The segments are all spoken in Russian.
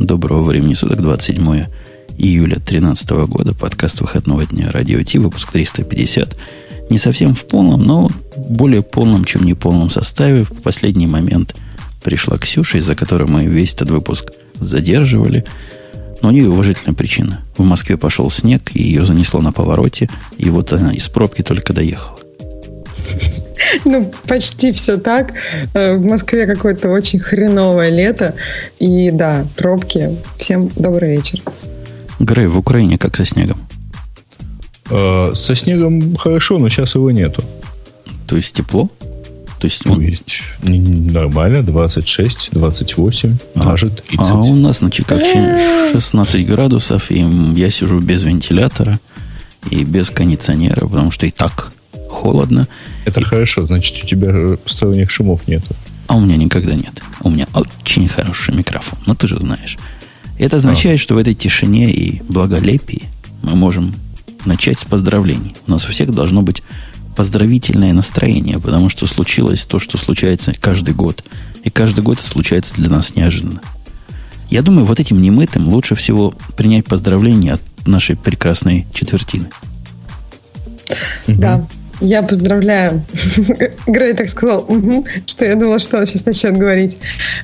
Доброго времени суток, 27 июля 2013 года, подкаст выходного дня Радио Ти, выпуск 350. Не совсем в полном, но более полном, чем не полном составе. В последний момент пришла Ксюша, из-за которой мы весь этот выпуск задерживали. Но у нее уважительная причина. В Москве пошел снег, и ее занесло на повороте, и вот она из пробки только доехала. Ну, почти все так. Э, в Москве какое-то очень хреновое лето. И да, пробки. Всем добрый вечер. Грей, в Украине как со снегом? Э, со снегом хорошо, но сейчас его нету. То есть тепло? То есть, То есть нормально, 26, 28, а, даже 30. А у нас на Чикагщине 16 градусов, и я сижу без вентилятора и без кондиционера, потому что и так холодно. Это и... хорошо, значит, у тебя посторонних шумов нету. А у меня никогда нет. У меня очень хороший микрофон, но ты же знаешь. Это означает, а. что в этой тишине и благолепии мы можем начать с поздравлений. У нас у всех должно быть поздравительное настроение, потому что случилось то, что случается каждый год. И каждый год это случается для нас неожиданно. Я думаю, вот этим немытым лучше всего принять поздравления от нашей прекрасной четвертины. Да, я поздравляю. Грей так сказал, угу, что я думала, что он сейчас начнет говорить.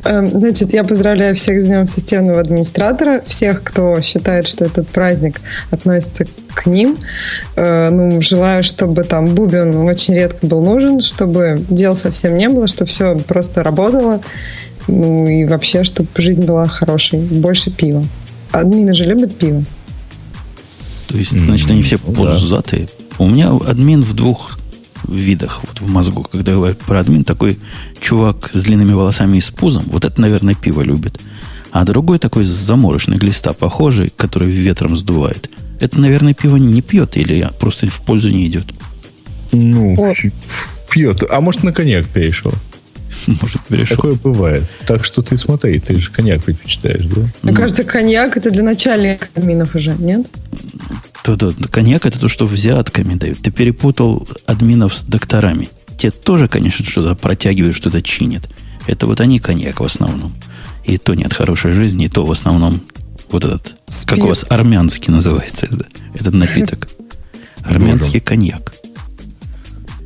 Эм, значит, я поздравляю всех с Днем системного администратора, всех, кто считает, что этот праздник относится к ним. Э, ну, желаю, чтобы там бубен очень редко был нужен, чтобы дел совсем не было, чтобы все просто работало. Ну и вообще, чтобы жизнь была хорошей. Больше пива. Админы же любят пиво. То есть, значит, они все пузатые. Да. У меня админ в двух видах вот в мозгу. Когда говорят про админ, такой чувак с длинными волосами и с пузом, вот это, наверное, пиво любит. А другой такой заморочный глиста похожий, который ветром сдувает. Это, наверное, пиво не пьет или просто в пользу не идет. Ну, пьет. А может, на коньяк перешел. Может, перешел. Такое бывает. Так что ты смотри, ты же коньяк предпочитаешь, да? Мне ну, кажется, коньяк это для начальников админов уже, нет? То, то, коньяк это то, что взятками дают. Ты перепутал админов с докторами. Те тоже, конечно, что-то протягивают, что-то чинят. Это вот они коньяк в основном. И то нет хорошей жизни, и то в основном вот этот, Спирт. как у вас армянский называется, этот напиток. Армянский коньяк.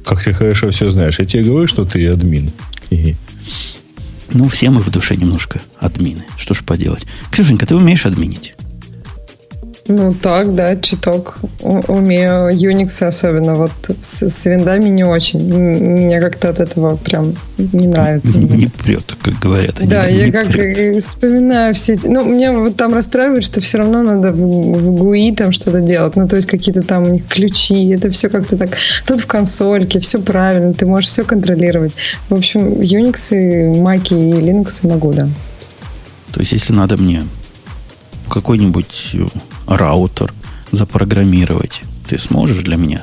Как ты хорошо все знаешь. Я тебе говорю, что ты админ. Ну, все мы в душе немножко админы. Что ж поделать. Ксюшенька, ты умеешь админить? Ну так, да, чуток умею. Unix особенно вот с, с виндами не очень. Меня как-то от этого прям не нравится. Не, не прет, как говорят. Они, да, я как прет. вспоминаю все эти... Ну, меня вот там расстраивает, что все равно надо в, в GUI там что-то делать. Ну, то есть какие-то там у них ключи, это все как-то так... Тут в консольке, все правильно, ты можешь все контролировать. В общем, Unix, и Mac и Linux могу, да. То есть, если надо мне какой-нибудь раутер запрограммировать. Ты сможешь для меня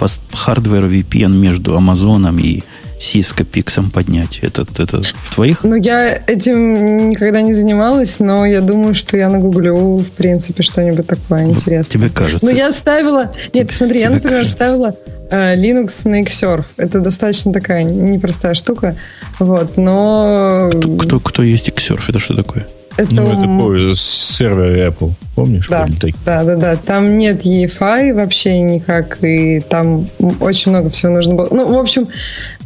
по хардверу VPN между Амазоном и Cisco Pixом поднять? Это, это в твоих? Ну, я этим никогда не занималась, но я думаю, что я нагуглю, в принципе, что-нибудь такое ну, интересное. Тебе кажется? Ну, я ставила... Нет, смотри, я, например, кажется? ставила э, Linux на Xsurf. Это достаточно такая непростая штука. Вот, но... Кто, кто, кто есть Xsurf? Это что такое? Это... Ну, это по сервер Apple, помнишь? Да, да, да, да. Там нет EFI вообще никак, и там очень много всего нужно было. Ну, в общем,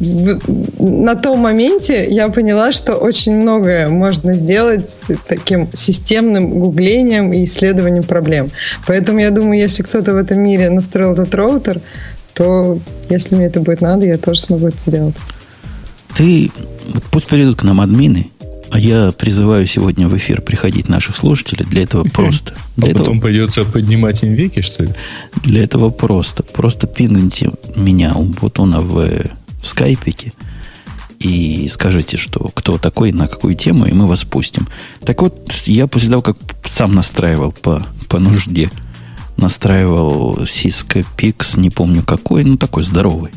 в, на том моменте я поняла, что очень многое можно сделать с таким системным гуглением и исследованием проблем. Поэтому я думаю, если кто-то в этом мире настроил этот роутер, то если мне это будет надо, я тоже смогу это сделать. Ты, вот пусть придут к нам админы, а я призываю сегодня в эфир приходить наших слушателей. Для этого просто. Для а потом придется поднимать им веки, что ли? Для этого просто. Просто пинните меня, вот он в, в скайпике, и скажите, что кто такой, на какую тему, и мы вас пустим. Так вот, я после того, как сам настраивал по, по нужде, настраивал Cisco Pix, не помню какой, ну такой здоровый.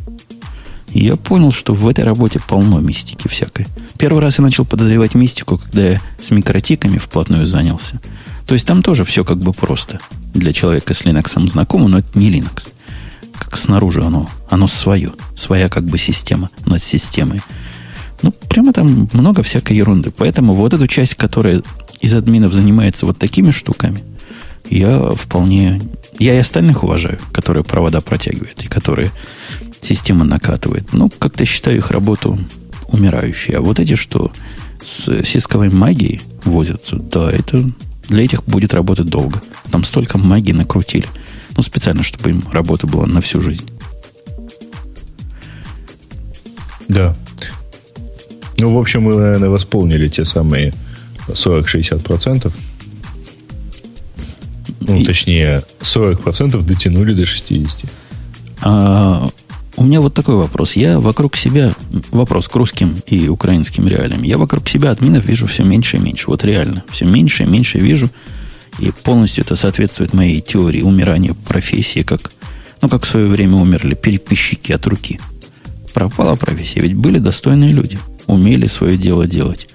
И я понял, что в этой работе полно мистики всякой. Первый раз я начал подозревать мистику, когда я с микротиками вплотную занялся. То есть там тоже все как бы просто. Для человека с Linux знакомо, но это не Linux. Как снаружи оно, оно свое. Своя как бы система над системой. Ну, прямо там много всякой ерунды. Поэтому вот эту часть, которая из админов занимается вот такими штуками, я вполне... Я и остальных уважаю, которые провода протягивают и которые система накатывает. Ну, как-то считаю их работу умирающей. А вот эти, что с сисковой магией возятся, да, это для этих будет работать долго. Там столько магии накрутили. Ну, специально, чтобы им работа была на всю жизнь. Да. Ну, в общем, мы, наверное, восполнили те самые 40-60%. Ну, И... точнее, 40% дотянули до 60%. А, у меня вот такой вопрос. Я вокруг себя, вопрос к русским и украинским реалиям, я вокруг себя админов вижу все меньше и меньше. Вот реально, все меньше и меньше вижу. И полностью это соответствует моей теории умирания профессии, как, ну, как в свое время умерли переписчики от руки. Пропала профессия, ведь были достойные люди, умели свое дело делать.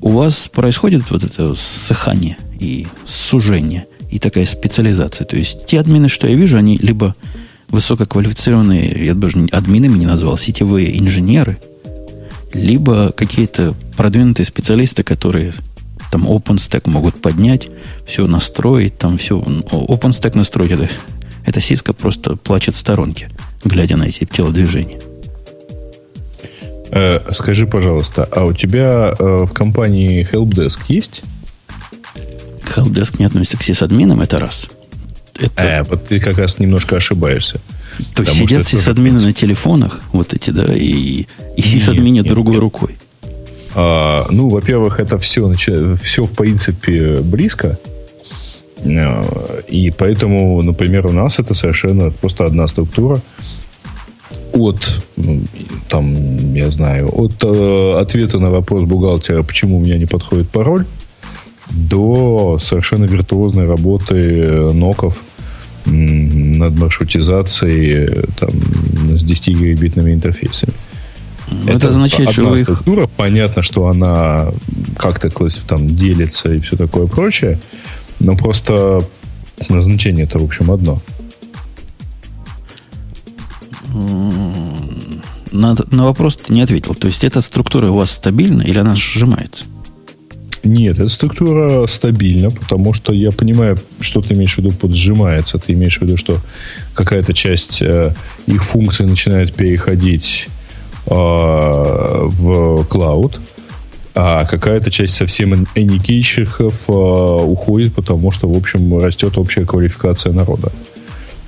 У вас происходит вот это ссыхание и сужение, и такая специализация. То есть те админы, что я вижу, они либо высококвалифицированные, я даже админами не назвал, сетевые инженеры, либо какие-то продвинутые специалисты, которые там OpenStack могут поднять, все настроить, там все... OpenStack настроить, это, это сиска просто плачет в сторонке, глядя на эти телодвижения. Э, скажи, пожалуйста, а у тебя э, в компании Helpdesk есть? Helpdesk не относится к сисадминам, это раз – это... Э, вот ты как раз немножко ошибаешься. То есть сидят сисадмины на телефонах, вот эти, да, и, и сисадминят другой нет. рукой. А, ну, во-первых, это все, все в принципе близко. А, и поэтому, например, у нас это совершенно просто одна структура. От, ну, там, я знаю, от э, ответа на вопрос бухгалтера, почему у меня не подходит пароль, до совершенно виртуозной работы ноков над маршрутизацией там, с 10-гигабитными интерфейсами. Это, это значит, одна что структура. Их... Понятно, что она как-то там делится и все такое прочее, но просто назначение это, в общем, одно. На, на вопрос ты не ответил. То есть эта структура у вас стабильна или она сжимается? Нет, эта структура стабильна, потому что я понимаю, что ты имеешь в виду под сжимается. Ты имеешь в виду, что какая-то часть э, их функций начинает переходить э, в клауд, а какая-то часть совсем эникейщиков э, уходит, потому что, в общем, растет общая квалификация народа.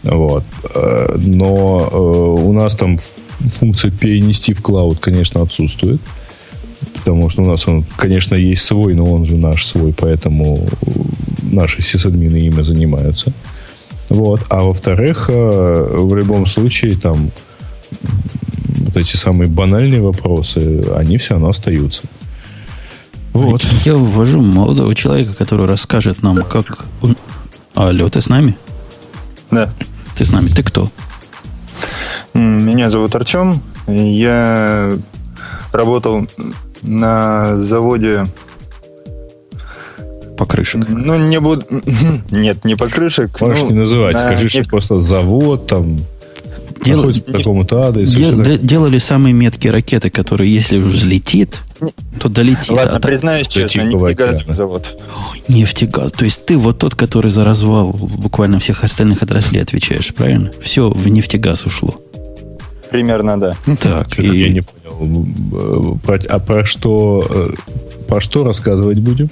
Вот. Э, но э, у нас там функция перенести в клауд, конечно, отсутствует. Потому что у нас он, конечно, есть свой, но он же наш свой, поэтому наши сисадмины ими занимаются. Вот. А во-вторых, э, в любом случае, там вот эти самые банальные вопросы, они все равно остаются. Вот. Я ввожу молодого человека, который расскажет нам, как... Алло, ты с нами? Да. Ты с нами. Ты кто? Меня зовут Артем. Я работал на заводе покрышек. Ну, не буду... Нет, не покрышек. Можешь ну, не называть. На... Скажи, что просто завод там Дел... по такому-то адресу. Дел... Делали самые меткие ракеты, которые, если взлетит, то долетит. Ладно, а признаюсь честно, нефтегазовый завод. нефтегаз. То есть ты вот тот, который за развал буквально всех остальных отраслей отвечаешь, правильно? Все в нефтегаз ушло. Примерно, да. Так, и... Я не понял. А про что, э, про что рассказывать будем?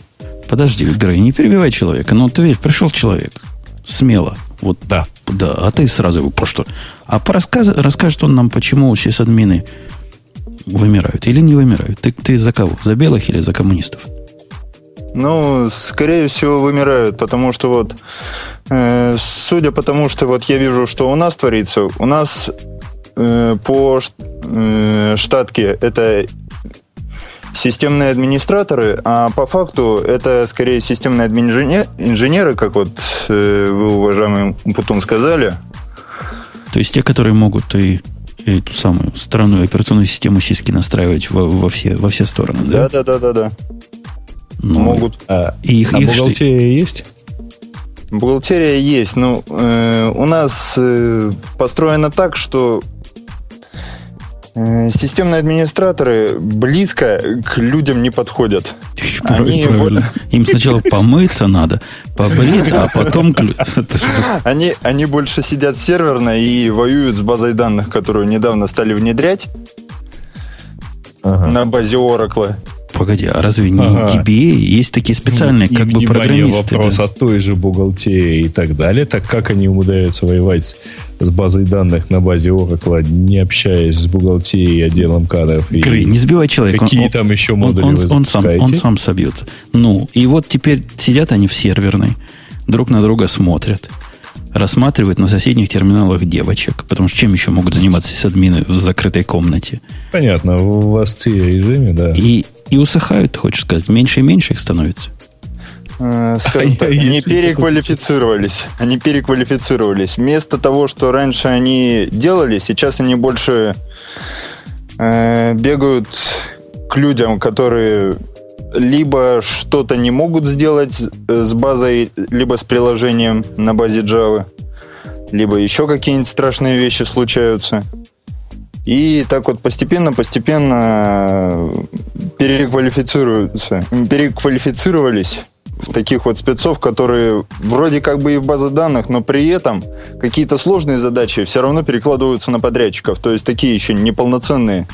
Подожди, Грей, не перебивай человека. Ну, ты ведь пришел человек. Смело. Вот, да. Да, а ты сразу его про что? А по рассказ, расскажет он нам, почему сисадмины вымирают или не вымирают. Ты, ты за кого? За белых или за коммунистов? Ну, скорее всего, вымирают, потому что вот, э, судя по тому, что вот я вижу, что у нас творится, у нас Э, по э, штатке это системные администраторы, а по факту это скорее системные инженеры, как вот э, вы, уважаемый Путун, сказали. То есть те, которые могут и эту самую странную операционную систему сиски настраивать во, во, все, во все стороны, да? Да, да, да, да, да. Ну, могут. А, их, а их бухгалтерия что... есть? Бухгалтерия есть, но э, у нас э, построено так, что Системные администраторы близко к людям не подходят. Они Правильно. Им сначала помыться надо, побриться, а потом... Они, они больше сидят серверно и воюют с базой данных, которую недавно стали внедрять ага. на базе Oracle. Погоди, а разве не ага. DBA? Есть такие специальные, и, как и бы программисты? вопрос да? о той же бухгалтерии и так далее. Так как они умудряются воевать с базой данных на базе Oracle, не общаясь с бухгалтерией и отделом кадров? Грей, не сбивай человека. Какие он, там еще модули он, он, он, сам, он сам собьется. Ну, и вот теперь сидят они в серверной, друг на друга смотрят рассматривают на соседних терминалах девочек, потому что чем еще могут заниматься админы в закрытой комнате? Понятно, в вас режиме, да. И, и усыхают, хочешь сказать, меньше и меньше их становится. Э, скажем так, они переквалифицировались. Они переквалифицировались. Вместо того, что раньше они делали, сейчас они больше э, бегают к людям, которые либо что-то не могут сделать с базой, либо с приложением на базе Java, либо еще какие-нибудь страшные вещи случаются. И так вот постепенно-постепенно переквалифицируются, переквалифицировались в таких вот спецов, которые вроде как бы и в базах данных, но при этом какие-то сложные задачи все равно перекладываются на подрядчиков. То есть такие еще неполноценные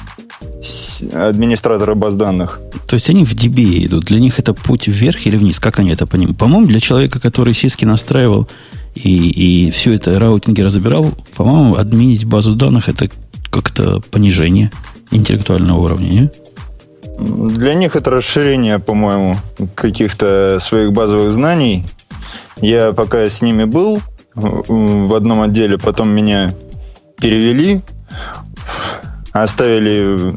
администраторы баз данных. То есть они в DB идут. Для них это путь вверх или вниз? Как они это понимают? По-моему, для человека, который сиски настраивал и, и все это раутинги разбирал, по-моему, админить базу данных это как-то понижение интеллектуального уровня, нет? Для них это расширение, по-моему, каких-то своих базовых знаний. Я пока с ними был в одном отделе, потом меня перевели, оставили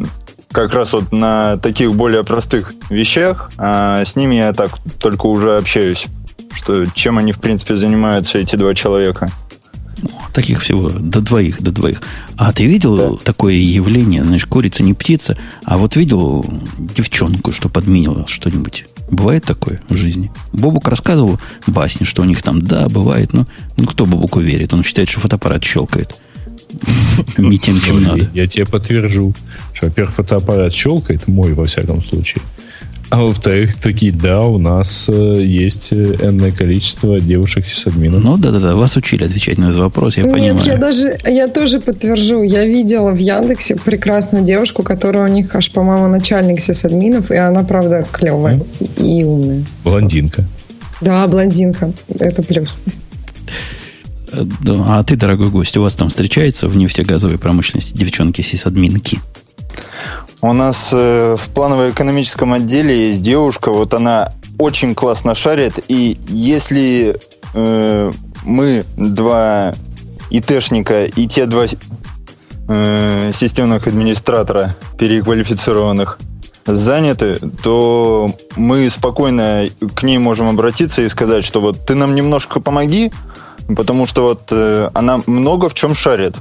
как раз вот на таких более простых вещах, а с ними я так только уже общаюсь, что чем они в принципе занимаются эти два человека. Таких всего до двоих, до двоих. А ты видел да. такое явление, знаешь, курица не птица, а вот видел девчонку, что подменила что-нибудь? Бывает такое в жизни? Бобук рассказывал басни, что у них там, да, бывает, но ну, кто Бобуку верит? Он считает, что фотоаппарат щелкает. Не тем, чем надо. Я тебе подтвержу, что, во-первых, фотоаппарат щелкает, мой, во всяком случае. А во-вторых, такие, да, у нас э, есть э, энное количество девушек сисадминов. Ну, да-да-да, вас учили отвечать на этот вопрос, я Нет, понимаю. я даже, я тоже подтвержу. Я видела в Яндексе прекрасную девушку, которая у них аж, по-моему, начальник сисадминов, и она, правда, клевая mm. и умная. Блондинка. Да, блондинка. Это плюс. Э, а ты, дорогой гость, у вас там встречается в нефтегазовой промышленности девчонки-сисадминки? У нас э, в планово-экономическом отделе есть девушка, вот она очень классно шарит, и если э, мы два ИТшника и те два э, системных администратора переквалифицированных заняты, то мы спокойно к ней можем обратиться и сказать, что вот ты нам немножко помоги, потому что вот э, она много в чем шарит.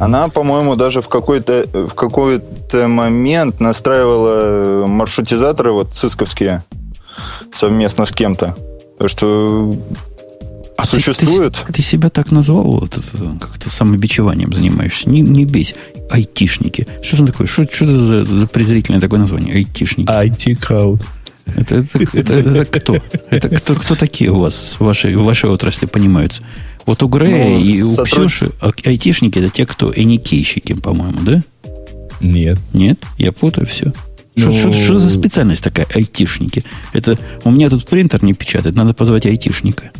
Она, по-моему, даже в какой-то в какой-то момент настраивала маршрутизаторы вот цисковские совместно с кем-то. Так что а существует. Ты, ты, ты себя так назвал, вот как-то самобичеванием занимаешься. Не, не бейся. Айтишники. Что это такое? Что, что это за, за презрительное такое название? Айтишники. IT-крауд. Это, это, это, это кто? Это кто, кто такие у вас в вашей, в вашей отрасли понимаются? Вот у Грея ну, и у сотруд... Ксюши а, айтишники это те, кто эникейщики, по-моему, да? Нет. Нет? Я путаю все. Что, ну... что, что за специальность такая, айтишники? Это у меня тут принтер не печатает, надо позвать айтишника.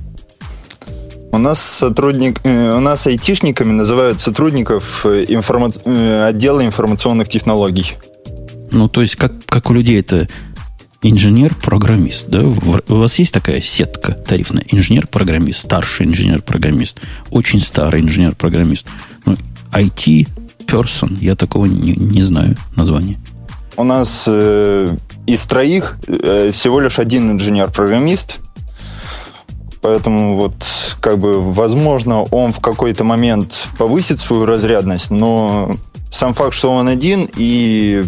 У нас сотрудник, э, у нас айтишниками называют сотрудников э, информа... Э, отдела информационных технологий. Ну, то есть, как, как у людей это инженер-программист. Да? У вас есть такая сетка тарифная? Инженер-программист, старший инженер-программист, очень старый инженер-программист. Ну, IT-person, я такого не, не знаю названия. У нас э, из троих э, всего лишь один инженер-программист, Поэтому вот как бы возможно он в какой-то момент повысит свою разрядность, но сам факт, что он один и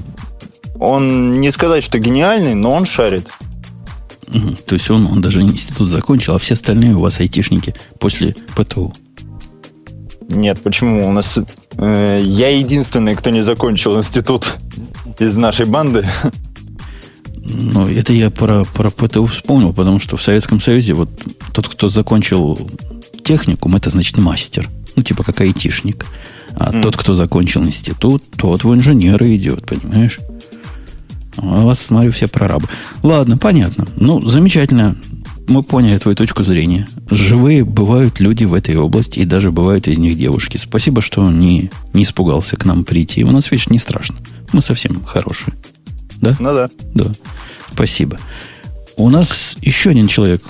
он не сказать, что гениальный, но он шарит. Угу. То есть он, он даже институт закончил, а все остальные у вас айтишники после ПТУ. Нет, почему? У нас э, я единственный, кто не закончил институт из нашей банды. Ну, это я про, про ПТУ вспомнил, потому что в Советском Союзе вот тот, кто закончил техникум, это значит мастер. Ну, типа как айтишник. А mm. тот, кто закончил институт, тот в инженеры идет, понимаешь? А вас, смотрю, все прорабы. Ладно, понятно. Ну, замечательно. Мы поняли твою точку зрения. Живые бывают люди в этой области, и даже бывают из них девушки. Спасибо, что не, не испугался к нам прийти. У нас, видишь, не страшно. Мы совсем хорошие. Да? Ну да. Да. Спасибо. У нас еще один человек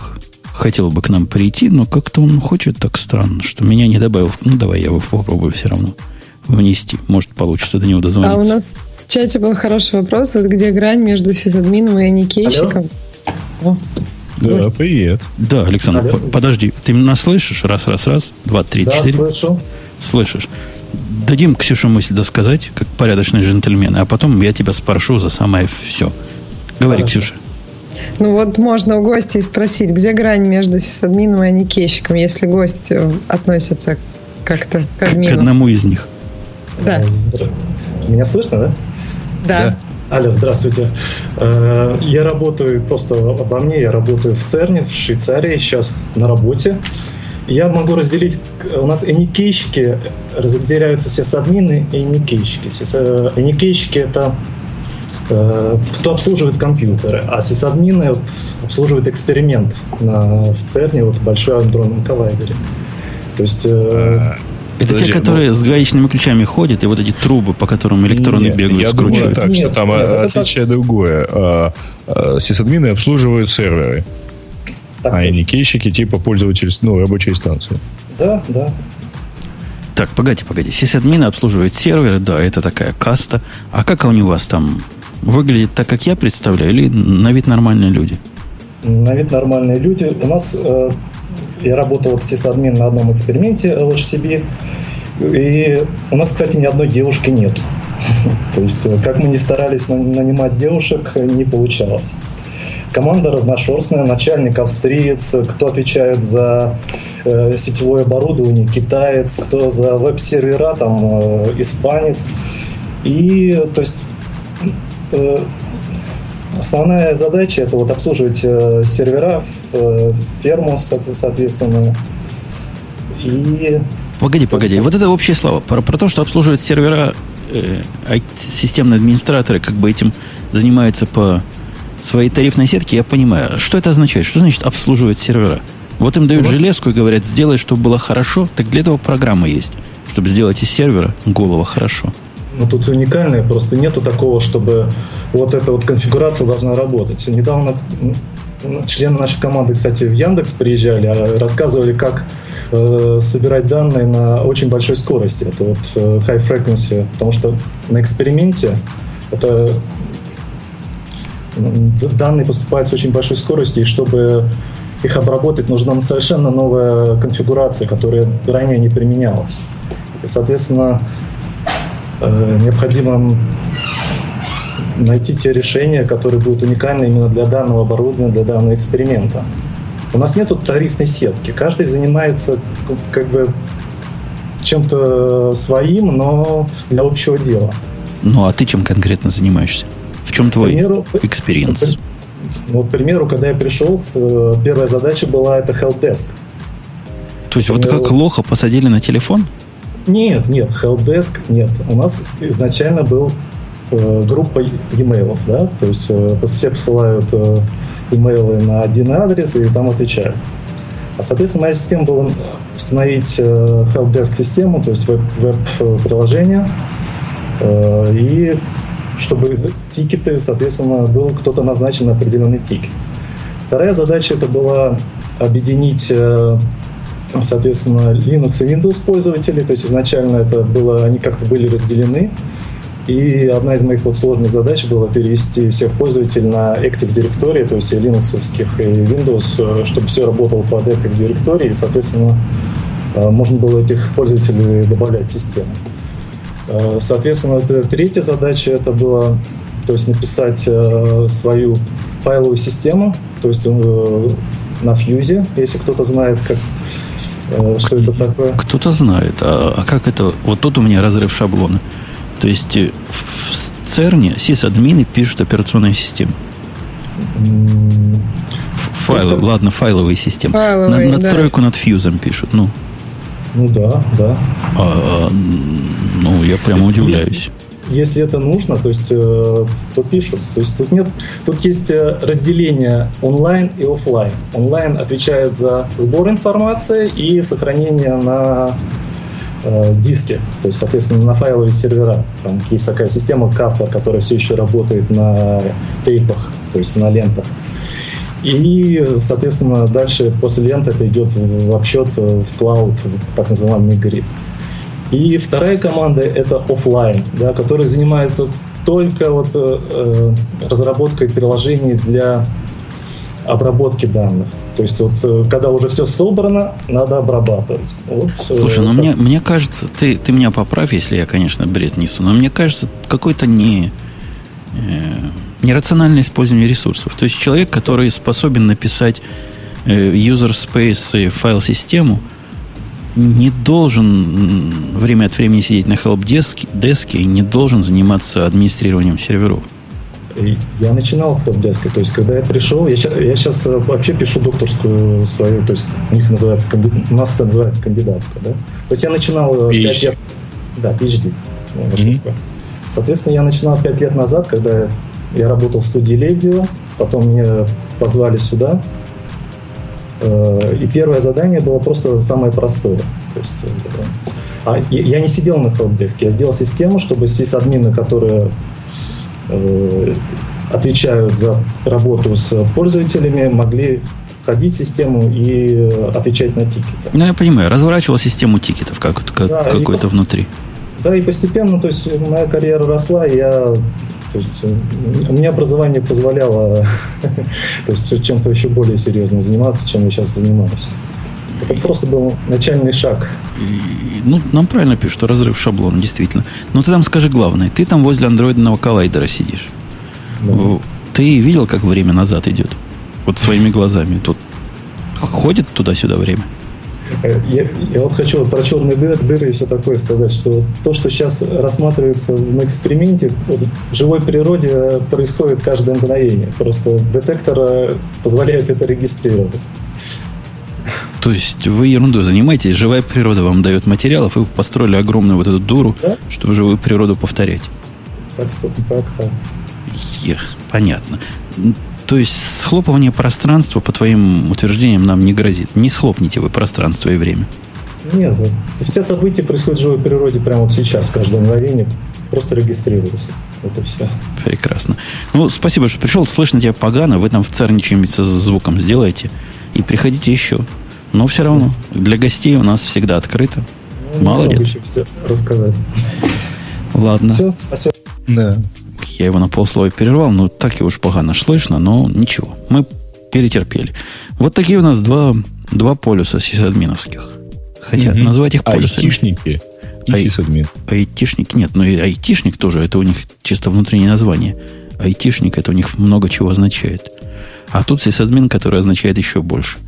хотел бы к нам прийти, но как-то он хочет так странно, что меня не добавил. Ну, давай я его попробую все равно внести. Может, получится до него дозвониться. А у нас в чате был хороший вопрос, вот где грань между сисадмином и аникейщиком. О, да, Гость. привет. Да, Александр, Алло. подожди, ты нас слышишь? Раз, раз, раз, два, три, да, четыре. слышу. Слышишь. Дадим Ксюше мысль досказать, как порядочный джентльмен, а потом я тебя спрошу за самое все. Говори, Хорошо. Ксюша. Ну вот можно у гостей спросить, где грань между сисадмином и аникейщиком, если гость э, относится как-то к админу. К одному из них. Да. Меня слышно, да? Да. да. Алло, здравствуйте. Э, я работаю, просто обо мне, я работаю в ЦЕРНе, в Швейцарии, сейчас на работе. Я могу разделить, у нас эникейщики разделяются сисадмины и эникейщики. Эникейщики — это Э, кто обслуживает компьютеры, а сисадмины вот, обслуживают эксперимент на, в ЦЕРНе, вот большой андронном коллайдере. То есть... Э, а, это Подожди, те, которые ну... с гаечными ключами ходят, и вот эти трубы, по которым электроны нет, бегают, я скручивают. Думаю, так, нет, что там нет, отличие это... другое. А, а, сисадмины обслуживают серверы, так, а никейщики типа пользователь, ну, рабочей станции. Да, да. Так, погоди, погоди. Сисадмины обслуживают серверы, да, это такая каста. А как у вас там выглядит так, как я представляю, или на вид нормальные люди? На вид нормальные люди. У нас э, я работал сисадмин на одном эксперименте LHCb, и у нас, кстати, ни одной девушки нет. То есть, э, как мы не старались нанимать девушек, не получалось. Команда разношерстная, начальник австриец, кто отвечает за э, сетевое оборудование, китаец, кто за веб-сервера, там, э, испанец. И, то есть, Э, основная задача это вот обслуживать э, сервера, э, ферму, соответственно. И Погоди, погоди. Вот это общее слово. Про, про то, что обслуживать сервера, э, системные администраторы как бы этим занимаются по своей тарифной сетке, я понимаю. Что это означает? Что значит обслуживать сервера? Вот им дают вас... железку и говорят, сделай, чтобы было хорошо. Так для этого программа есть, чтобы сделать из сервера голова хорошо ну, тут уникальное, просто нету такого, чтобы вот эта вот конфигурация должна работать. Недавно члены нашей команды, кстати, в Яндекс приезжали, а рассказывали, как э, собирать данные на очень большой скорости. Это вот э, high frequency, потому что на эксперименте это данные поступают с очень большой скоростью, и чтобы их обработать, нужна совершенно новая конфигурация, которая ранее не применялась. И, соответственно, необходимо найти те решения, которые будут уникальны именно для данного оборудования, для данного эксперимента. У нас нет тарифной сетки. Каждый занимается как бы чем-то своим, но для общего дела. Ну, а ты чем конкретно занимаешься? В чем твой experience? Ну, к примеру, когда я пришел, э, первая задача была это helpdesk. То есть, вот как лоха посадили на телефон? Нет, нет, helpdesk нет. У нас изначально был э, группа e-mail, да, то есть э, все посылают э, имейлы на один адрес и там отвечают. А, соответственно, моя система была установить э, helpdesk систему, то есть веб-приложение, э, и чтобы тикеты, соответственно, был кто-то назначен на определенный тикет. Вторая задача это была объединить э, соответственно, Linux и Windows пользователи, то есть изначально это было, они как-то были разделены, и одна из моих вот сложных задач была перевести всех пользователей на Active Directory, то есть и Linux и Windows, чтобы все работало под Active Directory, и, соответственно, э, можно было этих пользователей добавлять в систему. Э, соответственно, третья задача это было то есть написать э, свою файловую систему, то есть на Fuse, если кто-то знает, как Э, что это такое? Кто-то знает. А, а как это? Вот тут у меня разрыв шаблона. То есть э, в, в ЦЕРНе сисадмины пишут операционные системы. Файлы, это... ладно, файловые системы. Файловые, на, надстройку да. над фьюзом пишут, ну. Ну да, да. А, ну, я прямо удивляюсь. Если, это нужно, то есть, э, то пишут. То есть тут нет, тут есть э, разделение онлайн и офлайн. Онлайн отвечает за сбор информации и сохранение на э, диске, то есть, соответственно, на файловые сервера. Там есть такая система Casper, которая все еще работает на тейпах, то есть на лентах. И, соответственно, дальше после ленты это идет в обсчет в клауд, так называемый грид. И вторая команда это офлайн, да, которая занимается только вот, э, разработкой приложений для обработки данных. То есть вот э, когда уже все собрано, надо обрабатывать. Вот, э, Слушай, ну мне, мне кажется, ты, ты меня поправь, если я, конечно, бред несу, но мне кажется, какой-то не, э, нерациональное использование ресурсов. То есть человек, который способен написать э, user space файл-систему, не должен время от времени сидеть на help-деске деске и не должен заниматься администрированием серверов. Я начинал с help-деска, то есть когда я пришел, я, я сейчас э, вообще пишу докторскую свою, то есть у них называется, у нас это называется кандидатская, да? То есть я начинал... PhD. 5 лет, да, PhD. Mm-hmm. Соответственно, я начинал 5 лет назад, когда я работал в студии Лебедева, потом меня позвали сюда. Э, и первое задание было просто самое простое. То есть, э, а я не сидел на хелпдеске, я сделал систему, чтобы сисадмины, которые э, отвечают за работу с пользователями, могли входить в систему и отвечать на тикеты. Ну, я понимаю, разворачивал систему тикетов как, как, да, какой-то внутри. Да, и постепенно, то есть моя карьера росла, и я то есть э, у меня образование позволяло то есть, чем-то еще более серьезным заниматься, чем я сейчас занимаюсь. Это просто был начальный шаг. ну, нам правильно пишут, что разрыв шаблона, действительно. Но ты там скажи главное. Ты там возле андроидного коллайдера сидишь. Да. Ты видел, как время назад идет? Вот своими глазами. Тут ходит туда-сюда время? Э, я, я вот хочу про черные дыры, дыры и все такое сказать, что то, что сейчас рассматривается на эксперименте, вот в живой природе происходит каждое мгновение. Просто детектор позволяет это регистрировать. То есть вы ерундой занимаетесь, живая природа вам дает материалов, и вы построили огромную вот эту дуру, да? чтобы живую природу повторять. Так, так, так. Ех, понятно. То есть схлопывание пространства, по твоим утверждениям, нам не грозит. Не схлопните вы пространство и время. Нет, все события происходят в живой природе прямо вот сейчас, каждое мгновение. Просто регистрируйся. Это все. Прекрасно. Ну, спасибо, что пришел. Слышно тебя погано. Вы там в церни что-нибудь со звуком сделайте. И приходите еще. Но все равно, для гостей у нас всегда открыто. Ну, Молодец. Рассказать. Ладно. Все, спасибо. Да. Я его на полслова перервал, но так и уж погано слышно, но ничего. Мы перетерпели. Вот такие у нас два, два полюса сисадминовских. Хотя угу. назвать их полюсами. Айтишники и Ай, сисадмин. Айтишники нет, но и айтишник тоже, это у них чисто внутреннее название. Айтишник, это у них много чего означает. А тут сисадмин, который означает еще больше.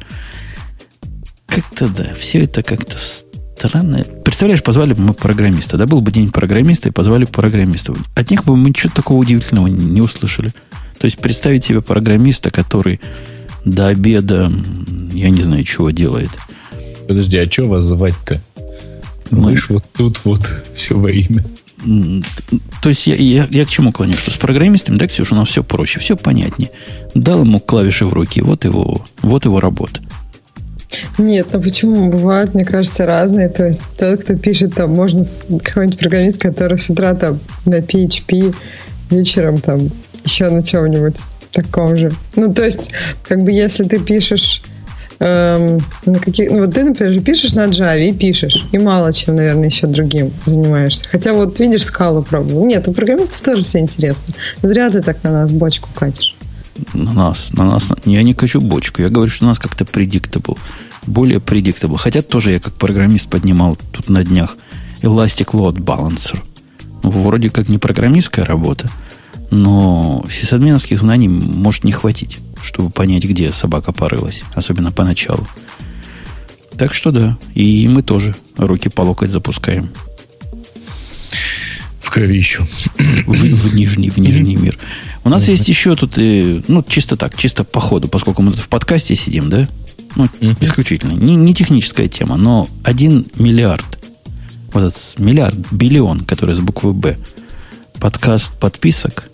Как-то да, все это как-то странно. Представляешь, позвали бы мы программиста. Да, был бы день программиста, и позвали программистов. От них бы мы ничего такого удивительного не услышали. То есть представить себе программиста, который до обеда, я не знаю, чего делает. Подожди, а что вас звать-то? Мы ж вот тут вот все во имя. То есть я, я, я к чему клоню? Что с программистами, да, Ксюша, у нас все проще, все понятнее. Дал ему клавиши в руки, вот его, вот его работа. Нет, ну почему? Бывают, мне кажется, разные. То есть тот, кто пишет, там, можно какой-нибудь программист, который с утра там на PHP, вечером там еще на чем-нибудь таком же. Ну, то есть, как бы, если ты пишешь эм, на каких... Ну, вот ты, например, пишешь на Java и пишешь, и мало чем, наверное, еще другим занимаешься. Хотя вот, видишь, скалу пробовал. Нет, у программистов тоже все интересно. Зря ты так на нас бочку катишь на нас, на нас. Я не качу бочку. Я говорю, что у нас как-то predictable. Более predictable. Хотя тоже я как программист поднимал тут на днях Elastic Load Balancer. Вроде как не программистская работа, но сисадминовских знаний может не хватить, чтобы понять, где собака порылась. Особенно поначалу. Так что да, и мы тоже руки по локоть запускаем. В кровищу. В, в нижний, в нижний мир. У нас есть еще тут, и, ну, чисто так, чисто по ходу, поскольку мы тут в подкасте сидим, да? Ну, исключительно. Не, не техническая тема, но один миллиард. Вот этот миллиард, биллион, который с буквы «Б». Подкаст подписок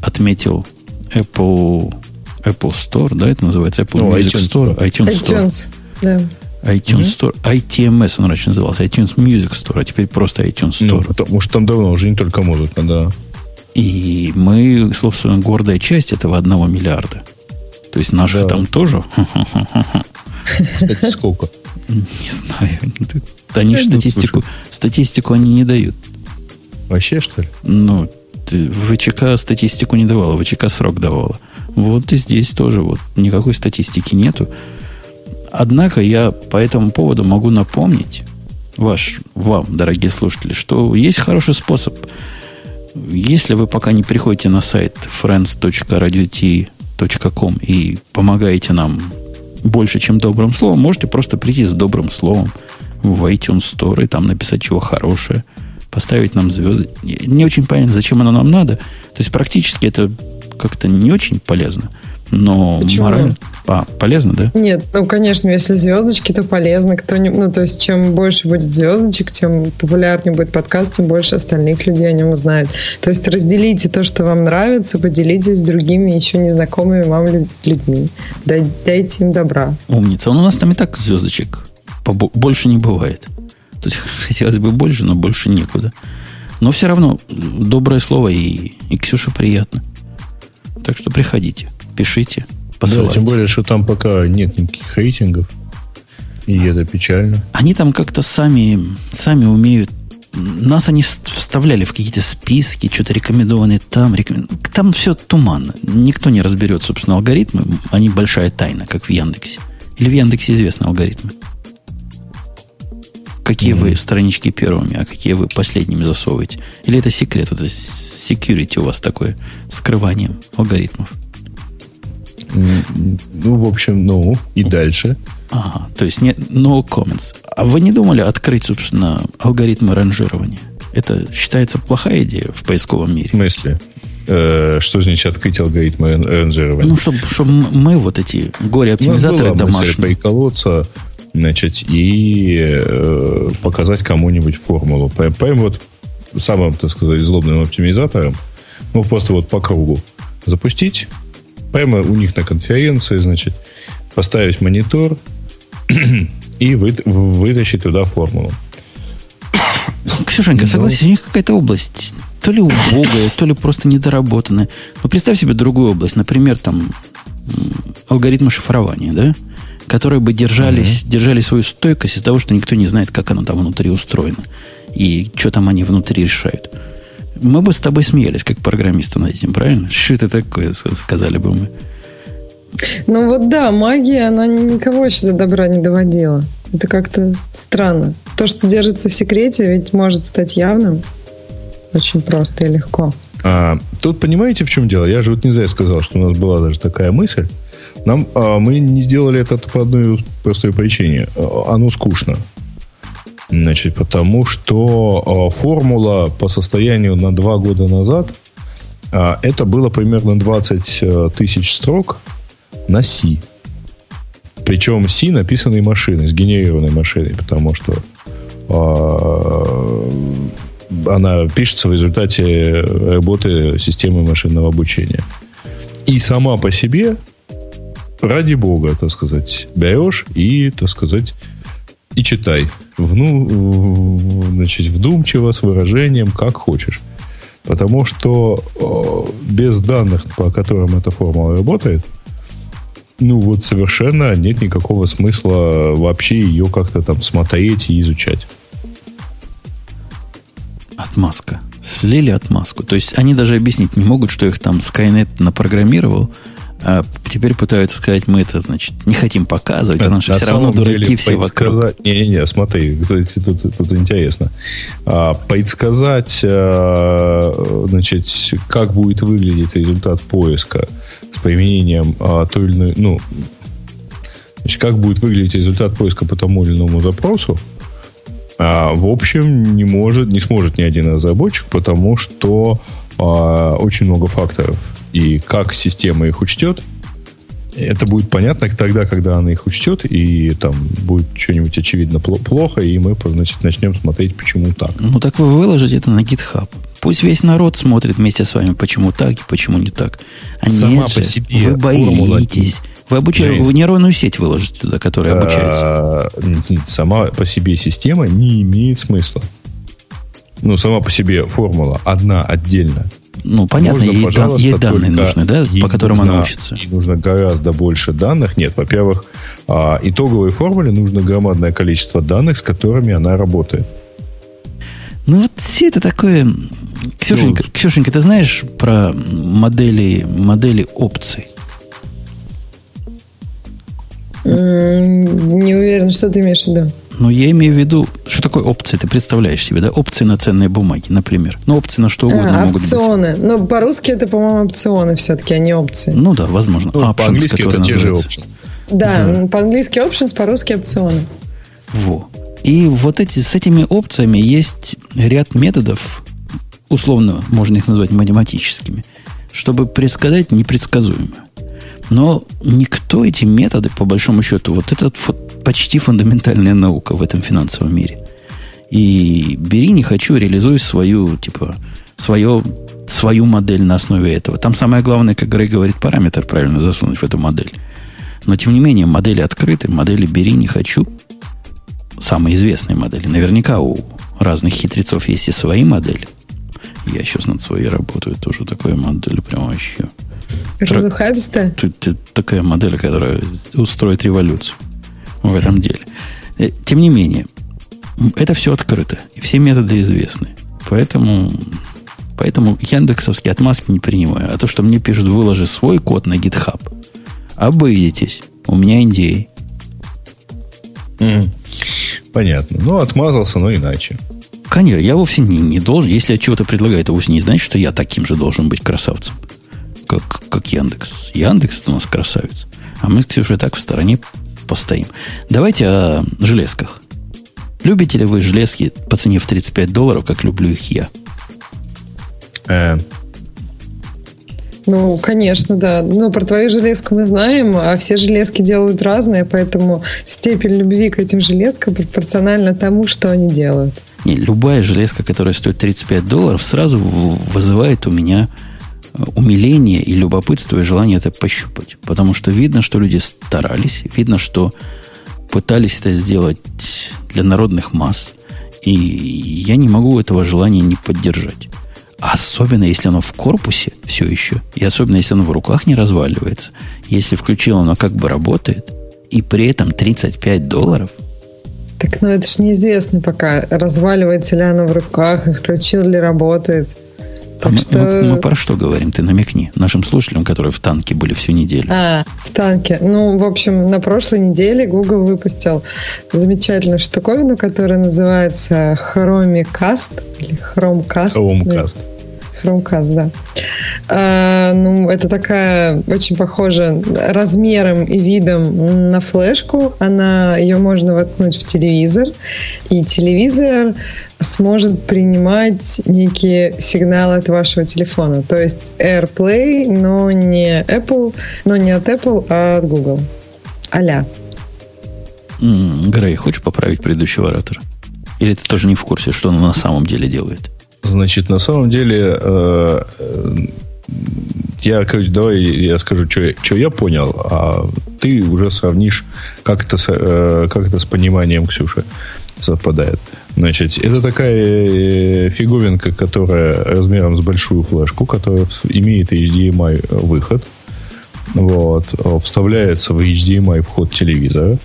отметил Apple, Apple Store, да, это называется Apple Ну, Music iTunes Store, iTunes Store. iTunes, да. iTunes Store, ITMS он раньше назывался, iTunes Music Store, а теперь просто iTunes Ну, Store. потому что там давно уже не только музыка, да. И мы, собственно, гордая часть этого одного миллиарда. То есть наших Да. там тоже, Кстати, сколько? не знаю, они ж Ну, статистику, статистику они не дают. Вообще, что ли? Ну, ВЧК статистику не давала, ВЧК срок давала. Вот и здесь тоже вот никакой статистики нету. Однако я по этому поводу могу напомнить ваш, вам, дорогие слушатели, что есть хороший способ. Если вы пока не приходите на сайт friends.radiot.com и помогаете нам больше, чем добрым словом, можете просто прийти с добрым словом в iTunes Store и там написать чего хорошее, поставить нам звезды. Не очень понятно, зачем оно нам надо. То есть практически это как-то не очень полезно, но Почему? морально... А, полезно, да? Нет, ну, конечно, если звездочки, то полезно. Кто не, ну, то есть, чем больше будет звездочек, тем популярнее будет подкаст, тем больше остальных людей о нем узнает. То есть, разделите то, что вам нравится, поделитесь с другими еще незнакомыми вам лю- людьми. Дай- дайте им добра. Умница. Он у нас там и так звездочек больше не бывает. То есть хотелось бы больше, но больше некуда. Но все равно доброе слово и, и Ксюше приятно. Так что приходите, пишите, Да, посылайте. тем более, что там пока нет никаких рейтингов. И это печально. Они там как-то сами, сами умеют. Нас они ст- вставляли в какие-то списки, что-то рекомендованные там. рекомен- Там все туманно. Никто не разберет, собственно, алгоритмы. Они большая тайна, как в Яндексе. Или в Яндексе известны алгоритмы. Какие вы странички первыми, а какие вы последними засовываете. Или это секрет, вот это security у вас такое, скрывание алгоритмов. Ну, в общем, ну, и дальше. Ага, то есть нет, no comments. А вы не думали открыть, собственно, алгоритмы ранжирования? Это считается плохая идея в поисковом В мире. смысле? Э, что значит открыть алгоритмы ран- ранжирования? Ну, чтобы мы вот эти Ну, горе-оптимизаторы мысль домашние. приколоться, значит, и э, показать кому-нибудь формулу. Прям вот самым, так сказать, злобным оптимизатором, ну, просто вот по кругу запустить, прямо у них на конференции, значит, поставить монитор и вы- вытащить туда формулу. Ксюшенька, согласись, у них какая-то область то ли убогая, то ли просто недоработанная. Ну, представь себе другую область, например, там алгоритмы шифрования, да? Которые бы держались, держали свою стойкость из-за того, что никто не знает, как оно там внутри устроено. И что там они внутри решают. Мы бы с тобой смеялись, как программисты над этим, правильно? Что это такое, сказали бы мы. Ну вот да, магия, она никого еще до добра не доводила. Это как-то странно. То, что держится в секрете, ведь может стать явным очень просто и легко. А, тут понимаете, в чем дело? Я же вот не зря сказал, что у нас была даже такая мысль. Нам, а, мы не сделали это по одной простой причине. А, Оно скучно. Значит, потому что а, формула по состоянию на два года назад а, это было примерно 20 э, тысяч строк на C. Причем C написанной машиной, сгенерированной машиной, потому что а, она пишется в результате работы системы машинного обучения. И сама по себе, ради бога, так сказать, берешь и, так сказать, и читай. Вну, значит, вдумчиво, с выражением, как хочешь. Потому что э, без данных, по которым эта формула работает, ну вот совершенно нет никакого смысла вообще ее как-то там смотреть и изучать. Отмазка. Слили отмазку. То есть они даже объяснить не могут, что их там Skynet напрограммировал, а теперь пытаются сказать, мы это, значит, не хотим показывать, потому что На все равно дураки все вокруг. Не-не-не, смотри, кстати, тут, тут интересно. А, предсказать, а, значит, как будет выглядеть результат поиска с применением а, той или иной, ну, значит, как будет выглядеть результат поиска по тому или иному запросу, А, в общем, не может, не сможет ни один разработчик, потому что а, очень много факторов. И как система их учтет, это будет понятно тогда, когда она их учтет, и там будет что-нибудь очевидно плохо, и мы значит, начнем смотреть, почему так. Ну так вы выложите это на GitHub. Пусть весь народ смотрит вместе с вами, почему так и почему не так. А Сама нет по же, себе вы боитесь. Вы, обучаете, вы нейронную сеть выложите туда, которая а, обучается. Сама по себе система не имеет смысла. Ну, сама по себе формула одна отдельно. Ну, понятно, нужно, ей, дан, ей данные нужны, да, по которым нужно, она учится. Ей нужно гораздо больше данных. Нет, во-первых, а, итоговой формуле нужно громадное количество данных, с которыми она работает. Ну, вот все это такое... Ксюшенька, ну, Ксюшенька, ты знаешь про модели, модели опций? Не уверен, что ты имеешь в виду. Ну, я имею в виду, что такое опции, ты представляешь себе, да? Опции на ценные бумаги, например. Ну, опции на что угодно а, могут опционы. быть. Ну, по-русски это, по-моему, опционы все-таки, а не опции. Ну да, возможно. Ну, options, по-английски это те же options. Да, да. по-английски options, по-русски опционы. Во. И вот эти, с этими опциями есть ряд методов, условно можно их назвать математическими, чтобы предсказать непредсказуемое. Но никто эти методы, по большому счету, вот это почти фундаментальная наука в этом финансовом мире. И бери, не хочу, реализуй свою, типа, свое, свою модель на основе этого. Там самое главное, как Грей говорит, параметр правильно засунуть в эту модель. Но, тем не менее, модели открыты, модели бери, не хочу. Самые известные модели. Наверняка у разных хитрецов есть и свои модели. Я сейчас над своей работаю, тоже такой модель прям вообще Разухабистая? Такая модель, которая устроит революцию в этом деле. Э, тем не менее, это все открыто. И все методы известны. Поэтому, поэтому яндексовские отмазки не принимаю. А то, что мне пишут, выложи свой код на GitHub, обыдитесь. У меня. Mm. Понятно. Ну, отмазался, но иначе. Конечно, я вовсе не, не должен. Если я чего-то предлагаю, это вовсе не значит, что я таким же должен быть красавцем как, как Яндекс. Яндекс это у нас красавец. А мы с Ксюшей так в стороне постоим. Давайте о железках. Любите ли вы железки по цене в 35 долларов, как люблю их я? Э. Ну, конечно, да. Но про твою железку мы знаем, а все железки делают разные, поэтому степень любви к этим железкам пропорциональна тому, что они делают. Не, любая железка, которая стоит 35 долларов, сразу вызывает у меня умиление и любопытство и желание это пощупать. Потому что видно, что люди старались, видно, что пытались это сделать для народных масс. И я не могу этого желания не поддержать. Особенно, если оно в корпусе все еще. И особенно, если оно в руках не разваливается. Если включил оно как бы работает. И при этом 35 долларов. Так, ну это ж неизвестно пока, разваливается ли оно в руках, включил ли работает. Мы, что... мы, мы про что говорим? Ты намекни нашим слушателям, которые в танке были всю неделю. А, в танке. Ну, в общем, на прошлой неделе Google выпустил замечательную штуковину, которая называется Chromecast или Chromecast. Chromecast. Chromecast, да. А, ну, это такая очень похожа размером и видом на флешку. Она, ее можно воткнуть в телевизор, и телевизор сможет принимать некие сигналы от вашего телефона. То есть AirPlay, но не Apple, но не от Apple, а от Google. Аля. Грей, хочешь поправить предыдущего оратора? Или ты тоже не в курсе, что он на самом деле делает? Значит, на самом деле, э, я, короче, давай я скажу, что, что я понял, а ты уже сравнишь, как это, э, как это с пониманием Ксюши совпадает. Значит, это такая э, фиговинка, которая размером с большую флешку, которая имеет HDMI выход. Вот, вставляется в HDMI вход телевизора,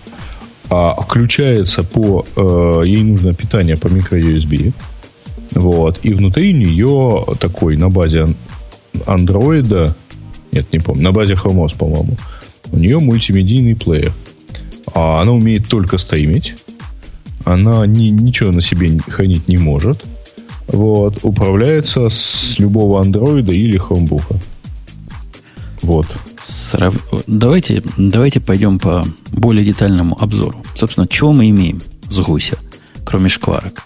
а включается по... Э, ей нужно питание по микро-USB. Вот. И внутри нее такой на базе андроида, нет, не помню, на базе Chrome по-моему, у нее мультимедийный плеер. А она умеет только стримить. Она ни, ничего на себе хранить не может. Вот. Управляется с любого андроида или хромбука. Вот. Срав... Давайте, давайте пойдем по более детальному обзору. Собственно, чего мы имеем с гуся – кроме шкварок.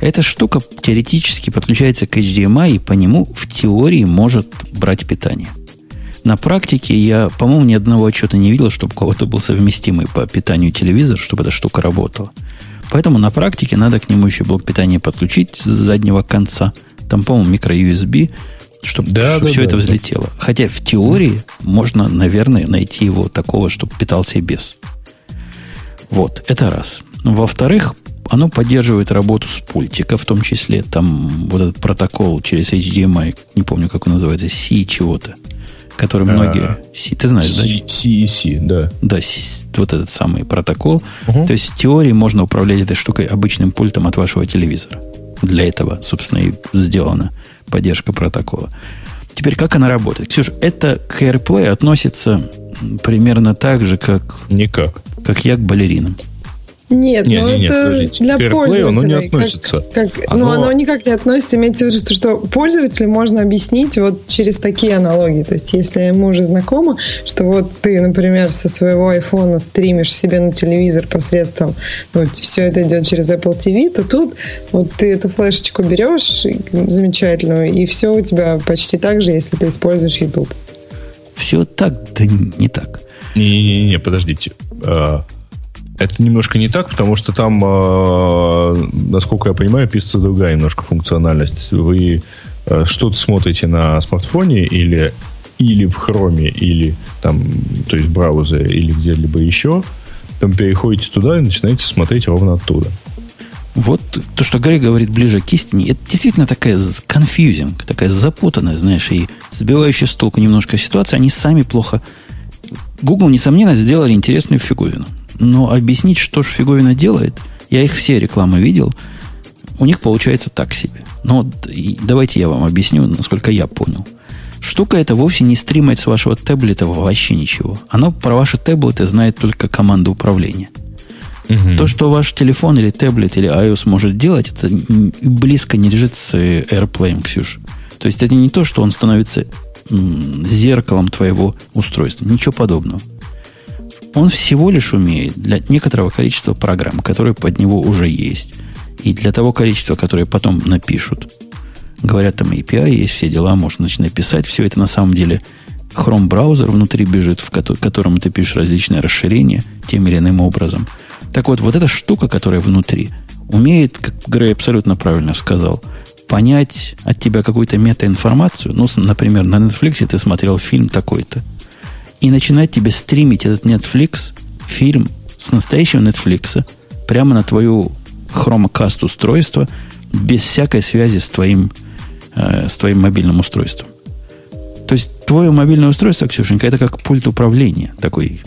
Эта штука теоретически подключается к HDMI и по нему в теории может брать питание. На практике я, по-моему, ни одного отчета не видел, чтобы у кого-то был совместимый по питанию телевизор, чтобы эта штука работала. Поэтому на практике надо к нему еще блок питания подключить с заднего конца. Там, по-моему, микро-USB, чтобы, да, чтобы да, все да, это да. взлетело. Хотя в теории можно, наверное, найти его такого, чтобы питался и без. Вот, это раз. Во-вторых, оно поддерживает работу с пультика, в том числе там вот этот протокол через HDMI, не помню, как он называется, C чего-то, который А, многие... C, ты знаешь, да? CEC, да. Да, с- вот этот самый протокол. Мгм. То есть в теории можно управлять этой штукой обычным пультом от вашего телевизора. Для этого, собственно, и сделана поддержка протокола. Теперь, как она работает? Ксюша, это к AirPlay относится примерно так же, как, Никак. как я к балеринам. Нет, Не, но не, это подождите. для К AirPlay пользователей. оно не Как- относится. Как, Оно- Ну, оно никак не относится. Имеется в виду, что, что пользователю можно объяснить вот через такие аналогии. То есть, если ему уже знакомо, что вот ты, например, со своего айфона стримишь себе на телевизор посредством, ну, все это идет через Apple TV, то тут вот ты эту флешечку берешь замечательную, и все у тебя почти так же, если ты используешь YouTube. Все так, да не так. Не-не-не, подождите. Это немножко не так, потому что там, а, насколько я понимаю, пишется другая немножко функциональность. Вы а, что-то смотрите на смартфоне или, или в хроме, или там, то есть в браузере, или где-либо еще, там переходите туда и начинаете смотреть ровно оттуда. Вот то, что Гарри говорит ближе к истине, это действительно такая confusing, такая запутанная, знаешь, и сбивающая с толку немножко ситуация. Они сами плохо... Google, несомненно, сделали интересную фиговину. Но объяснить, что же фиговина делает, я их все рекламы видел, у них получается так себе. Но вот и давайте я вам объясню, насколько я понял. Штука эта вовсе не стримает с вашего таблета вообще ничего. Она про ваши таблеты знает только команду управления. То, что ваш телефон или таблет или iOS может делать, это близко не лежит с AirPlay, Ксюш. То есть это не то, что он становится зеркалом твоего устройства. Ничего подобного. Он всего лишь умеет для некоторого количества программ, которые под него уже есть, и для того количества, которые потом напишут. Говорят, там API есть, все дела, можно начать написать. Все это на самом деле Chrome браузер внутри бежит, в кото- котором ты пишешь различные расширения тем или иным образом. Так вот, вот эта штука, которая внутри, умеет, как Грей абсолютно правильно сказал, понять от тебя какую-то метаинформацию. Ну, например, на Netflix ты смотрел фильм такой-то. И начинает тебе стримить этот Netflix, фильм с настоящего Netflix, прямо на твою Chromecast устройство, без всякой связи с твоим, э, с твоим мобильным устройством. То есть твое мобильное устройство, Ксюшенька, это как пульт управления, такой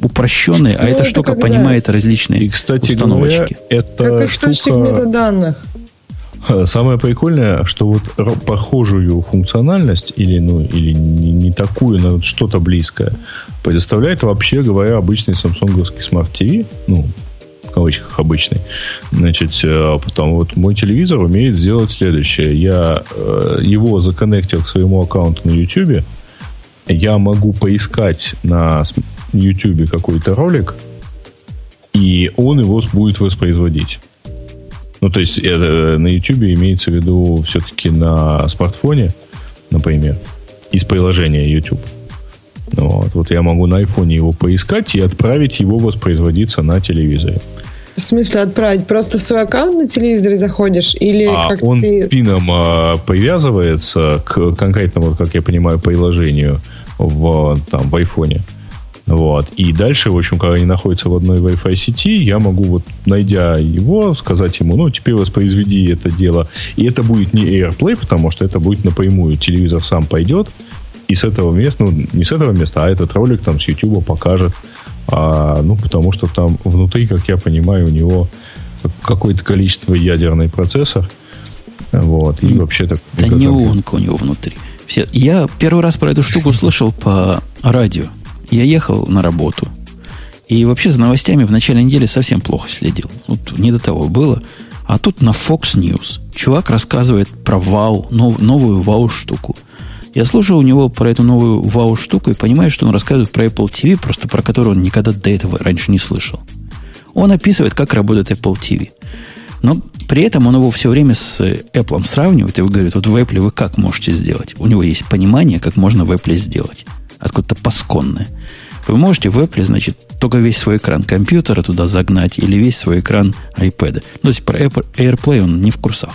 упрощенный, а Ну, эта это штука когда- понимает различные И, кстати установочки. говоря, это Как источник штука... метаданных. Ха, Самое прикольное, что вот похожую функциональность, или, ну, или не, не такую, но вот что-то близкое, предоставляет, вообще говоря, обычный самсунговский смарт TV, ну, в кавычках обычный. Значит, э, потом вот мой телевизор умеет сделать следующее. Я э, его законнектил к своему аккаунту на YouTube. Я могу поискать на YouTube какой-то ролик, и он его будет воспроизводить. Ну, то есть это на YouTube имеется в виду все-таки на смартфоне, например, из приложения YouTube. Вот, вот я могу на айфоне его поискать и отправить его воспроизводиться на телевизоре. В смысле отправить? Просто в свой аккаунт на телевизоре заходишь? Или А как он ты... пином а, привязывается к конкретному, как я понимаю, приложению в, там, в айфоне. Вот. И дальше, в общем, когда они находятся в одной Wi-Fi сети, я могу, вот, найдя его, сказать ему, ну, теперь воспроизведи это дело. И это будет не AirPlay, потому что это будет напрямую. Телевизор сам пойдет, и с этого места, ну, не с этого места, а этот ролик там с YouTube покажет. А, ну, потому что там внутри, как я понимаю, у него какое-то количество ядерный процессор. Вот. И вообще так. Да не онка у него внутри. Все. Я первый раз про эту штуку слышал по радио. Я ехал на работу. И вообще за новостями в начале недели совсем плохо следил. Вот не до того было. А тут на Fox News чувак рассказывает про вау, нов- новую вау-штуку. Я слушаю у него про эту новую вау-штуку и понимаю, что он рассказывает про Apple TV, просто про которую он никогда до этого раньше не слышал. Он описывает, как работает Apple TV. Но при этом он его все время с Apple сравнивает и говорит, вот в Apple вы как можете сделать? У него есть понимание, как можно в Apple сделать. Откуда-то пасконное. Вы можете в Apple, значит, только весь свой экран компьютера туда загнать или весь свой экран iPad. То есть про AirPlay он не в курсах.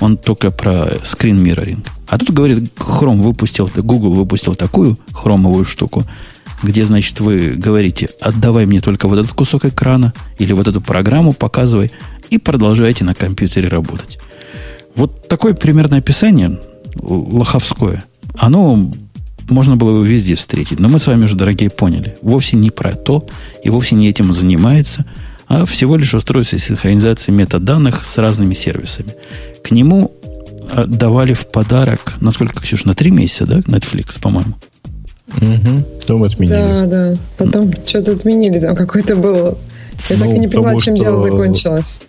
Он только про screen mirroring. А тут, говорит, Chrome выпустил, Google выпустил такую хромовую штуку, где, значит, вы говорите, отдавай мне только вот этот кусок экрана или вот эту программу показывай, и продолжайте на компьютере работать. Вот такое примерное описание, лоховское, оно можно было его везде встретить. Но мы с вами уже, дорогие, поняли. Вовсе не про то, и вовсе не этим занимается, а всего лишь устройство синхронизации метаданных с разными сервисами. К нему э, давали в подарок, насколько, Ксюша, на три месяца, да, Netflix, по-моему? Угу. Потом отменили. Да, да. Потом mm. что-то отменили, там какое-то было. Я ну, так и не поняла, чем что... дело закончилось.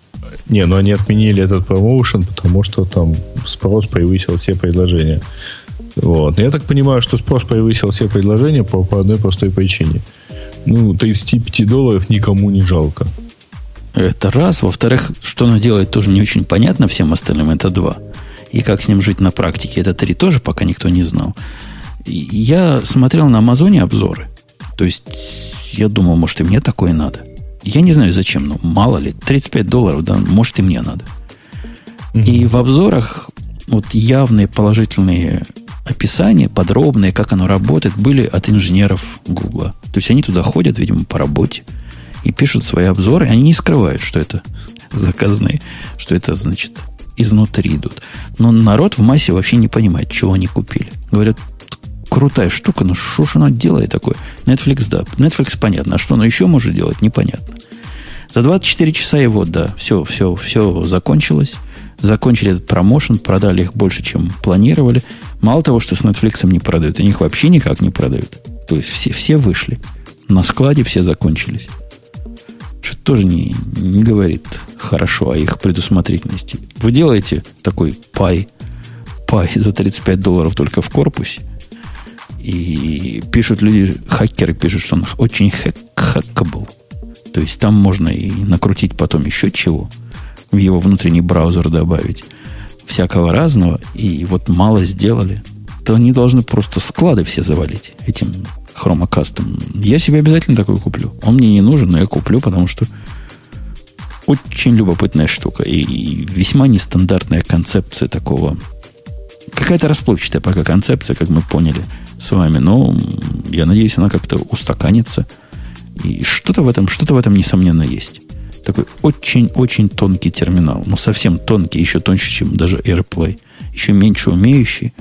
Не, ну они отменили этот промоушен, потому что там спрос превысил все предложения. Вот. Я так понимаю, что спрос превысил все предложения по, по одной простой причине. Ну, 35 долларов никому не жалко. Это раз. Во-вторых, что оно делает, тоже не очень понятно всем остальным. Это два. И как с ним жить на практике, это три тоже пока никто не знал. Я смотрел на Амазоне обзоры. То есть я думал, может, и мне такое надо. Я не знаю зачем, но мало ли, 35 долларов, да, может, и мне надо. Mm-hmm. И в обзорах вот явные положительные описания, подробные, как оно работает, были от инженеров Гугла. То есть они туда ходят, видимо, по работе и пишут свои обзоры. Они не скрывают, что это заказные, что это, значит, изнутри идут. Но народ в массе вообще не понимает, чего они купили. Говорят, крутая штука, но что ж она делает такое? Netflix, да. Netflix понятно. А что она еще может делать, непонятно. За 24 часа его, да, все, все, все закончилось. Закончили этот промоушен, продали их больше, чем планировали. Мало того, что с Netflix не продают, они их вообще никак не продают. То есть все, все вышли. На складе все закончились. Что тоже не, не говорит хорошо о их предусмотрительности. Вы делаете такой пай, пай за 35 долларов только в корпусе – и пишут люди, хакеры пишут, что он очень хэк, хэккабл. То есть там можно и накрутить потом еще чего, в его внутренний браузер добавить. Всякого разного. И вот мало сделали. То они должны просто склады все завалить этим хромокастом. Я себе обязательно такой куплю. Он мне не нужен, но я куплю, потому что очень любопытная штука. И весьма нестандартная концепция такого. Какая-то расплывчатая пока концепция, как мы поняли – с вами, но я надеюсь, она как-то устаканится. И что-то в этом, что-то в этом, несомненно, есть. Такой очень-очень тонкий терминал. Ну, совсем тонкий, еще тоньше, чем даже AirPlay. Еще меньше умеющий,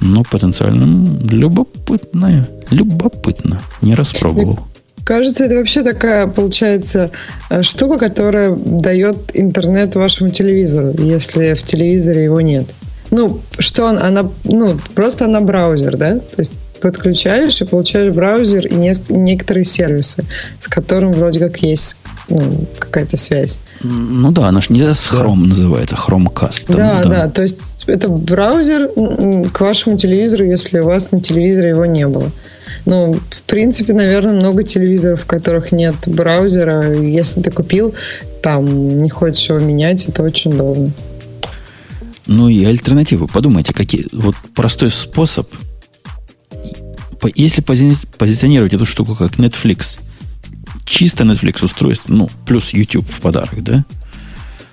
но потенциально любопытная. Любопытно. Не распробовал. Кажется, это вообще такая, получается, э, штука, которая дает интернет вашему телевизору, если в телевизоре его нет. Ну, что он, она, ну, просто она браузер, да? То есть подключаешь и получаешь браузер и не, некоторые сервисы, с которым вроде как есть ну, какая-то связь. Ну да, она же не с Chrome да. называется, Chromecast. Там, да, да, да, то есть это браузер к вашему телевизору, если у вас на телевизоре его не было. Ну, в принципе, наверное, много телевизоров, в которых нет браузера. Если ты купил, там не хочешь его менять, это очень удобно. Ну и альтернативы. Подумайте, какие. Вот простой способ. Если пози- позиционировать эту штуку как Netflix, чисто Netflix устройство, ну, плюс YouTube в подарок, да,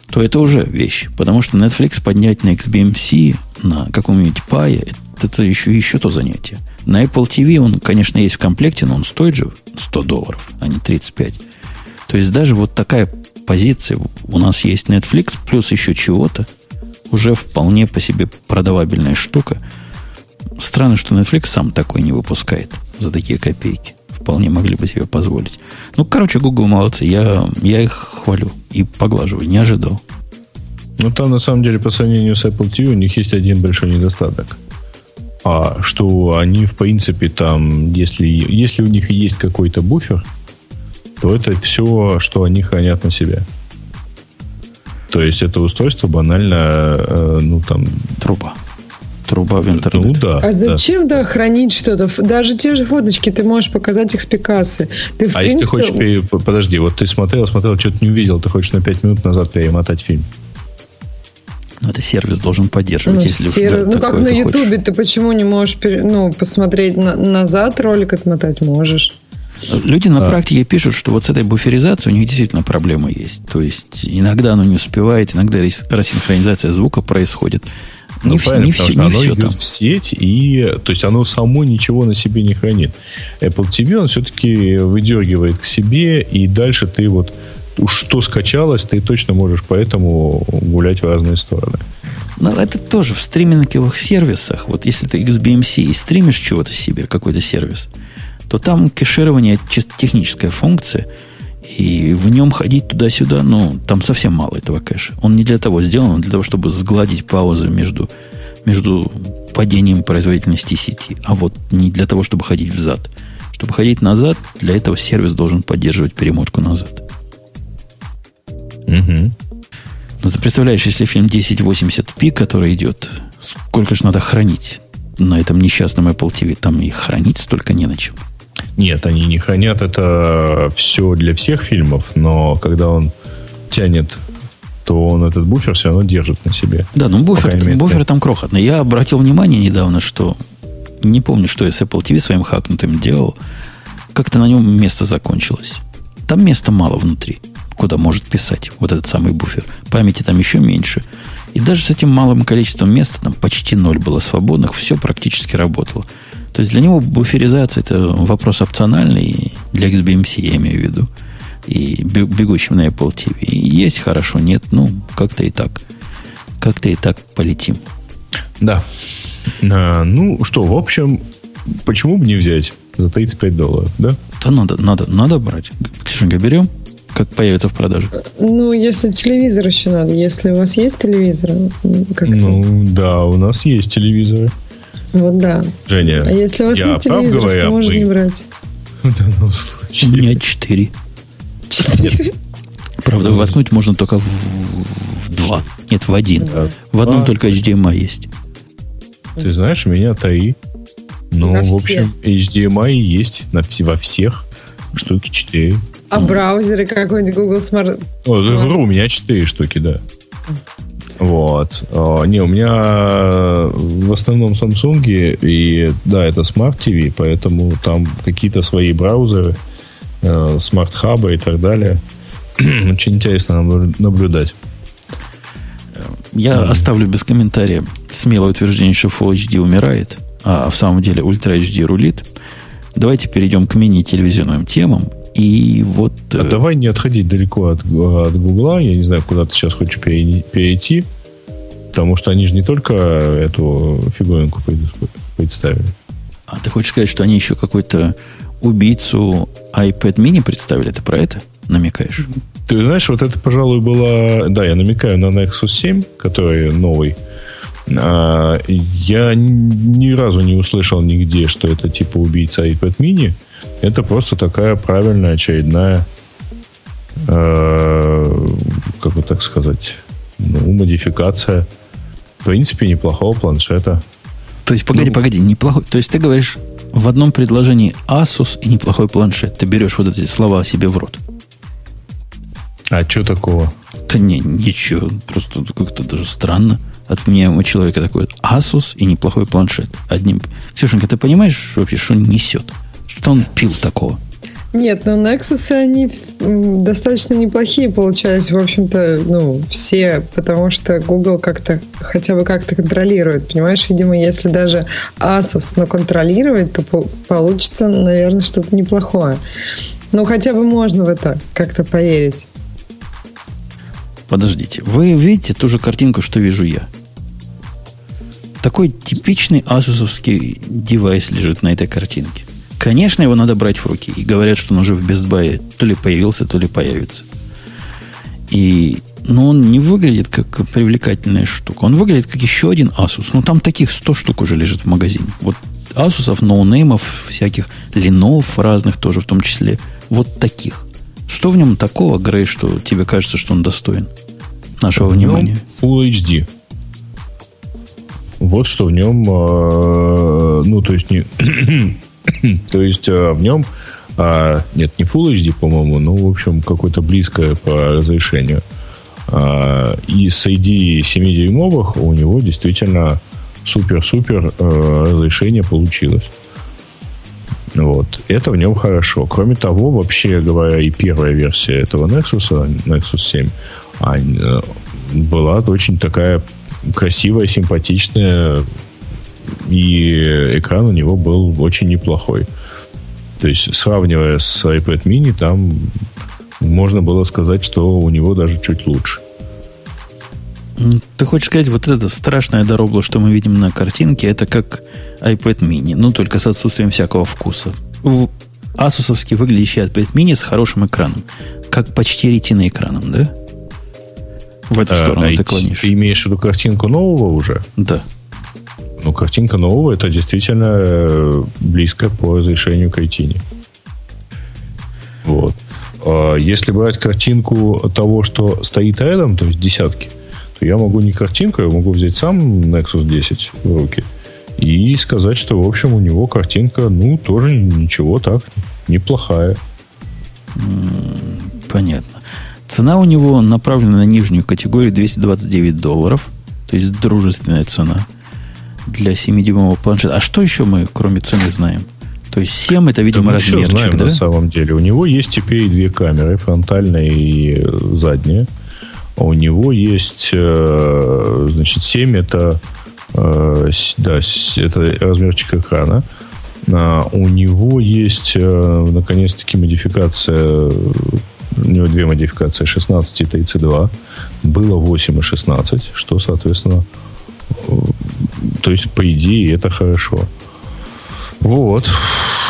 то это уже вещь. Потому что Netflix поднять на XBMC, на каком-нибудь Pi, это еще, еще то занятие. На Apple TV он, конечно, есть в комплекте, но он стоит же 100 долларов, а не 35. То есть даже вот такая позиция, у нас есть Netflix, плюс еще чего-то, уже вполне по себе продавабельная штука. Странно, что Netflix сам такой не выпускает за такие копейки. Вполне могли бы себе позволить. Ну, короче, Google молодцы. Я, я их хвалю и поглаживаю. Не ожидал. Ну, там, на самом деле, по сравнению с Apple TV, у них есть один большой недостаток. А что они, в принципе, там, если, если у них есть какой-то буфер, то это все, что они хранят на себе. То есть это устройство банально, э, ну там... Труба. Труба в интернет. Ну да. А зачем, да, хранить что-то? Даже те же фоточки ты можешь показать их с. Ты, в А если ты принципе, хочешь... Подожди, вот ты смотрел, смотрел, что-то не увидел, ты хочешь на 5 минут назад перемотать фильм. Но это сервис должен поддерживать, Ну, если уж сервис- да, ну как на. Ютубе, ты почему не можешь пере- ну, посмотреть на- назад ролик отмотать? Можешь. Люди на А. практике пишут, что вот с этой буферизацией у них действительно проблема есть. То есть иногда оно не успевает, иногда рас- рассинхронизация звука происходит. Не, Ну, вс- правильно, не потому все, что не оно идет там. в сеть, и, то есть оно само ничего на себе не хранит. Apple TV, он все-таки выдергивает к себе, и дальше ты вот уж что скачалось, ты точно можешь поэтому гулять в разные стороны. Но это тоже в стриминговых сервисах. Вот если ты XBMC и стримишь чего-то себе, какой-то сервис, то там кеширование чисто техническая функция, и в нем ходить туда-сюда, ну, там совсем мало этого кэша. Он не для того сделан, он для того, чтобы сгладить паузы между, между падением производительности сети, а вот не для того, чтобы ходить взад. Чтобы ходить назад, для этого сервис должен поддерживать перемотку назад. Мгм. Ну, ты представляешь, если фильм 1080p, который идет, сколько же надо хранить на этом несчастном Apple TV? Там и хранить столько не на чем. Нет, они не хранят это все для всех фильмов, но когда он тянет, то он этот буфер все равно держит на себе. Да, ну буфер, мере, буфер там крохотный. Я обратил внимание недавно, что не помню, что я с Apple TV своим хакнутым делал. Как-то на нем место закончилось. Там места мало внутри, куда может писать вот этот самый буфер. Памяти там еще меньше. И даже с этим малым количеством места, там почти ноль было свободных, все практически работало. То есть для него буферизация это вопрос опциональный, для XBMC я имею в виду, и бе- бегущим на Apple TV. И есть хорошо, нет, ну, как-то и так. Как-то и так полетим. Да. А, ну что, в общем, почему бы не взять за 35 долларов, да? То надо, надо, надо брать. Ксюшенька, берем, как появится в продаже. Ну, если телевизор еще надо. Если у вас есть телевизор, как Ну, да, у нас есть телевизоры. Вот да. Женя, А если у вас я нет телевизора, говоря, то можно мы- не брать. в данном У случае. меня 4. Правда, воткнуть можно только в, в два. Нет, в один. Да. В одном Два. только HDMI есть. Ты знаешь, у меня три. Ну, На в общем, HDMI есть на во всех. Штуки 4. А браузеры какой-нибудь Google Smart... О, Smart- вру, у меня 4 штуки, да. Вот. А, Не, у меня в основном Samsung, и да, это Smart TV, поэтому там какие-то свои браузеры, э, Smart Hub и так далее. Очень интересно наблю- наблюдать. Я оставлю без комментария смелое утверждение, что Full HD умирает, а в самом деле Ultra HD рулит. Давайте перейдем к мини-телевизионным темам. И вот... А э, давай не отходить далеко от, от Гугла. Я не знаю, куда ты сейчас хочешь пере- перейти. Потому что они же не только эту фигуринку пред- представили. А ты хочешь сказать, что они еще какой-то убийцу iPad mini представили? Ты про это намекаешь? Ты знаешь, вот это, пожалуй, было... Да, я намекаю на Nexus 7, который новый. А, я ни разу не услышал нигде, что это типа убийца iPad mini. Это просто такая правильная очередная, э, как бы так сказать, ну, модификация. В принципе, неплохого планшета. То есть, погоди, Ну. погоди, неплохой. То есть, ты говоришь в одном предложении Asus и неплохой планшет. Ты берешь вот эти слова себе в рот. А что такого? Да не, ничего. Просто как-то даже странно. От меня у человека такой Asus и неплохой планшет. Одним. Ксюшенька, ты понимаешь вообще, что он несет? Что он пил такого? Нет, но Nexus они достаточно неплохие получались, в общем-то, ну, все, потому что Google как-то, хотя бы как-то контролирует, понимаешь? Видимо, если даже Asus, но контролировать, то пол- получится, наверное, что-то неплохое. Ну, хотя бы можно в это как-то поверить. Подождите. Вы видите ту же картинку, что вижу я? Такой типичный асусовский девайс лежит на этой картинке. Конечно, его надо брать в руки. И говорят, что он уже в Best то ли появился, то ли появится. И, но он не выглядит как привлекательная штука. Он выглядит как еще один Asus. Ну, там таких 100 штук уже лежит в магазине. Вот Asusов, ноунеймов, всяких линов разных тоже в том числе. Вот таких. Что в нем такого, Грей, что тебе кажется, что он достоин нашего внимания? Ну, Full HD. Вот что в нем, э, ну, то есть, не, то есть э, в нем, э, нет, не Full HD, по-моему, но, в общем, какое-то близкое по разрешению. И среди 7-дюймовых у него действительно супер-супер разрешение получилось. Вот. Это в нем хорошо. Кроме того, вообще говоря, и первая версия этого Nexus, Nexus 7, а, была очень такая красивая, симпатичная, и экран у него был очень неплохой. То есть, сравнивая с iPad mini, там можно было сказать, что у него даже чуть лучше. Ты хочешь сказать, вот это страшное доробло, что мы видим на картинке, это как iPad mini, ну, только с отсутствием всякого вкуса. Асусовский выглядящий iPad mini с хорошим экраном. Как почти ретина экраном, да? В эту а, сторону ты клонишь. Ты имеешь в виду картинку нового уже? Да. Ну, картинка нового это действительно э, близко по разрешению к ретине. Вот. А если брать картинку того, что стоит рядом, то есть десятки, то я могу не картинку, я могу взять сам Nexus 10 в руки и сказать, что, в общем, у него картинка, ну, тоже ничего так, неплохая. Понятно. Цена у него направлена на нижнюю категорию 229 долларов. То есть дружественная цена для 7-дюймового планшета. А что еще мы, кроме цены, знаем? То есть 7 это, видимо, да размерчик, знаем, да? на самом деле. У него есть теперь две камеры, фронтальная и задняя. У него есть, э, значит, 7 это, э, да, это размерчик экрана. А, у него есть, э, наконец-таки, модификация у него две модификации 16 и 32. Было 8 и 16, что, соответственно, то есть, по идее, это хорошо. Вот.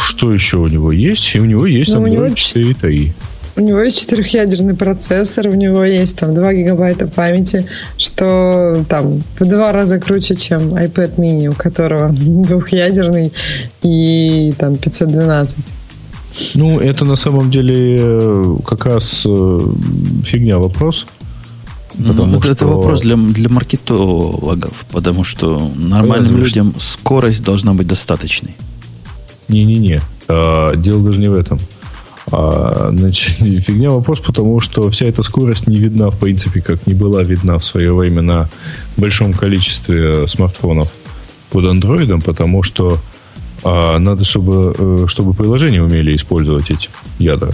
Что еще у него есть? И у него есть ну, Android 4.3. У него есть четырехъядерный процессор, у него есть там 2 гигабайта памяти, что там в два раза круче, чем iPad mini, у которого двухъядерный и там 512. Ну, это на самом деле э, как раз э, фигня вопрос. Потому ну, что... Это вопрос для, для маркетологов, потому что нормальным Разве людям что... скорость должна быть достаточной. Не-не-не. А, дело даже не в этом. А, значит, фигня вопрос, потому что вся эта скорость не видна, в принципе, как не была видна в свое время на большом количестве смартфонов под андроидом, потому что а, надо, чтобы, э, чтобы приложения умели использовать эти ядра.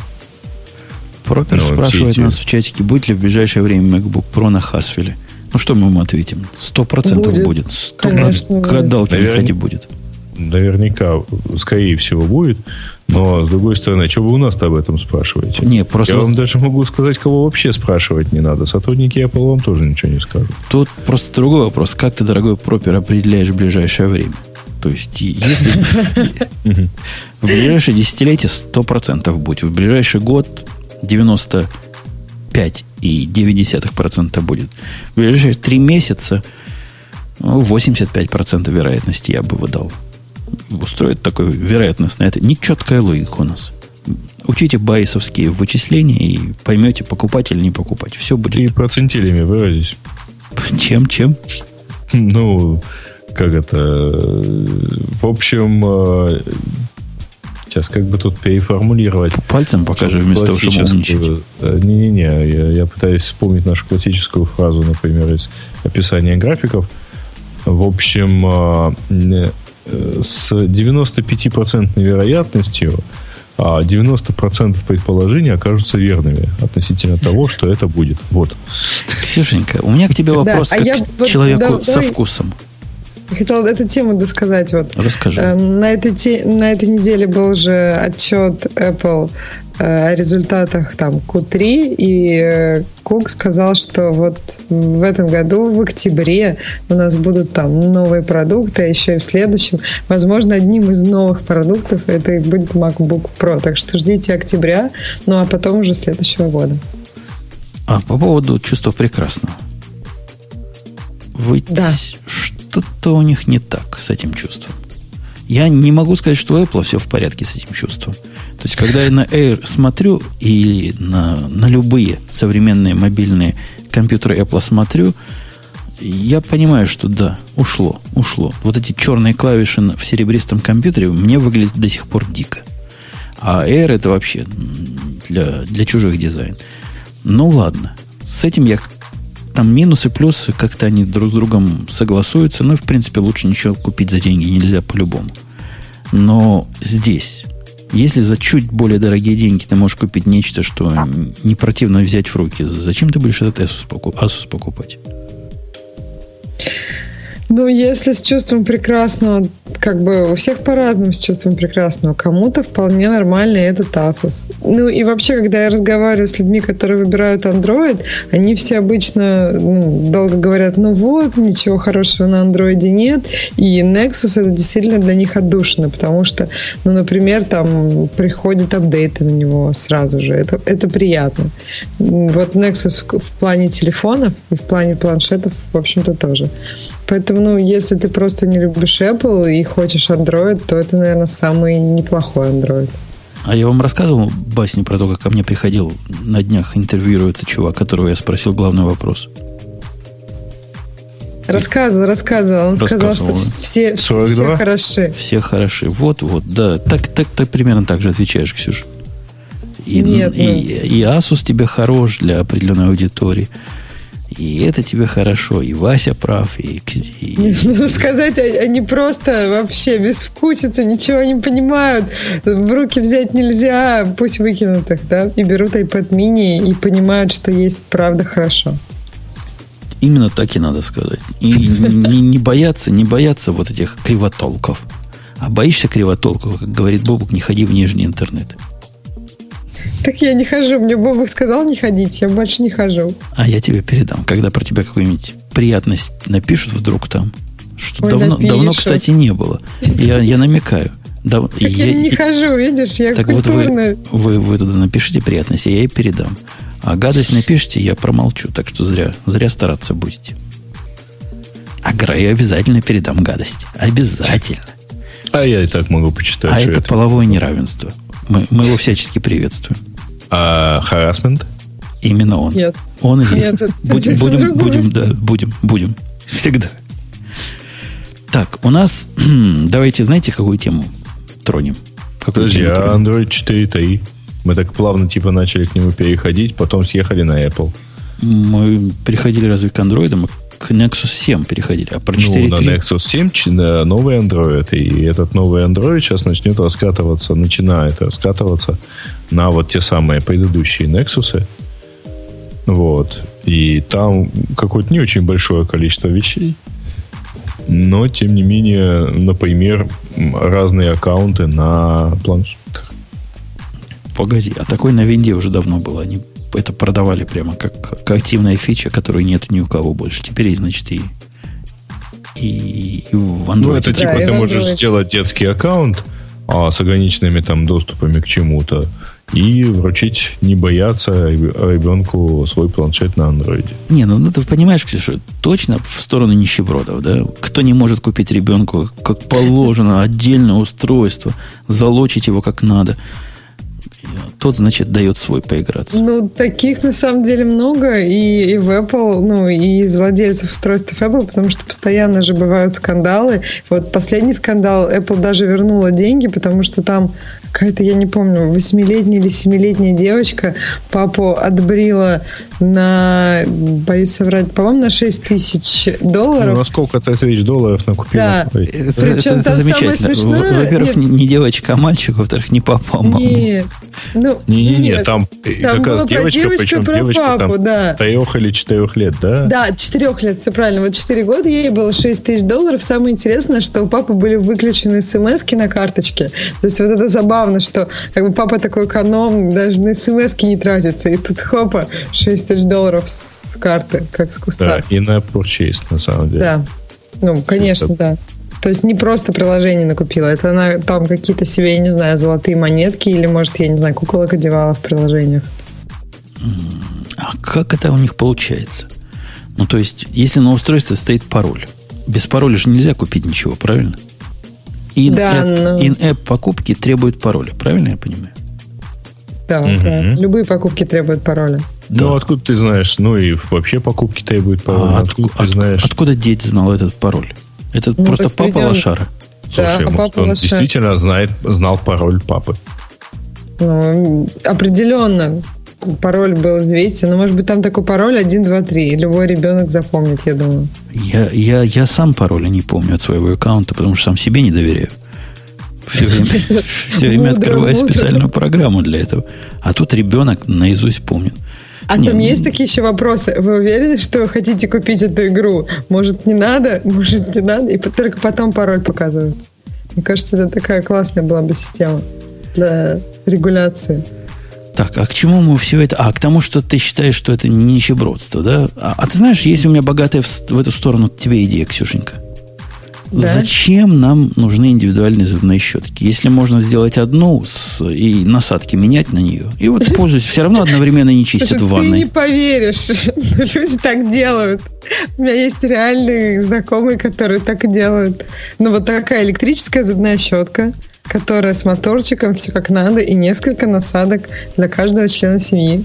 Пропер ну, спрашивает нас в чатике, будет ли в ближайшее время MacBook Pro на Haswell. Ну, что мы ему ответим? Сто процентов будет. Сто процентов. Гадалки не ходи будет наверняка, скорее всего, будет. Но, с другой стороны, что вы у нас-то об этом спрашиваете? Не, просто... Я вам даже могу сказать, кого вообще спрашивать не надо. Сотрудники Apple вам тоже ничего не скажут. Тут просто другой вопрос. Как ты, дорогой пропер, определяешь в ближайшее время? То есть, если в ближайшее десятилетие 100% будет, в ближайший год 95,9% будет. В ближайшие три месяца 85% ну, вероятности я бы выдал устроит такой вероятностный. Это нечеткая логика у нас. Учите байесовские вычисления и поймете, покупать или не покупать. Все будет. И процентилями выразись. Чем, чем? Ну, как это... В общем, э, сейчас как бы тут переформулировать. Пальцем покажи вместо того, чтобы умничать. Э, не-не-не, я, я пытаюсь вспомнить нашу классическую фразу, например, из описания графиков. В общем, э, с 95% вероятностью 90% а предположений окажутся верными относительно того, что это будет. Вот. Ксюшенька, у меня к тебе вопрос да, а как к человеку вот, со вкусом. Я хотела эту тему досказать. Вот. Расскажи. Э, на этой, на этой неделе был же отчет Apple результатах там Q3, и э, Кук сказал, что вот в этом году, в октябре, у нас будут там новые продукты, а еще и в следующем, возможно, одним из новых продуктов это и будет MacBook Pro. Так что ждите октября, ну а потом уже следующего года. А по поводу чувства прекрасного. Ведь да. что-то у них не так с этим чувством. Я не могу сказать, что у Apple все в порядке с этим чувством. То есть, когда я на Air смотрю или на, на любые современные мобильные компьютеры Apple смотрю, Я понимаю, что да, ушло, ушло. Вот эти черные клавиши в серебристом компьютере мне выглядят до сих пор дико. А Air это вообще для, для чужих дизайн. Ну ладно, с этим я там минусы, плюсы, как-то они друг с другом согласуются. Ну, в принципе, лучше ничего купить за деньги нельзя по-любому. Но здесь, если за чуть более дорогие деньги ты можешь купить нечто, что не противно взять в руки, зачем ты будешь этот Asus, Asus покупать? Ну, если с чувством прекрасного, как бы у всех по-разному с чувством прекрасного. Кому-то вполне нормально этот Asus. Ну, и вообще, когда я разговариваю с людьми, которые выбирают Android, они все обычно ну, долго говорят, ну вот, ничего хорошего на Android нет. И Nexus это действительно для них отдушина, потому что, ну, например, там приходят апдейты на него сразу же. Это, это приятно. Вот Nexus в, в плане телефонов и в плане планшетов, в общем-то, тоже. Поэтому, ну, если ты просто не любишь Apple и хочешь Android, то это, наверное, самый неплохой Android. А я вам рассказывал басню про то, как ко мне приходил на днях интервьюируется чувак, которого я спросил главный вопрос. Рассказывал, рассказывал. Он сказал, что все, все хороши. Все хороши. Вот, вот, да. Так, так, так примерно так же отвечаешь, Ксюша. И, Нет, и, и Asus тебе хорош для определенной аудитории. И это тебе хорошо, и Вася прав, и... и... Надо сказать, а, они просто вообще без вкусицы, ничего не понимают. В руки взять нельзя, пусть выкинут их, да, и берут iPad mini и понимают, что есть правда хорошо. Именно так и надо сказать. И не, не бояться, не бояться вот этих кривотолков. А боишься кривотолков, как говорит Бобук, не ходи в нижний интернет. Так я не хожу. Мне Бобок сказал не ходить, я больше не хожу. А я тебе передам, когда про тебя какую-нибудь приятность напишут вдруг там. Что Ой, давно, давно, кстати, не было. Я, я намекаю. Да, так я, я не хожу, видишь, я Так культурная. вот вы, вы, вы туда напишите приятность, я ей передам. А гадость напишите, я промолчу. Так что зря, зря стараться будете. А Грею обязательно передам гадость. Обязательно. А я и так могу почитать. А это, это половое неравенство. Мы, мы его всячески приветствуем. А харасмент? Именно он. Нет. Он и есть. Нет, будем, будем, будем, да, будем, будем. Всегда. Так, у нас, давайте, знаете, какую тему тронем? Какую Подожди, тему а Android 4.3? Мы так плавно типа начали к нему переходить, потом съехали на Apple. Мы переходили разве к Android, мы к Nexus 7 переходили. А про 4.3... Ну, на Nexus 7 на новый Android. И этот новый Android сейчас начнет раскатываться, начинает раскатываться на вот те самые предыдущие Nexus. Вот. И там какое-то не очень большое количество вещей. Но, тем не менее, например, разные аккаунты на планшетах. Погоди, а такой на винде уже давно было. Они это продавали прямо как, как активная фича, которой нет ни у кого больше. Теперь, значит, и, и, и в Android. Ну, это типа да, ты можешь Android. сделать детский аккаунт а, с ограниченными там доступами к чему-то и вручить, не бояться ребенку свой планшет на андроиде. Не, ну, ну ты понимаешь, Ксюша, точно в сторону нищебродов, да? Кто не может купить ребенку, как положено, отдельное устройство, залочить его как надо – тот, значит, дает свой поиграться. Ну, таких на самом деле много, и, и в Apple, ну, и из владельцев устройств Apple, потому что постоянно же бывают скандалы. Вот последний скандал, Apple даже вернула деньги, потому что там какая-то, я не помню, восьмилетняя или семилетняя девочка папу отбрила на, боюсь соврать, по-моему, на 6 тысяч долларов. Ну, на сколько-то тысяч долларов накупила. Да. Это, Причем это, это замечательно. Смешное... Во-первых, нет. не девочка, а мальчик, во-вторых, не папа, а мама. Нет. Ну, Не-не-не, там, там как раз девочка, причем про девочка папу, там да. трех или четырех лет, да? Да, четырех лет, все правильно. Вот четыре года ей было 6 тысяч долларов. Самое интересное, что у папы были выключены смс на карточке. То есть вот это забавно, что как бы папа такой эконом, даже на смс не тратится. И тут хопа, 6 тысяч долларов с карты, как с куста. Да, и на purchase, на самом деле. Да, ну, конечно, да. То есть не просто приложение накупила, это она там какие-то себе, я не знаю, золотые монетки или, может, я не знаю, куколок одевала в приложениях. А как это у них получается? Ну, то есть, если на устройстве стоит пароль, без пароля же нельзя купить ничего, правильно? In-app, да, но... in покупки требуют пароля, правильно я понимаю? Да, угу. Любые покупки требуют пароля. Да. Ну, откуда ты знаешь? Ну, и вообще покупки требуют пароль. А, откуда от, ты знаешь? Откуда деть знал этот пароль? Это ну, просто папа придем... лошара. Слушай, да, может, он лошара. действительно знает, знал пароль папы. Ну, определенно пароль был известен. Но, может быть, там такой пароль 1, 2, 3. Любой ребенок запомнит, я думаю. Я, я, я сам пароля не помню от своего аккаунта, потому что сам себе не доверяю. Все время, все время открываю специальную программу для этого. А тут ребенок наизусть помнит. А Нет, там ну... есть такие еще вопросы. Вы уверены, что вы хотите купить эту игру? Может, не надо? Может, не надо? И только потом пароль показывается. Мне кажется, это такая классная была бы система для регуляции. Так, а к чему мы все это? А, к тому, что ты считаешь, что это не нищебродство, да? А, а ты знаешь, есть у меня богатая в, в эту сторону тебе идея, Ксюшенька. Да? Зачем нам нужны индивидуальные зубные щетки? Если можно сделать одну с, и насадки менять на нее, и вот пользуюсь, все равно одновременно не чистят в ванной. Ты не поверишь, люди так делают. У меня есть реальные знакомые, которые так и делают. Ну, вот такая электрическая зубная щетка, которая с моторчиком, все как надо, и несколько насадок для каждого члена семьи.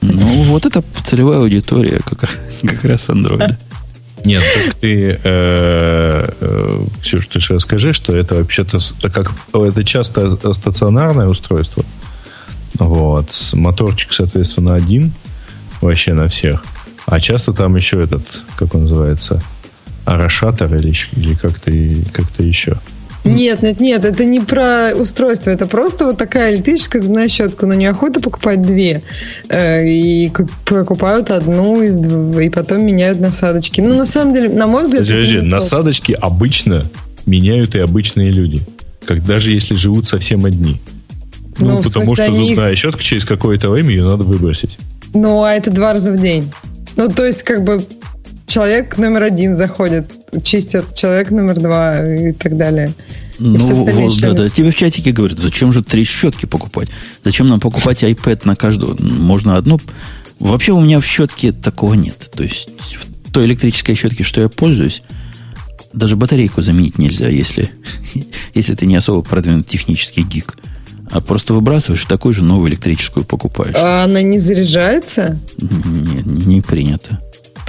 Ну, вот это целевая аудитория как, как раз андроида. Нет, так ты, э, э, Ксюш, ты же расскажи, что это вообще-то как это часто стационарное устройство. Вот. Моторчик, соответственно, один вообще на всех. А часто там еще этот, как он называется, арашатор или, или как-то как еще. Нет, нет, нет, это не про устройство, это просто вот такая электрическая зубная щетка, но неохота покупать две. Э, и покупают одну из двух, и потом меняют насадочки. Ну, на самом деле, на мой взгляд... Подожди, насадочки обычно меняют и обычные люди. Как даже если живут совсем одни. Ну, ну потому что они... зубная щетка через какое-то время ее надо выбросить. Ну, а это два раза в день. Ну, то есть, как бы человек номер один заходит, чистят человек номер два и так далее. Ну, вот, да, да. Тебе в чатике говорят, зачем же три щетки покупать? Зачем нам покупать iPad на каждую? Можно одну. Вообще у меня в щетке такого нет. То есть в той электрической щетке, что я пользуюсь, даже батарейку заменить нельзя, если, если ты не особо продвинут технический гик. А просто выбрасываешь, такую же новую электрическую покупаешь. А она не заряжается? Нет, не, не принято.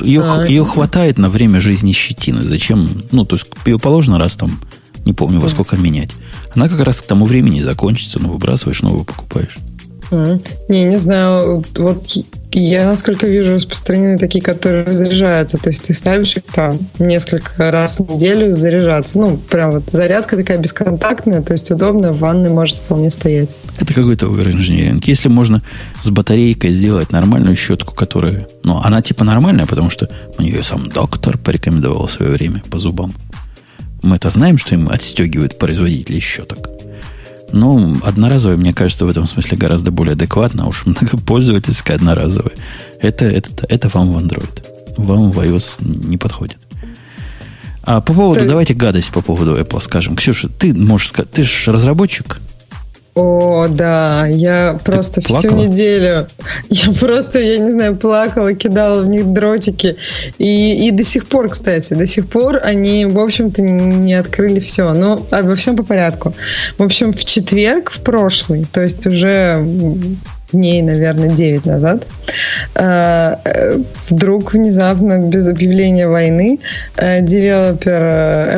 Ее, а, ее хватает на время жизни щетины. Зачем? Ну, то есть ее положено раз там, не помню во сколько менять. Она как раз к тому времени закончится, но выбрасываешь, новую покупаешь. Не, не знаю. Вот я, насколько вижу, распространены такие, которые заряжаются. То есть ты ставишь их там несколько раз в неделю заряжаться. Ну, прям вот зарядка такая бесконтактная, то есть удобная, в ванной может вполне стоять. Это какой-то овер-инжиниринг. Если можно с батарейкой сделать нормальную щетку, которая... Ну, она типа нормальная, потому что у нее сам доктор порекомендовал в свое время по зубам. Мы это знаем, что им отстегивают производители щеток. Ну, одноразовая, мне кажется, в этом смысле гораздо более адекватно, а уж многопользовательская одноразовая. Это, это, это вам в Android. Вам в iOS не подходит. А по поводу, ты... давайте гадость по поводу Apple скажем. Ксюша, ты можешь сказать, ты же разработчик. О, да, я Ты просто плакала? всю неделю, я просто, я не знаю, плакала, кидала в них дротики. И, и до сих пор, кстати, до сих пор они, в общем-то, не открыли все. Но обо всем по порядку. В общем, в четверг, в прошлый, то есть уже дней, наверное, 9 назад, э, э, вдруг внезапно, без объявления войны, э, девелопер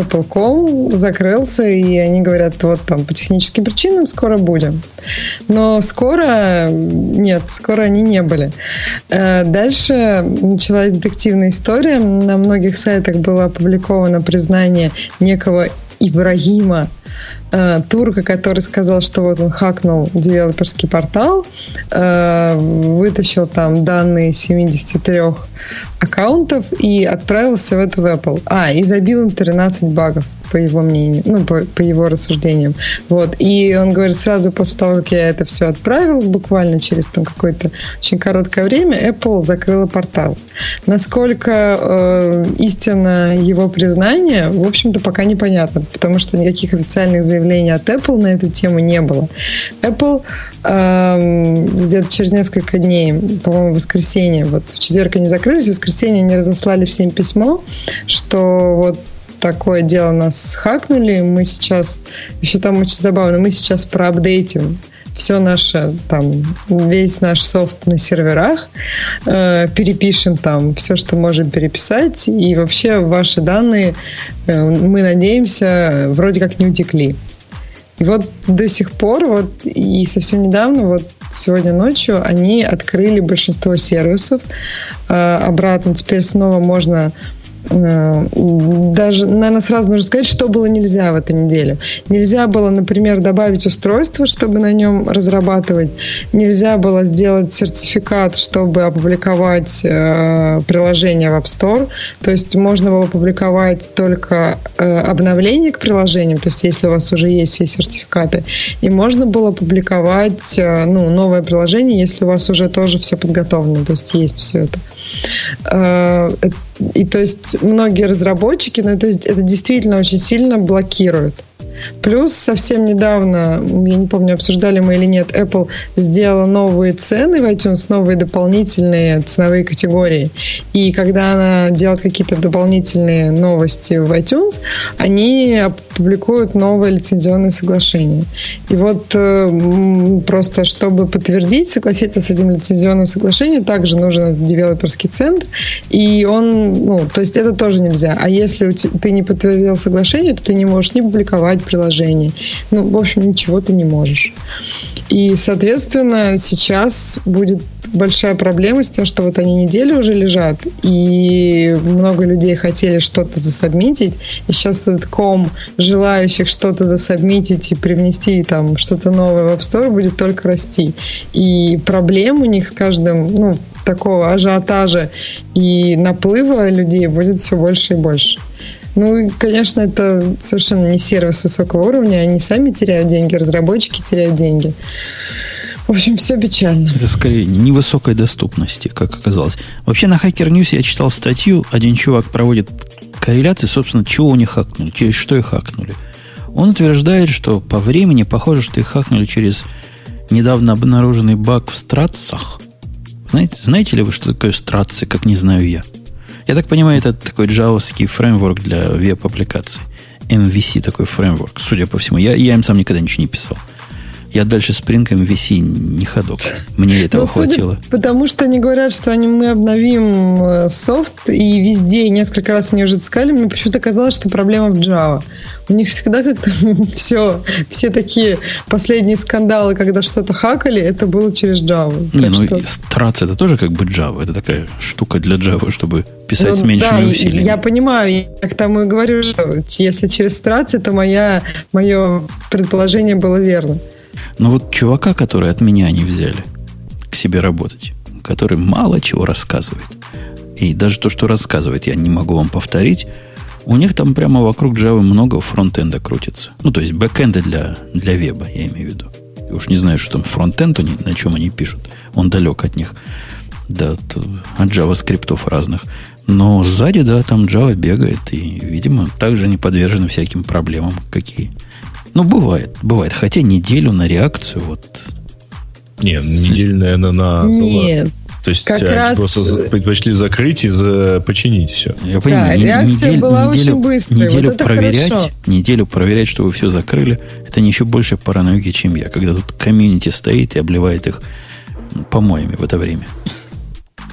Apple.com закрылся, и они говорят, вот там по техническим причинам скоро будем. Но скоро, нет, скоро они не были. Дальше началась детективная история. На многих сайтах было опубликовано признание некого Ибрагима э, турка, который сказал, что вот он хакнул девелоперский портал, э, вытащил там данные 73 аккаунтов и отправился в это в Apple. А, и забил им 13 багов по его мнению, ну, по, по его рассуждениям. Вот. И он говорит, сразу после того, как я это все отправил, буквально через там какое-то очень короткое время, Apple закрыла портал. Насколько э, истинно его признание, в общем-то, пока непонятно, потому что никаких официальных заявлений от Apple на эту тему не было. Apple э, где-то через несколько дней, по-моему, в воскресенье, вот в четверг они закрылись, в воскресенье они разослали всем письмо, что вот такое дело нас хакнули, мы сейчас, еще там очень забавно, мы сейчас проапдейтим все наше, там, весь наш софт на серверах, э, перепишем там все, что можем переписать, и вообще ваши данные, э, мы надеемся, вроде как не утекли. И вот до сих пор, вот и совсем недавно, вот сегодня ночью, они открыли большинство сервисов. Э, обратно теперь снова можно даже, наверное, сразу нужно сказать, что было нельзя в эту неделю. Нельзя было, например, добавить устройство, чтобы на нем разрабатывать. Нельзя было сделать сертификат, чтобы опубликовать э, приложение в App Store. То есть можно было публиковать только э, обновление к приложениям, то есть если у вас уже есть все сертификаты. И можно было публиковать э, ну, новое приложение, если у вас уже тоже все подготовлено, то есть есть все это. Э, и то есть многие разработчики, ну то есть это действительно очень сильно блокирует. Плюс совсем недавно, я не помню, обсуждали мы или нет, Apple сделала новые цены в iTunes, новые дополнительные ценовые категории. И когда она делает какие-то дополнительные новости в iTunes, они публикуют новые лицензионные соглашения. И вот э, просто, чтобы подтвердить, согласиться с этим лицензионным соглашением, также нужен девелоперский центр. И он, ну, то есть это тоже нельзя. А если ты не подтвердил соглашение, то ты не можешь не публиковать приложений. Ну, в общем, ничего ты не можешь. И, соответственно, сейчас будет большая проблема с тем, что вот они неделю уже лежат, и много людей хотели что-то засобмитить, и сейчас этот ком желающих что-то засобмитить и привнести там что-то новое в App Store будет только расти. И проблем у них с каждым, ну, такого ажиотажа и наплыва людей будет все больше и больше. Ну, конечно, это совершенно не сервис высокого уровня. Они сами теряют деньги, разработчики теряют деньги. В общем, все печально. Это скорее невысокой доступности, как оказалось. Вообще на Hacker News я читал статью, один чувак проводит корреляции, собственно, чего у них хакнули, через что их хакнули. Он утверждает, что по времени похоже, что их хакнули через недавно обнаруженный баг в стратсах. Знаете, знаете ли вы, что такое стратсы, как не знаю я? Я так понимаю, это такой джавовский фреймворк для веб-аппликаций. MVC такой фреймворк, судя по всему. Я, я им сам никогда ничего не писал. Я дальше Spring MVC не ходок. Мне этого Но хватило. Судя, потому что они говорят, что они, мы обновим э, софт, и везде, и несколько раз они уже сказали, мне почему-то казалось, что проблема в Java. У них всегда как-то все, все такие последние скандалы, когда что-то хакали, это было через Java. Не, ну что... Страц это тоже как бы Java. Это такая штука для Java, чтобы писать ну, с меньшими да, усилиями. Я понимаю, я к тому и говорю, что если через Страц, то моя, мое предположение было верно. Но вот чувака, который от меня не взяли к себе работать, который мало чего рассказывает, и даже то, что рассказывает, я не могу вам повторить, у них там прямо вокруг Java много фронтенда крутится. Ну, то есть бэкенда для, для веба, я имею в виду. Я уж не знаю, что там фронтенд, на чем они пишут. Он далек от них. Да, от JavaScript разных. Но сзади, да, там Java бегает, и, видимо, также не подвержены всяким проблемам, какие ну, бывает, бывает. Хотя неделю на реакцию вот... Нет, неделю, наверное, на... Нет. То есть как раз... просто предпочли закрыть и за... починить все. Я понимаю, да, реакция неделю, была неделю, очень быстрая. Неделю вот проверять, хорошо. неделю проверять, что вы все закрыли, это не еще больше параноики, чем я, когда тут комьюнити стоит и обливает их помоями в это время.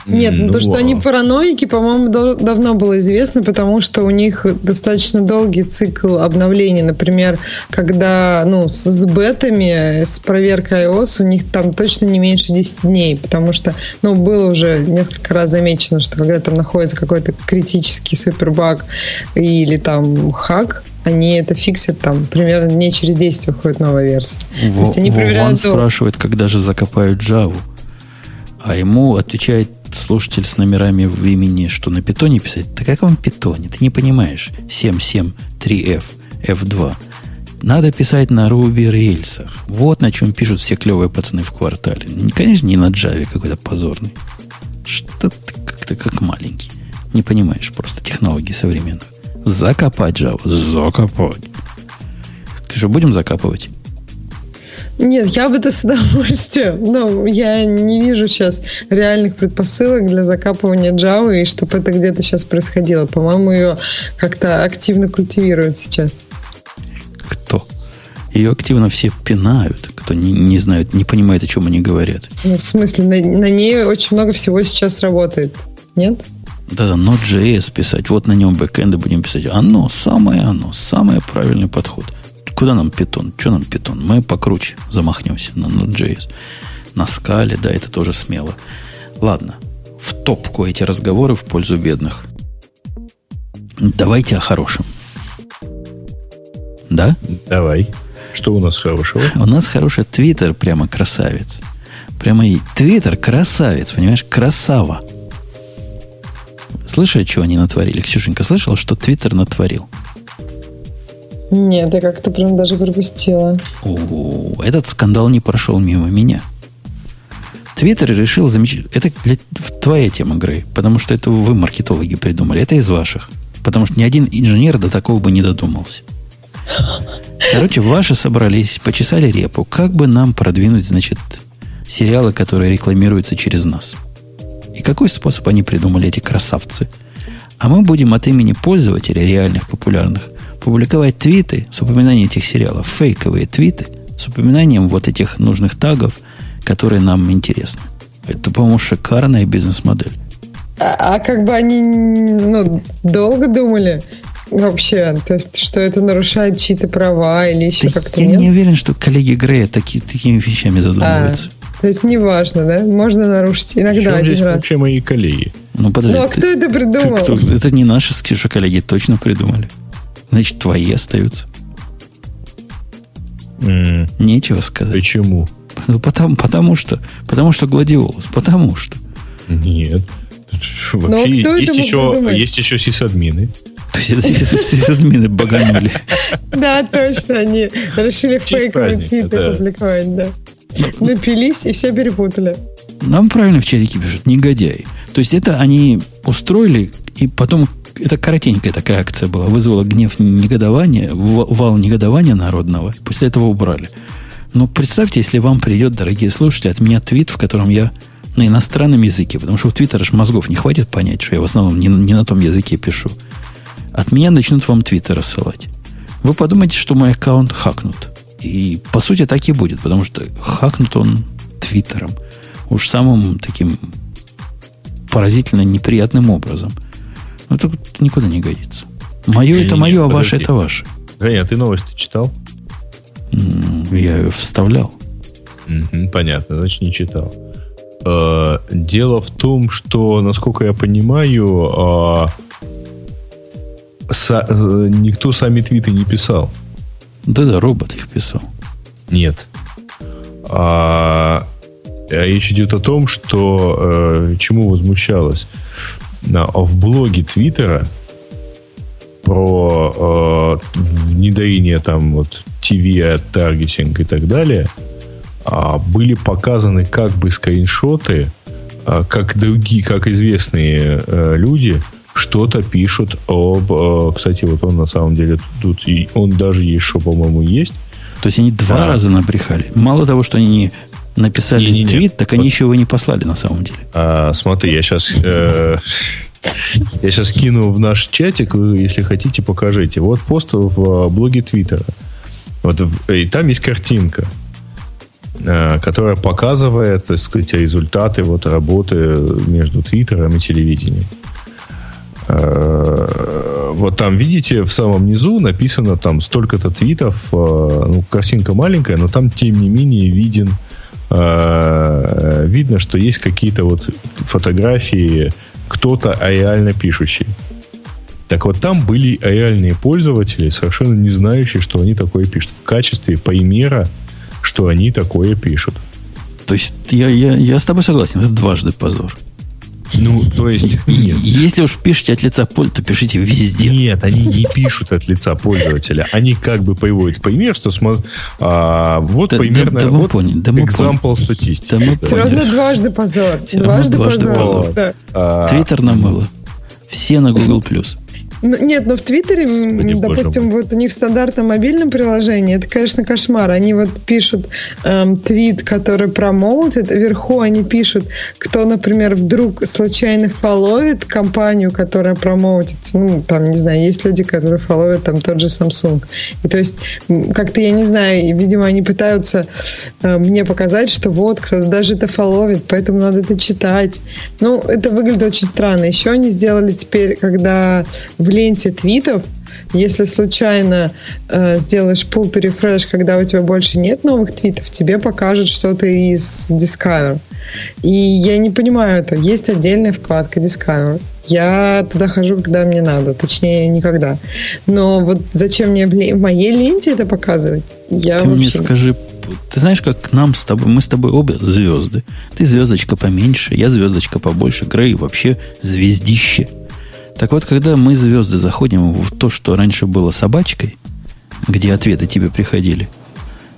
Нет, ну, то, что они параноики, по-моему, давно было известно, потому что у них достаточно долгий цикл обновлений. Например, когда ну, с бетами, с проверкой iOS, у них там точно не меньше 10 дней, потому что ну, было уже несколько раз замечено, что когда там находится какой-то критический супербаг или там хак, они это фиксят там примерно не через 10 выходит новая версия. Во, То есть они проверяют... спрашивает, когда же закопают Java. А ему отвечает слушатель с номерами в имени, что на питоне писать. Да как вам питоне? Ты не понимаешь. 7.7.3F, F2. Надо писать на Ruby рельсах. Вот на чем пишут все клевые пацаны в квартале. Конечно, не на Java какой-то позорный. Что ты как-то как маленький. Не понимаешь просто технологии современных. Закопать Java. Закопать. Ты что, будем закапывать? Нет, я бы это с удовольствием. Но я не вижу сейчас реальных предпосылок для закапывания Java и чтобы это где-то сейчас происходило. По-моему, ее как-то активно культивируют сейчас. Кто? Ее активно все пинают, кто не, не знает, не понимает, о чем они говорят. Ну, в смысле, на, на ней очень много всего сейчас работает. Нет? Да-да, Node.js писать, вот на нем бэкэнды будем писать. Оно, самое оно, самый правильный подход. Куда нам питон? Что нам питон? Мы покруче замахнемся на Node.js. На скале, да, это тоже смело. Ладно, в топку эти разговоры в пользу бедных. Давайте о хорошем. Да? Давай. Что у нас хорошего? У нас хороший Твиттер, прямо красавец. Прямо и Твиттер красавец, понимаешь, красава. Слышали, что они натворили? Ксюшенька, слышала, что Твиттер натворил? Нет, я как-то прям даже пропустила. О, этот скандал не прошел мимо меня. Твиттер решил замечать... Это для... твоя тема, Грей, потому что это вы, маркетологи, придумали. Это из ваших. Потому что ни один инженер до такого бы не додумался. Короче, ваши собрались, почесали репу. Как бы нам продвинуть, значит, сериалы, которые рекламируются через нас? И какой способ они придумали, эти красавцы? А мы будем от имени пользователей реальных, популярных, публиковать твиты с упоминанием этих сериалов, фейковые твиты с упоминанием вот этих нужных тагов, которые нам интересны. Это, по-моему, шикарная бизнес-модель. А, а как бы они ну, долго думали? вообще? То есть, что это нарушает чьи-то права или еще да как-то Я нет? не уверен, что коллеги Грея таки, такими вещами задумываются. А, то есть, неважно, да? Можно нарушить иногда один здесь раз. вообще мои коллеги? Ну, подожди, ну, а ты, кто это придумал? ты, кто, это не наши с коллеги точно придумали. Значит, твои остаются. М, Нечего сказать. Почему? Ну, потому, потому что, потому что гладиолус, потому что. Нет. Ну, Вообще кто это есть еще, есть еще сисадмины. То есть это сисадмины баганули. Да, точно, они решили Честь фейковые праздника, твиты да. публиковать, да. Напились и все перепутали. Нам правильно в чатике пишут, негодяи. То есть это они устроили, и потом это коротенькая такая акция была, вызвала гнев негодования, вал негодования народного, после этого убрали. Но представьте, если вам придет, дорогие слушатели, от меня твит, в котором я на иностранном языке, потому что у Твиттера ж мозгов не хватит понять, что я в основном не, не на том языке пишу. От меня начнут вам твиттер рассылать. Вы подумаете, что мой аккаунт хакнут. И по сути так и будет, потому что хакнут он твиттером. Уж самым таким поразительно неприятным образом. Ну, это никуда не годится. Мое это мое, а ваше это ваше. Женя, а ты новости читал? Я ее вставлял. Понятно, значит, не читал. Э, Дело в том, что, насколько я понимаю, а, э, никто сами твиты не писал. Да-да, робот их писал. Нет. А, а речь идет о том, что э, чему возмущалась. В блоге Твиттера про э, внедрение там вот TV таргетинг и так далее а, были показаны как бы скриншоты, а, как другие, как известные э, люди что-то пишут об... э, кстати, вот он на самом деле тут и он даже что, по-моему, есть. То есть они два Да. раза набрехали. Мало того, что они не написали Не-не-не. твит, так они Вот. еще его не послали на самом деле. А, смотри, я сейчас я сейчас кину в наш чатик, вы, если хотите, покажите. Вот пост в а, блоге Твиттера. Вот в- и там есть картинка, а, которая показывает, так сказать, результаты вот работы между Твиттером и телевидением. Вот там, видите, в самом низу написано там столько-то твитов. Ну, картинка маленькая, но там, тем не менее, виден э, видно, что есть какие-то вот фотографии кто-то реально пишущий. Так вот, там были реальные пользователи, совершенно не знающие, что они такое пишут. В качестве примера, что они такое пишут. То есть я, я, я с тобой согласен, это дважды позор. Ну, то есть... Если уж пишете от лица поля, то пишите везде. Нет, они не пишут от лица пользователя. Они как бы приводят пример, что смо- а, вот Да- примерно да- да вот поняли, да example статистики. Да мы Все равно дважды позор. Равно Дважды, дважды позор. позор. Да. А, Твиттер намыло. Все на Google+. Ну, нет, но в Твиттере, Господи, допустим, вот у них в стандартном мобильном приложении, это, конечно, кошмар. Они вот пишут эм, твит, который промоутит, вверху они пишут, кто, например, вдруг случайно фолловит компанию, которая промоутится. Ну, там, не знаю, есть люди, которые фолловят там тот же Samsung. И то есть, как-то, я не знаю, видимо, они пытаются э, мне показать, что вот, кто-то даже это фолловит, поэтому надо это читать. Ну, это выглядит очень странно. Еще они сделали теперь, когда в ленте твитов если случайно э, сделаешь to refresh, когда у тебя больше нет новых твитов, тебе покажут что-то из Discover. И я не понимаю это. Есть отдельная вкладка Discover. Я туда хожу, когда мне надо, точнее, никогда. Но вот зачем мне в, моей ленте это показывать? Я Ты мне вообще- скажи, ты знаешь, как нам с тобой, мы с тобой обе звезды. Ты звездочка поменьше, я звездочка побольше, Грей вообще звездище. Так вот, когда мы, звезды, заходим в то, что раньше было собачкой, где ответы тебе приходили,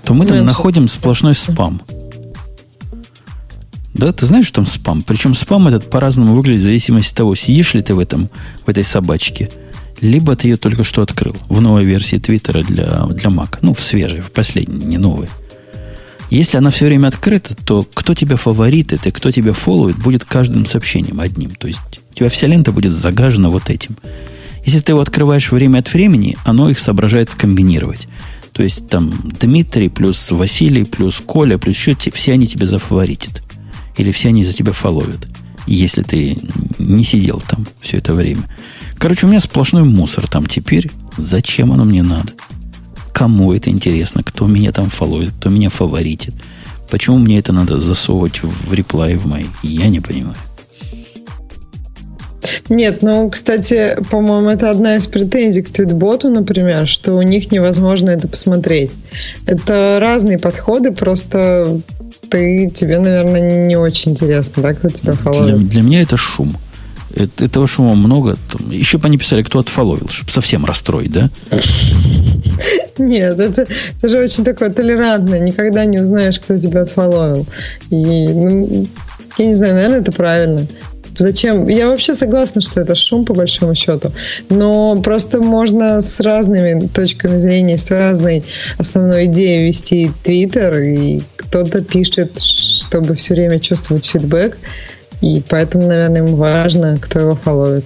то мы там находим сплошной спам. Да, ты знаешь, что там спам? Причем спам этот по-разному выглядит в зависимости от того, сидишь ли ты в, этом, в этой собачке, либо ты ее только что открыл в новой версии Твиттера для, для Mac. Ну, в свежей, в последней, не новой. Если она все время открыта, то кто тебя фаворитит и кто тебя фолловит, будет каждым сообщением одним. То есть у тебя вся лента будет загажена вот этим. Если ты его открываешь время от времени, оно их соображает скомбинировать. То есть там Дмитрий плюс Василий плюс Коля плюс еще все они тебя зафаворитят. Или все они за тебя фолловят. Если ты не сидел там все это время. Короче, у меня сплошной мусор там теперь. Зачем оно мне надо? Кому это интересно? Кто меня там фолловит? Кто меня фаворитит? Почему мне это надо засовывать в реплай в мои? Я не понимаю. Нет, ну, кстати, по-моему, это одна из претензий к твитботу, например, что у них невозможно это посмотреть. Это разные подходы, просто ты, тебе, наверное, не очень интересно, да, кто тебя Для, фолловит. для меня это шум. Это- этого шума много. Там, еще бы они писали, кто отфоловил, чтобы совсем расстроить, да? Нет, это, это же очень такое толерантное. Никогда не узнаешь, кто тебя отфоловил. И, ну, я не знаю, наверное, это правильно. Зачем? Я вообще согласна, что это шум, по большому счету. Но просто можно с разными точками зрения, с разной основной идеей вести Твиттер. И кто-то пишет, чтобы все время чувствовать фидбэк. И поэтому, наверное, ему важно, кто его фолловит.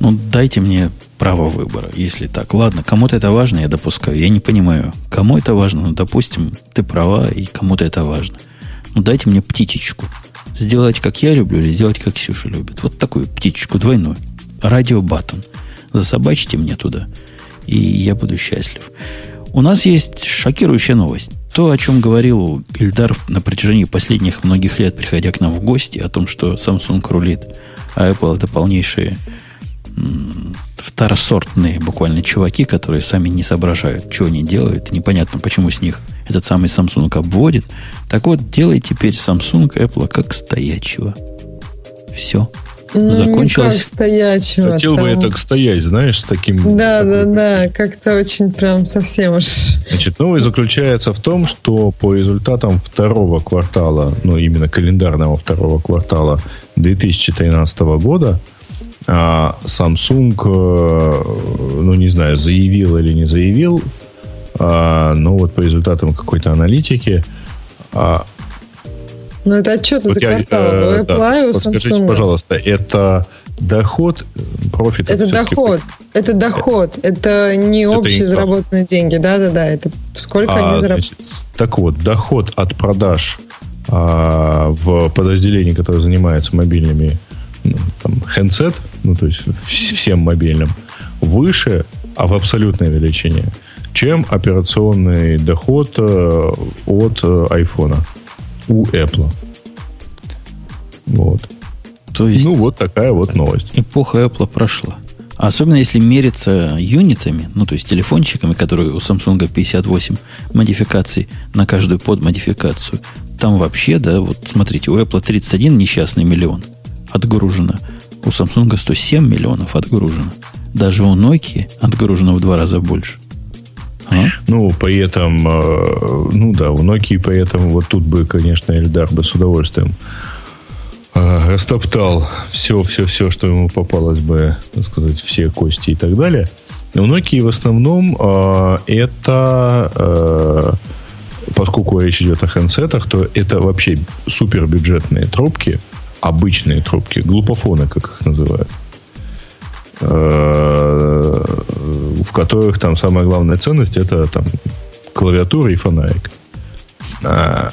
Ну, дайте мне право выбора, если так. Ладно, кому-то это важно, я допускаю. Я не понимаю, кому это важно. Ну, допустим, ты права, и кому-то это важно. Ну, дайте мне птичечку. Сделать, как я люблю, или сделать, как Ксюша любит. Вот такую птичечку двойную. Радио Баттон. Засобачьте мне туда, и я буду счастлив. У нас есть шокирующая новость. То, о чем говорил Ильдар на протяжении последних многих лет, приходя к нам в гости, о том, что Samsung рулит, а Apple это полнейшие второсортные буквально чуваки, которые сами не соображают, что они делают. Непонятно, почему с них этот самый Samsung обводит. Так вот, делай теперь Samsung Apple как стоячего. Все. Ну, Закончилось. как стоячего. Хотел бы я там- так стоять, знаешь, с таким... Да, да, такой- да, как-то очень прям совсем уж. Значит, новость заключается в том, что по результатам второго квартала, ну, именно календарного второго квартала 2013 года, Samsung, э, ну, не знаю, заявил или не заявил, а, но вот по результатам какой-то аналитики, а, Ну, это отчеты вот за квартал. э, У да, подскажите, Samsung. пожалуйста, это доход, профит? Это доход. Это доход. Это не Это общие инфа. заработанные деньги. Да-да-да. Это сколько А, они заработали. так вот, доход от продаж а, в подразделении, которое занимается мобильными ну, там, handset, ну, то есть всем мобильным, выше, а в абсолютной величине, чем операционный доход э, от э, айфона у Apple. Вот. То есть Ну, вот такая вот новость. эпоха Apple прошла. Особенно если мериться юнитами, ну, то есть телефончиками, которые у Samsung 58 модификаций на каждую подмодификацию. Там вообще, да, вот смотрите, у Apple 31 несчастный миллион отгружено. У Samsung 107 миллионов отгружено. Даже у Nokia отгружено в два раза больше. А? Ну, при этом, э, ну да, у Nokia, поэтому вот тут бы, конечно, Эльдар бы с удовольствием э, растоптал все, все, все, что ему попалось бы, так сказать, все кости и так далее. У Nokia в основном э, это, э, поскольку речь идет о хендсетах, то это вообще супербюджетные трубки, обычные трубки, глупофоны, как их называют. Э, в которых там самая главная ценность это там клавиатура и фонарик. А...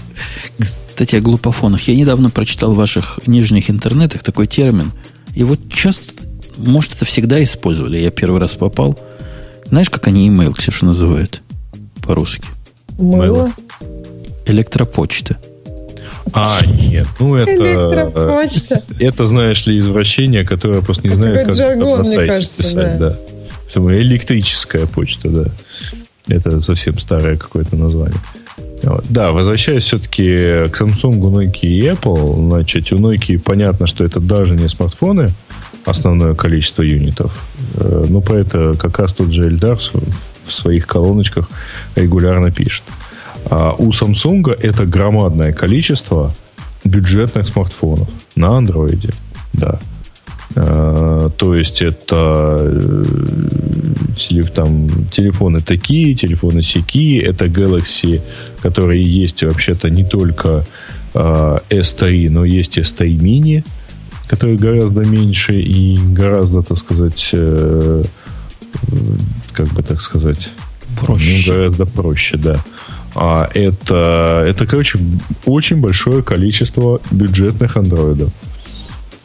Кстати, о глупофонах. Я недавно прочитал в ваших нижних интернетах такой термин. И вот часто, может, это всегда использовали. Я первый раз попал. Знаешь, как они email, Ксюша, называют по-русски? Мыло? Электропочта. А, нет, ну это... Это, знаешь ли, извращение, которое просто не знаю, как на сайте писать, да. Электрическая почта, да. Это совсем старое какое-то название. Вот. Да, возвращаясь все-таки к Samsung, Nokia и Apple, значит, у Nokia понятно, что это даже не смартфоны, основное количество юнитов. Э, но про это как раз тот же Эльдар в своих колоночках регулярно пишет. А у Samsung это громадное количество бюджетных смартфонов на андроиде. Да. А, то есть это э, там, телефоны такие, телефоны сякие, это Galaxy, которые есть вообще-то не только а, S3, но есть S3 mini, которые гораздо меньше и гораздо, так сказать, э, как бы так сказать, проще. Ну, гораздо проще, да. А это, это, короче, очень большое количество бюджетных андроидов.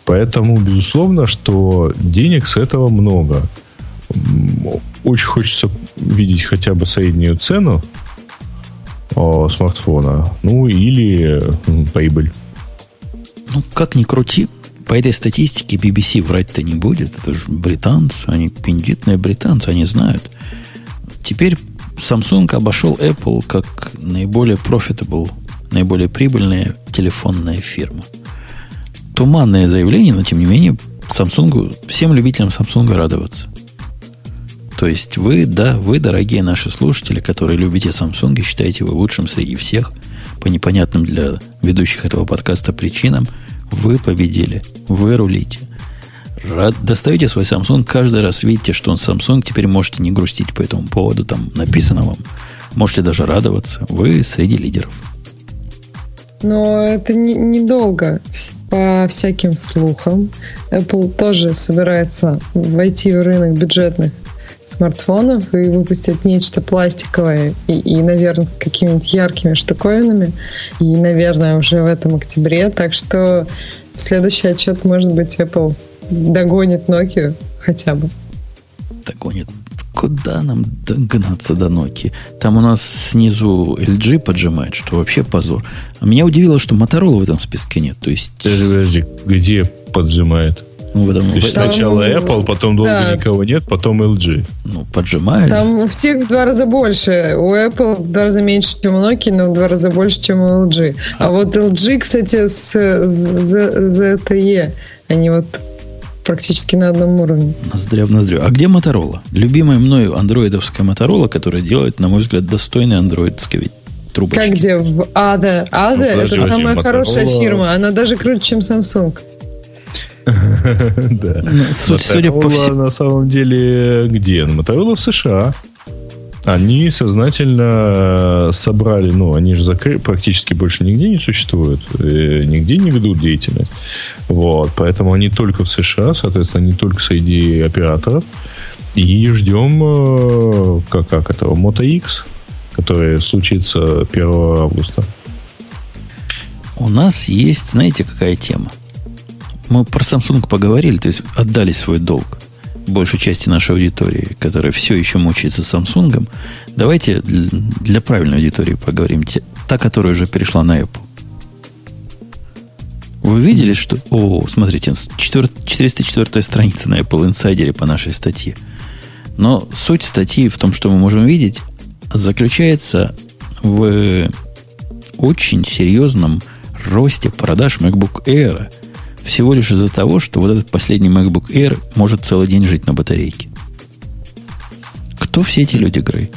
Поэтому, безусловно, что денег с этого много. Очень хочется видеть хотя бы среднюю цену о, смартфона. Ну, или прибыль. Ну, как ни крути, по этой статистике BBC врать-то не будет. Это же британцы, они пиндитные британцы, они знают. Теперь Samsung обошел Apple как наиболее profitable, наиболее прибыльная телефонная фирма. Туманное заявление, но тем не менее Samsung, всем любителям Samsung радоваться. То есть вы, да, вы, дорогие наши слушатели, которые любите Samsung и считаете его лучшим среди всех, по непонятным для ведущих этого подкаста причинам, вы победили. Вы рулите. Рад, достаете свой Samsung, каждый раз видите, что он Samsung, теперь можете не грустить по этому поводу, там написано вам. Можете даже радоваться. Вы среди лидеров. Но это недолго. Не По всяким слухам, Apple тоже собирается войти в рынок бюджетных смартфонов и выпустить нечто пластиковое и, и наверное, с какими-нибудь яркими штуковинами. И, наверное, уже в этом октябре. Так что следующий отчет может быть Apple догонит Nokia хотя бы. Догонит. Куда нам догнаться до Nokia? Там у нас снизу LG поджимает, что вообще позор. А меня удивило, что Motorola в этом списке нет. То есть... Подожди, подожди, где поджимает? Ну, в этом, То есть там, сначала Apple, потом долго да. никого нет, потом LG. Ну, поджимает. Там у всех в два раза больше. У Apple в два раза меньше, чем у Nokia, но в два раза больше, чем у LG. А, а вот LG, кстати, с ZTE, они вот практически на одном уровне. Ноздря в ноздрю. А где Моторола? Любимая мною андроидовская Моторола, которая делает, на мой взгляд, достойный андроидской трубочки. Как где? В Ада. Ада ну, это подожди, самая Motorola... хорошая фирма. Она даже круче, чем Samsung. Да. Ну, судя по всему... на самом деле где? Моторола в США они сознательно собрали, ну, они же закры... практически больше нигде не существуют, э, нигде не ведут деятельность. Вот, поэтому они только в США, соответственно, не только среди операторов. И ждем, э, как, как этого, Moto X, который случится 1 августа. У нас есть, знаете, какая тема? Мы про Samsung поговорили, то есть отдали свой долг большей части нашей аудитории, которая все еще мучается Samsung, давайте для правильной аудитории поговорим. Та, которая уже перешла на Apple. Вы видели, что... О, смотрите, 404 страница на Apple Insider по нашей статье. Но суть статьи в том, что мы можем видеть, заключается в очень серьезном росте продаж MacBook Air – всего лишь из-за того, что вот этот последний MacBook Air может целый день жить на батарейке. Кто все эти люди, Грей?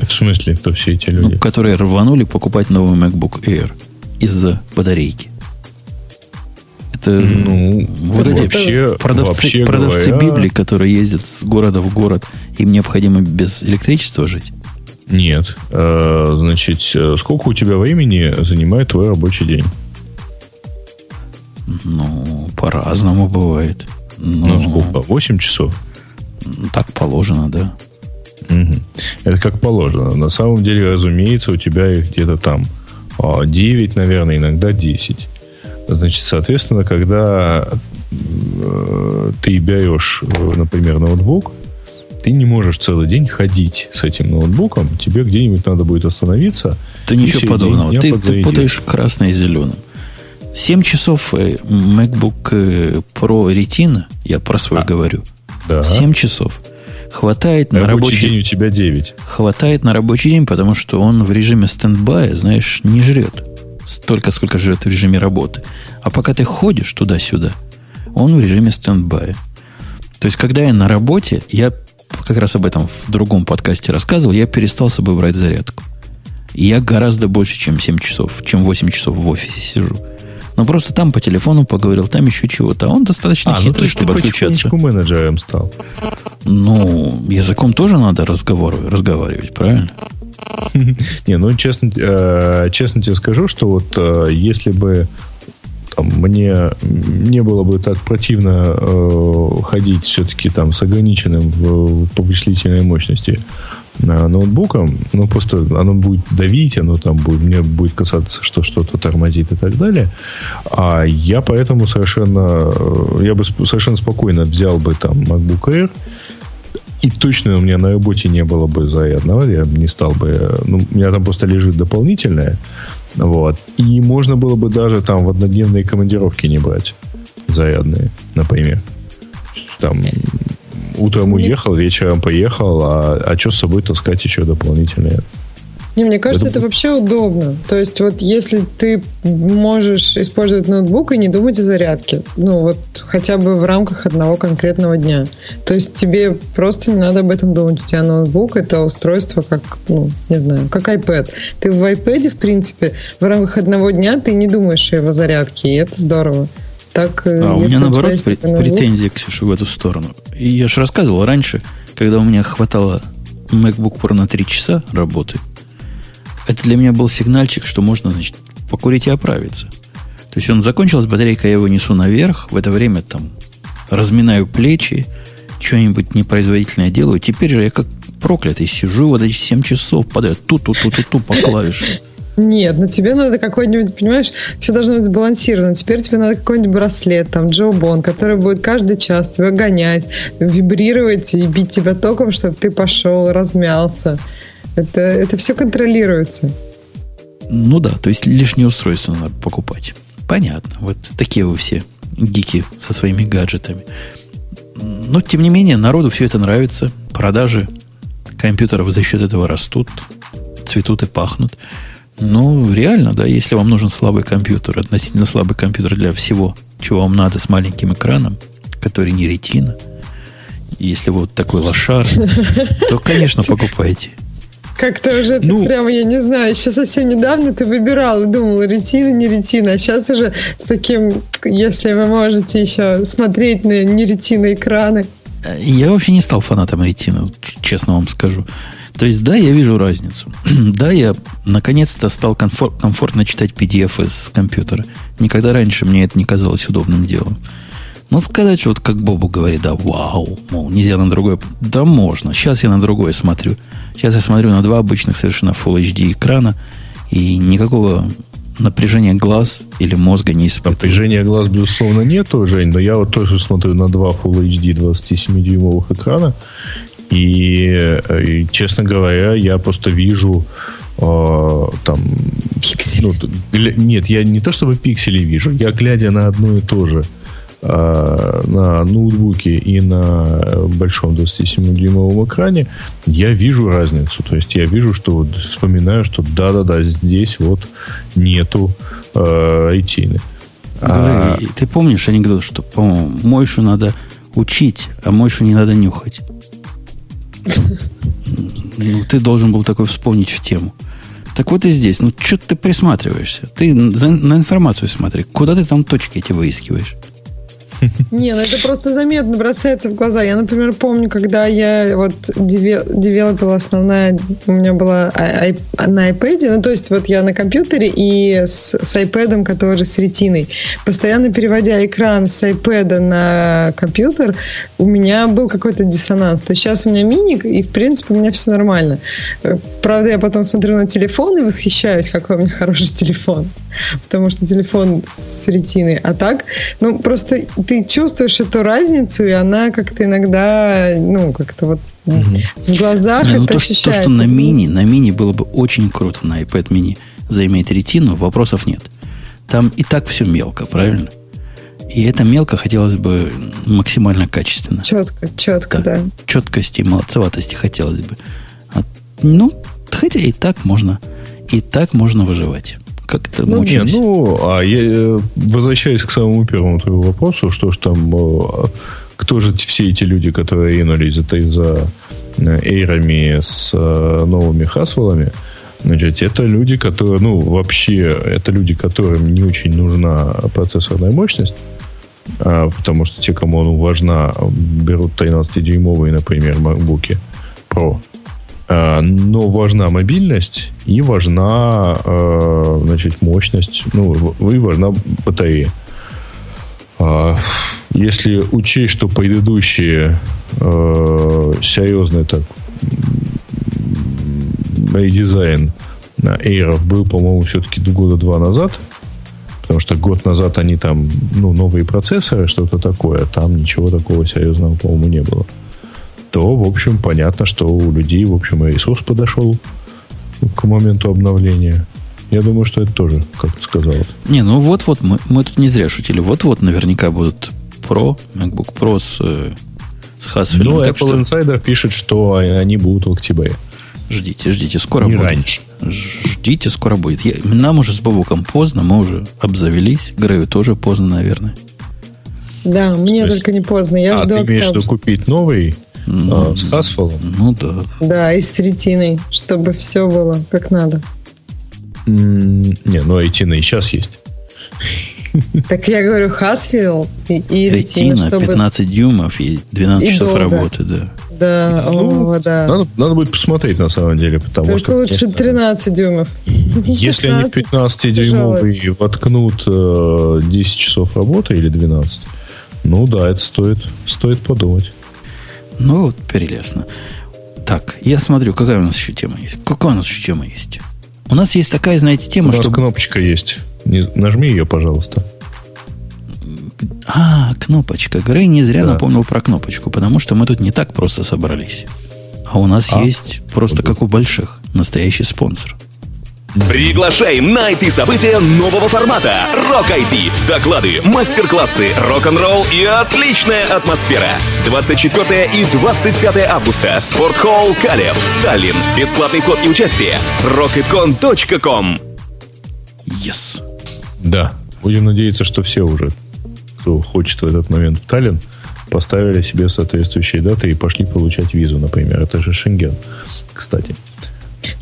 В смысле, кто все эти люди? Ну, которые рванули покупать новый MacBook Air из-за батарейки. Это ну, вот эти вообще, продавцы, вообще продавцы говоря... Библии, которые ездят с города в город, им необходимо без электричества жить? Нет. Э, значит, э, сколько у тебя времени занимает твой рабочий день? Ну, по-разному бывает. Ну, ну сколько? 8 часов? Так положено, да. Угу. Это как положено. На самом деле, разумеется, у тебя их где-то там 9, а, наверное, иногда 10. Значит, соответственно, когда э, ты берешь, например, ноутбук, ты не можешь целый день ходить с этим ноутбуком, тебе где-нибудь надо будет остановиться. Да ничего подобного. Ты, ты путаешь красное с зеленым. 7 часов э, MacBook э, Pro Retina, я про свой а, говорю. Да. 7 часов. Хватает рабочий на рабочий день у тебя 9. Хватает на рабочий день, потому что он в режиме стендбая, знаешь, не жрет. Столько, сколько жрет в режиме работы. А пока ты ходишь туда-сюда, он в режиме стендбая. То есть, когда я на работе, я как раз об этом в другом подкасте рассказывал, я перестал с собой брать зарядку. И я гораздо больше, чем 7 часов, чем 8 часов в офисе сижу. Но просто там по телефону поговорил, там еще чего-то. Он достаточно а, ну, хитрый, ну, чтобы отключаться. менеджером стал. Ну, языком тоже надо разговаривать, правильно? Не, ну, честно, э, честно тебе скажу, что вот э, если бы там, мне не было бы так противно э, ходить все-таки там с ограниченным в, по вычислительной мощности ноутбуком, ну, просто оно будет давить, оно там будет, мне будет касаться, что что-то тормозит и так далее. А я поэтому совершенно, э, я бы совершенно спокойно взял бы там MacBook Air, и точно у меня на работе не было бы зарядного, я не стал бы, ну, у меня там просто лежит дополнительное, вот, и можно было бы даже там в однодневные командировки не брать зарядные, например. Там утром уехал, вечером поехал, а, а что с собой таскать еще дополнительное? Не, мне кажется, это... это вообще удобно. То есть вот если ты можешь использовать ноутбук и не думать о зарядке, ну вот хотя бы в рамках одного конкретного дня. То есть тебе просто не надо об этом думать. У тебя ноутбук это устройство как, ну, не знаю, как iPad. Ты в iPad, в принципе, в рамках одного дня ты не думаешь о его зарядке, и это здорово. Так, э, а у меня наоборот пр- претензии, Ксюша, в эту сторону. И я же рассказывал раньше, когда у меня хватало MacBook Pro на 3 часа работы, это для меня был сигнальчик, что можно, значит, покурить и оправиться. То есть он закончилась батарейка, я его несу наверх, в это время там разминаю плечи, что-нибудь непроизводительное делаю. Теперь же я как проклятый сижу вот эти 7 часов подряд, ту-ту-ту-ту-ту по клавишам. Нет, но тебе надо какой-нибудь, понимаешь, все должно быть сбалансировано. Теперь тебе надо какой-нибудь браслет, там, Джо Бон, который будет каждый час тебя гонять, вибрировать и бить тебя током, чтобы ты пошел, размялся. Это, это все контролируется. Ну да, то есть лишнее устройство надо покупать. Понятно. Вот такие вы все гики со своими гаджетами. Но, тем не менее, народу все это нравится. Продажи компьютеров за счет этого растут, цветут и пахнут. Ну, реально, да, если вам нужен слабый компьютер, относительно слабый компьютер для всего, чего вам надо с маленьким экраном, который не ретина, если вы вот такой лошар, то, конечно, покупайте. Как-то уже ну, прямо, я не знаю, еще совсем недавно ты выбирал и думал, ретина, не ретина, а сейчас уже с таким, если вы можете еще смотреть на не ретина экраны. Я вообще не стал фанатом ретина, честно вам скажу. То есть, да, я вижу разницу. да, я наконец-то стал комфорт, комфортно читать PDF из компьютера. Никогда раньше мне это не казалось удобным делом. Но сказать, вот как Бобу говорит, да, вау, мол, нельзя на другое. Да можно. Сейчас я на другое смотрю. Сейчас я смотрю на два обычных совершенно Full HD экрана, и никакого напряжения глаз или мозга не испытываю. Напряжения глаз, безусловно, нету, Жень, но я вот тоже смотрю на два Full HD 27-дюймовых экрана, и, и, честно говоря, я просто вижу э, там... Пиксели? Ну, нет, я не то чтобы пиксели вижу, я глядя на одно и то же э, на ноутбуке и на большом 27-дюймовом экране, я вижу разницу. То есть я вижу, что вот вспоминаю, что да-да-да, здесь вот нету э. А... Ты помнишь анекдот, что, по-моему, Мойшу надо учить, а Мойшу не надо нюхать? Ну, ты должен был такой вспомнить в тему. Так вот и здесь. Ну, что ты присматриваешься? Ты на информацию смотри. Куда ты там точки эти выискиваешь? Не, ну это просто заметно бросается в глаза. Я, например, помню, когда я вот девелопила основная, у меня была на iPad, ну то есть вот я на компьютере и с, с iPad, который с ретиной. Постоянно переводя экран с iPad на компьютер, у меня был какой-то диссонанс. То есть сейчас у меня миник, и в принципе у меня все нормально. Правда, я потом смотрю на телефон и восхищаюсь, какой у меня хороший телефон. Потому что телефон с ретиной. А так, ну просто ты чувствуешь эту разницу, и она как-то иногда, ну, как-то вот угу. в глазах Не, ну, это то, ощущается. То, что на мини, на мини было бы очень круто, на iPad mini заиметь ретину, вопросов нет. Там и так все мелко, правильно? И это мелко хотелось бы максимально качественно. Четко, четко, да. да. Четкости, молодцеватости хотелось бы. А, ну, хотя и так можно, и так можно выживать как-то ну, мучились. Не, ну, а я, э, возвращаясь к самому первому твоему вопросу, что ж там, э, кто же все эти люди, которые ринулись за, за э, эйрами с новыми хасвеллами, Значит, это люди, которые, ну, вообще, это люди, которым не очень нужна процессорная мощность, а, потому что те, кому она важна, берут 13-дюймовые, например, MacBook Pro, но важна мобильность и важна а, значит, мощность, ну, и важна батарея. А, если учесть, что предыдущие серьезный так редизайн Air был, по-моему, все-таки года два назад, потому что год назад они там, ну, новые процессоры, что-то такое, там ничего такого серьезного, по-моему, не было то, в общем, понятно, что у людей, в общем, и ресурс подошел к моменту обновления. Я думаю, что это тоже, как ты сказал. Не, ну вот-вот, мы, мы тут не зря шутили. Вот-вот наверняка будут Pro, MacBook Pro с, э, с Haswell. Ну, Apple что... Insider пишет, что они будут в октябре. Ждите, ждите, скоро не будет. раньше. Ждите, скоро будет. Я, нам уже с Бабуком поздно, мы уже обзавелись. Грею тоже поздно, наверное. Да, мне есть... только не поздно. Я а жду ты имеешь в виду купить новый ну, а, с Haswell? Ну да. Да, и с ретиной, чтобы все было как надо. Не, ну ретина и сейчас есть. Так я говорю, Haswell и, и ретина, чтобы... 15 дюймов и 12 и часов долго. работы, да. Да, ну, о, да. Надо, надо будет посмотреть на самом деле, потому Только что... лучше конечно, 13 дюймов. Если 15, они в 15 дюймовый воткнут э, 10 часов работы или 12, ну да, это стоит, стоит подумать. Ну, вот прелестно. Так, я смотрю, какая у нас еще тема есть. Какая у нас еще тема есть? У нас есть такая, знаете, тема, у нас что... кнопочка есть. Не, нажми ее, пожалуйста. А, кнопочка. Грей не зря да. напомнил про кнопочку, потому что мы тут не так просто собрались. А у нас а? есть просто как у больших настоящий спонсор – Приглашаем на IT-события нового формата Rock IT. Доклады, мастер-классы, рок-н-ролл и отличная атмосфера. 24 и 25 августа. Спортхолл Калев. Таллин. Бесплатный вход и участие. rocketcon.com Yes. Да. Будем надеяться, что все уже, кто хочет в этот момент в Таллин, поставили себе соответствующие даты и пошли получать визу, например. Это же Шенген, кстати.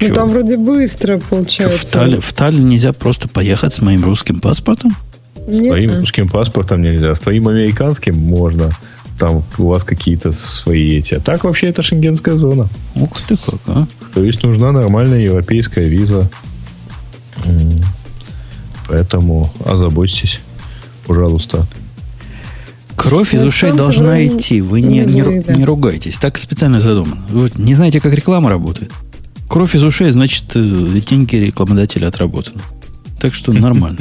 Ну, там вроде быстро получается. Что, в, Таллин, в Таллин нельзя просто поехать с моим русским паспортом? С твоим русским паспортом нельзя. С твоим американским можно. Там у вас какие-то свои эти. А так вообще это шенгенская зона. Ух ты как, а. То есть нужна нормальная европейская виза. Поэтому озаботьтесь, пожалуйста. Кровь из ушей должна идти. Вы не, не, не ругайтесь. Так специально задумано. Вы не знаете, как реклама работает? Кровь из ушей, значит, э, деньги рекламодателя отработаны. Так что нормально.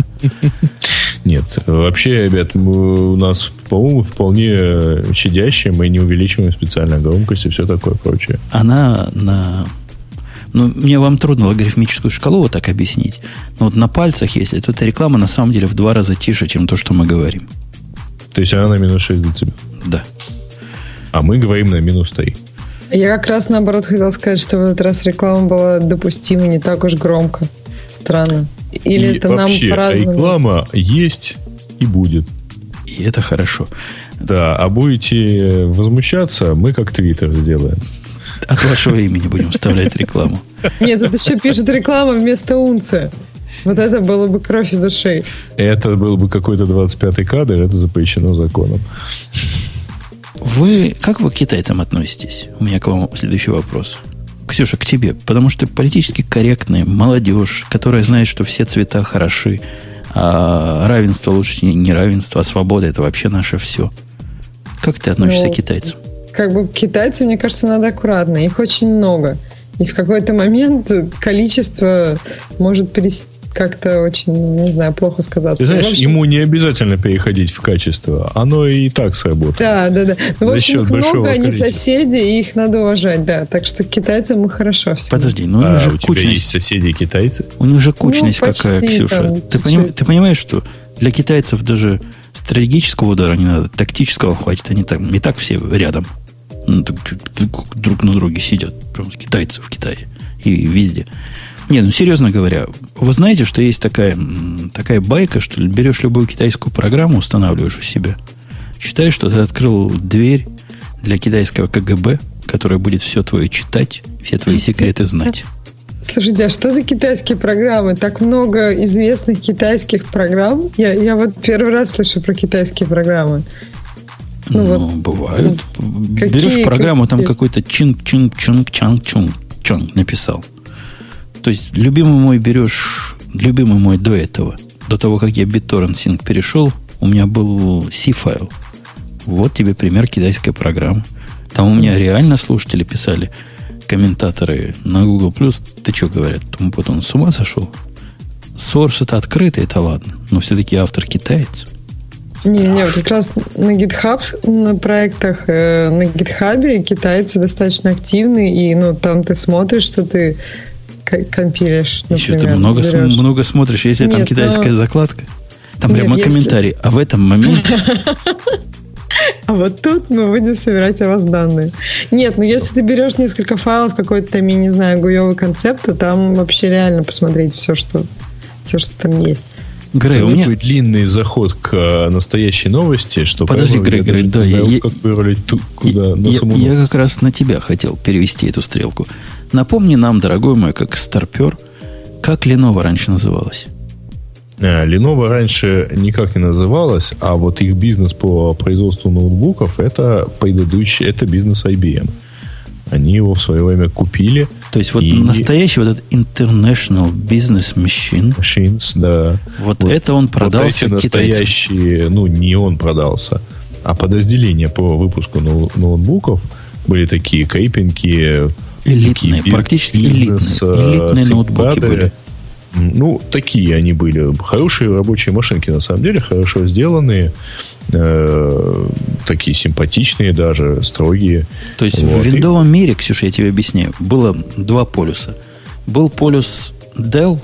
Нет, вообще, ребят, у нас, по-моему, вполне щадящая, мы не увеличиваем специально громкость и все такое прочее. Она на... Ну, мне вам трудно логарифмическую шкалу вот так объяснить. Но вот на пальцах, если, то эта реклама на самом деле в два раза тише, чем то, что мы говорим. То есть она на минус 6 дБ? Да. А мы говорим на минус 3. Я как раз наоборот хотела сказать, что в этот раз реклама была допустима не так уж громко. Странно. Или и это вообще, нам по-разному? реклама есть и будет. И это хорошо. Да, а будете возмущаться, мы как Твиттер сделаем. От вашего имени будем вставлять рекламу. Нет, тут еще пишет реклама вместо унция. Вот это было бы кровь из ушей. Это был бы какой-то 25-й кадр, это запрещено законом. Вы, как вы к китайцам относитесь? У меня к вам следующий вопрос. Ксюша, к тебе. Потому что политически корректная молодежь, которая знает, что все цвета хороши, а равенство лучше не, равенство, а свобода это вообще наше все. Как ты относишься ну, к китайцам? Как бы к китайцам, мне кажется, надо аккуратно. Их очень много. И в какой-то момент количество может как-то очень, не знаю, плохо сказаться. Ты знаешь, общем... ему не обязательно переходить в качество. Оно и так сработает. Да, да, да. Ну, в общем, их много, они соседи, и их надо уважать, да. Так что китайцам мы хорошо все. Подожди, ну у них а, же у кучность. тебя есть соседи китайцы? У них же кучность ну, какая, Ксюша. Там, ты, поним... ты понимаешь, что для китайцев даже стратегического удара не надо, тактического хватит. Они так, не так все рядом. Ну, друг на друге сидят. Прям китайцы в Китае. И везде. Не, ну серьезно говоря, вы знаете, что есть такая, такая байка, что берешь любую китайскую программу, устанавливаешь у себя, считаешь, что ты открыл дверь для китайского КГБ, которая будет все твое читать, все твои секреты знать. Слушайте, а что за китайские программы? Так много известных китайских программ. Я, я вот первый раз слышу про китайские программы. Ну, ну вот, бывают. Какие, Берешь программу, какие? там какой-то чинг чинг чунг чанг чунг чунг написал. То есть, любимый мой берешь, любимый мой до этого, до того, как я BitTorrent Sync перешел, у меня был C-файл. Вот тебе пример китайской программы. Там у меня реально слушатели писали, комментаторы на Google+, ты что говорят, вот он с ума сошел? Source это открытый, это ладно, но все-таки автор китаец. Не, не, вот как раз на GitHub, на проектах э, на GitHub китайцы достаточно активны, и ну, там ты смотришь, что ты компилишь, например. Еще ты много, много смотришь, если Нет, там китайская но... закладка. Там Нет, прямо если... комментарий. А в этом моменте... А вот тут мы будем собирать о вас данные. Нет, ну если ты берешь несколько файлов, какой-то там, я не знаю, гуевый концепт, то там вообще реально посмотреть все, что, все, что там есть. Грей, у меня... длинный заход к э, настоящей новости, что... Подожди, Грей, Грей, да, я, я, как вырулить ту, куда, я, я, я как раз на тебя хотел перевести эту стрелку. Напомни нам, дорогой мой, как старпер, как Lenovo раньше называлась? А, Lenovo раньше никак не называлась, а вот их бизнес по производству ноутбуков это предыдущий, это бизнес IBM. Они его в свое время купили. То есть вот и... настоящий вот этот International Business Machine. Machines, да. Вот, вот это он продался вот эти настоящие, ну не он продался, а подразделения по выпуску ноутбуков были такие кейпинги, Элитные, такие, практически бизнес, элитные. Элитные ноутбуки были. Ну, такие они были. Хорошие рабочие машинки, на самом деле, хорошо сделанные. Э, такие симпатичные даже, строгие. То есть вот. в виндовом мире, Ксюша, я тебе объясняю, было два полюса. Был полюс Dell,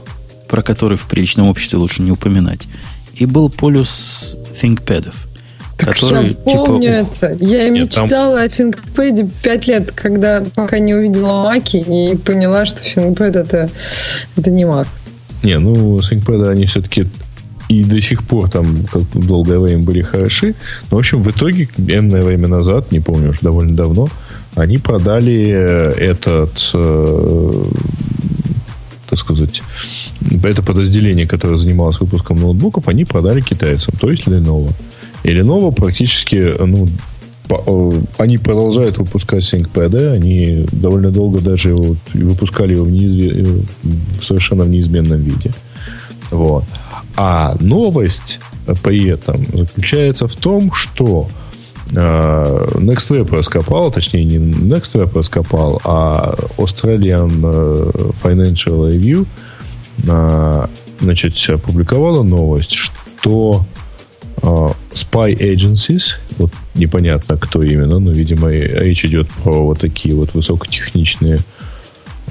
про который в приличном обществе лучше не упоминать, и был полюс ThinkPad. Так который, я помню типа, это. Я Нет, мечтала там... о ThinkPad пять лет, когда пока не увидела маки и поняла, что ThinkPad это, это не Mac. Не, ну, ThinkPad они все-таки и до сих пор там как долгое время были хороши. Но, в общем, в итоге, энное время назад, не помню уже довольно давно, они продали этот, э, так сказать, это подразделение, которое занималось выпуском ноутбуков, они продали китайцам, то есть Lenovo. И Lenovo практически, ну, э, они продолжают выпускать ThinkPad, они довольно долго даже его, выпускали его в, неизве, в совершенно в неизменном виде. Вот. А новость при этом заключается в том, что э, NextWeb раскопал, точнее не NextWeb раскопал, а Australian э, Financial Review э, значит, опубликовала новость, что spy agencies, вот непонятно кто именно, но, видимо, речь идет про вот такие вот высокотехничные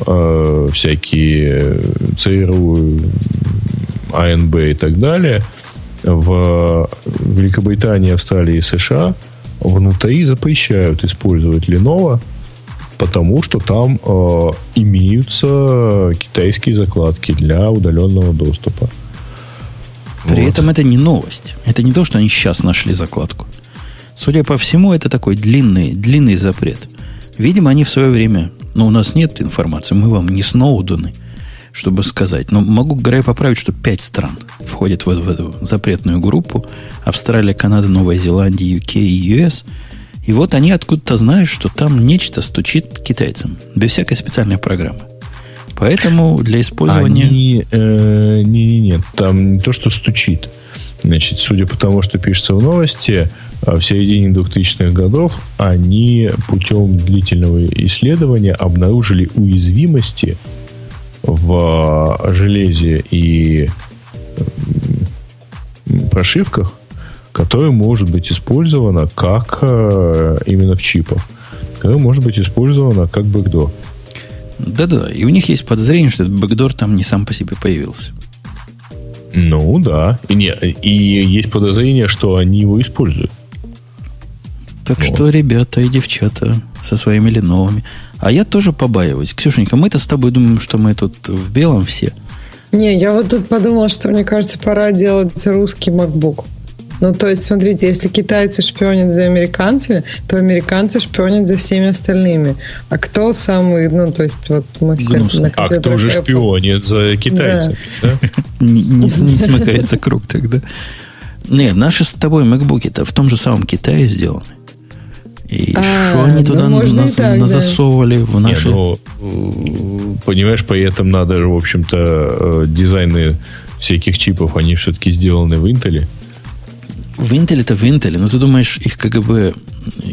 э, всякие ЦРУ, АНБ и так далее, в Великобритании, Австралии и США внутри запрещают использовать Lenovo, потому что там э, имеются китайские закладки для удаленного доступа. При вот. этом это не новость. Это не то, что они сейчас нашли закладку. Судя по всему, это такой длинный, длинный запрет. Видимо, они в свое время... Но у нас нет информации, мы вам не Сноудены, чтобы сказать. Но могу Грей поправить, что пять стран входят в, в эту запретную группу. Австралия, Канада, Новая Зеландия, UK и US. И вот они откуда-то знают, что там нечто стучит китайцам. Без всякой специальной программы. Поэтому для использования... Они, э, не, не, не, там не то, что стучит. Значит, судя по тому, что пишется в новости, э, в середине 2000-х годов они путем длительного исследования обнаружили уязвимости в железе и прошивках, которое может быть использовано как э, именно в чипах, которое может быть использовано как бэкдор. Да-да, и у них есть подозрение, что этот бэкдор там не сам по себе появился. Ну да. И, не, и есть подозрение, что они его используют. Так вот. что, ребята и девчата со своими леновыми. А я тоже побаиваюсь. Ксюшенька, мы-то с тобой думаем, что мы тут в белом все. Не, я вот тут подумала, что мне кажется, пора делать русский MacBook. Ну, то есть, смотрите, если китайцы шпионят за американцами, то американцы шпионят за всеми остальными. А кто самый, ну, то есть, вот мы все... На а кто же шпионит за китайцами? Да. Да? Не, не, не смыкается круг тогда. Нет, наши с тобой макбуки-то в том же самом Китае сделаны. И а, что они туда ну, нас, так, назасовывали да. в наши... Не, ну, понимаешь, поэтому надо же, в общем-то, э, дизайны всяких чипов, они все-таки сделаны в Intel. В Intel-то в Intel, но ты думаешь, их КГБ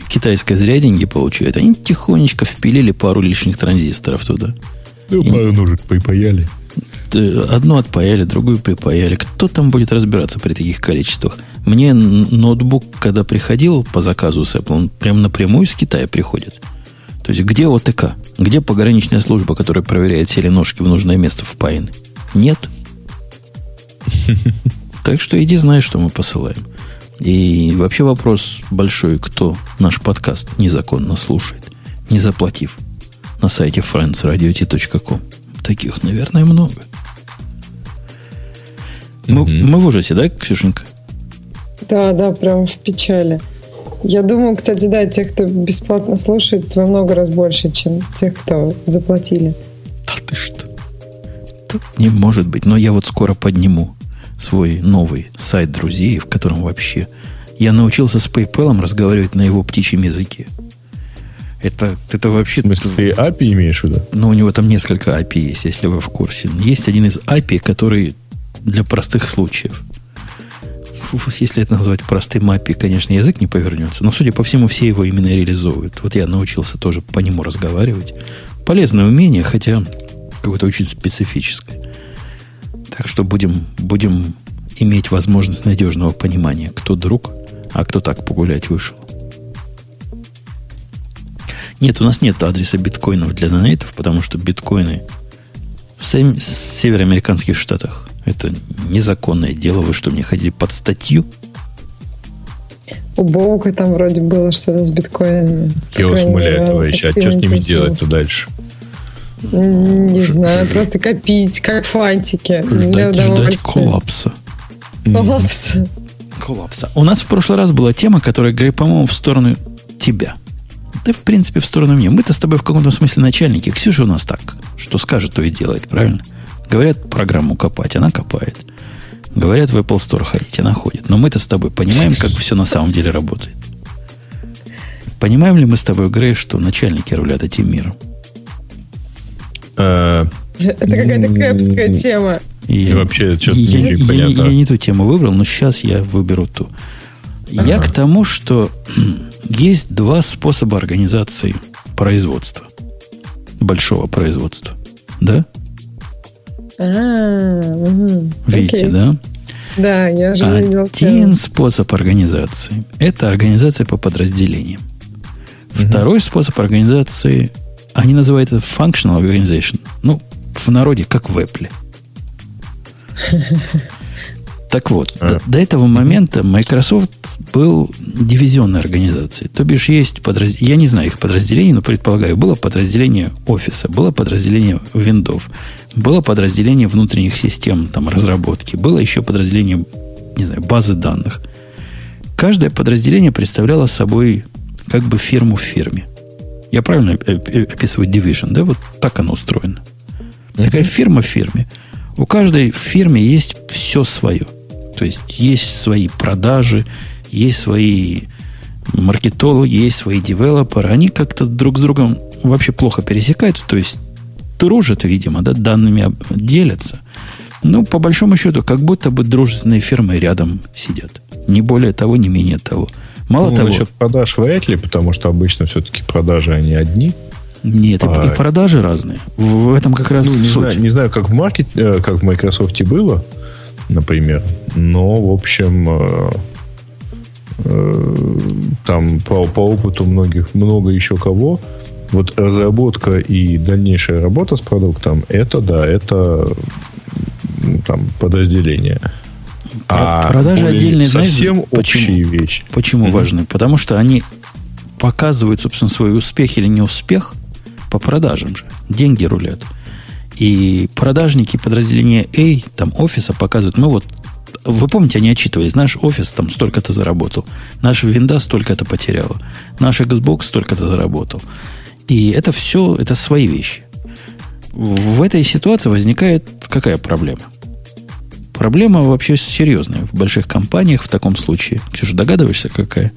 китайское зря деньги получают? Они тихонечко впилили пару лишних транзисторов туда. Ну, и... пару ножек припаяли. Одну отпаяли, другую припаяли. Кто там будет разбираться при таких количествах? Мне ноутбук, когда приходил по заказу с Apple, он прям напрямую из Китая приходит. То есть, где ОТК? Где пограничная служба, которая проверяет, все ли ножки в нужное место впаяны? Нет. Так что иди знаешь, что мы посылаем. И вообще вопрос большой, кто наш подкаст незаконно слушает, не заплатив на сайте friendsradio.com. Таких, наверное, много. Мы, mm-hmm. мы в ужасе, да, Ксюшенька? Да, да, прям в печали. Я думаю, кстати, да, тех, кто бесплатно слушает, во много раз больше, чем тех, кто заплатили. Да ты что? Тут не может быть. Но я вот скоро подниму свой новый сайт друзей, в котором вообще я научился с PayPal разговаривать на его птичьем языке. Это, это вообще... В смысле, ты API имеешь в виду? Ну, у него там несколько API есть, если вы в курсе. Есть один из API, который для простых случаев. Если это назвать простым API, конечно, язык не повернется. Но, судя по всему, все его именно реализовывают. Вот я научился тоже по нему разговаривать. Полезное умение, хотя какое-то очень специфическое. Так что будем, будем иметь возможность надежного понимания, кто друг, а кто так погулять вышел. Нет, у нас нет адреса биткоинов для донейтов, потому что биткоины в североамериканских штатах это незаконное дело. Вы что, мне ходили под статью? У Боука там вроде было что-то с биткоинами. Я умоляю, товарищи, а что с ними делать-то дальше? Не знаю, просто копить, как фантики. Ждать, ждать коллапса. Коллапса. Коллапса. У нас в прошлый раз была тема, которая говорит, по-моему, в сторону тебя. Да, в принципе, в сторону меня. Мы-то с тобой в каком-то смысле начальники. Ксюша у нас так, что скажет, то и делает, правильно? Говорят, программу копать, она копает. Говорят, в Apple Store ходить, она ходит. Но мы-то с тобой понимаем, как все на самом деле работает. Понимаем ли мы с тобой, Грей, что начальники рулят этим миром? Э, Это какая-то кэпская тема. И вообще, что-то не я, я, я, не ту тему выбрал, но сейчас я выберу ту. Я к тому, что есть два способа организации производства. Большого производства. Да? А. Видите, да? Да, я уже видел. Один способ организации – это организация по подразделениям. Второй способ организации, они называют это functional organization. Ну, в народе, как в Apple. Так вот, а. до, до этого момента Microsoft был дивизионной организацией. То бишь есть подразделение, я не знаю их подразделений, но предполагаю, было подразделение офиса, было подразделение Windows, было подразделение внутренних систем там, разработки, было еще подразделение, не знаю, базы данных. Каждое подразделение представляло собой как бы фирму в фирме. Я правильно описываю division, да? Вот так оно устроено. Mm-hmm. Такая фирма в фирме. У каждой фирме есть все свое. То есть есть свои продажи, есть свои маркетологи, есть свои девелоперы. Они как-то друг с другом вообще плохо пересекаются. То есть дружат, видимо, да, данными делятся. Ну, по большому счету, как будто бы дружественные фирмы рядом сидят. Не более того, не менее того. Мало ну, того... Насчет продаж вряд ли, потому что обычно все-таки продажи, они одни. Нет, а... и продажи разные. В этом как раз ну, не суть. Знаю, не знаю, как в, маркет, э, как в Microsoft было, например. Но, в общем, э, э, там по, по опыту многих, много еще кого, вот разработка и дальнейшая работа с продуктом, это, да, это там подразделение. А продажи отдельные, совсем знаешь, общие почему, вещи. Почему mm-hmm. важны? Потому что они показывают, собственно, свой успех или неуспех по продажам же. Деньги рулят. И продажники подразделения A, там, офиса показывают, мы вот вы помните, они отчитывались, наш офис там столько-то заработал, наш винда столько-то потеряла, наш Xbox столько-то заработал. И это все, это свои вещи. В этой ситуации возникает какая проблема? Проблема вообще серьезная в больших компаниях в таком случае. Ксюша, догадываешься, какая?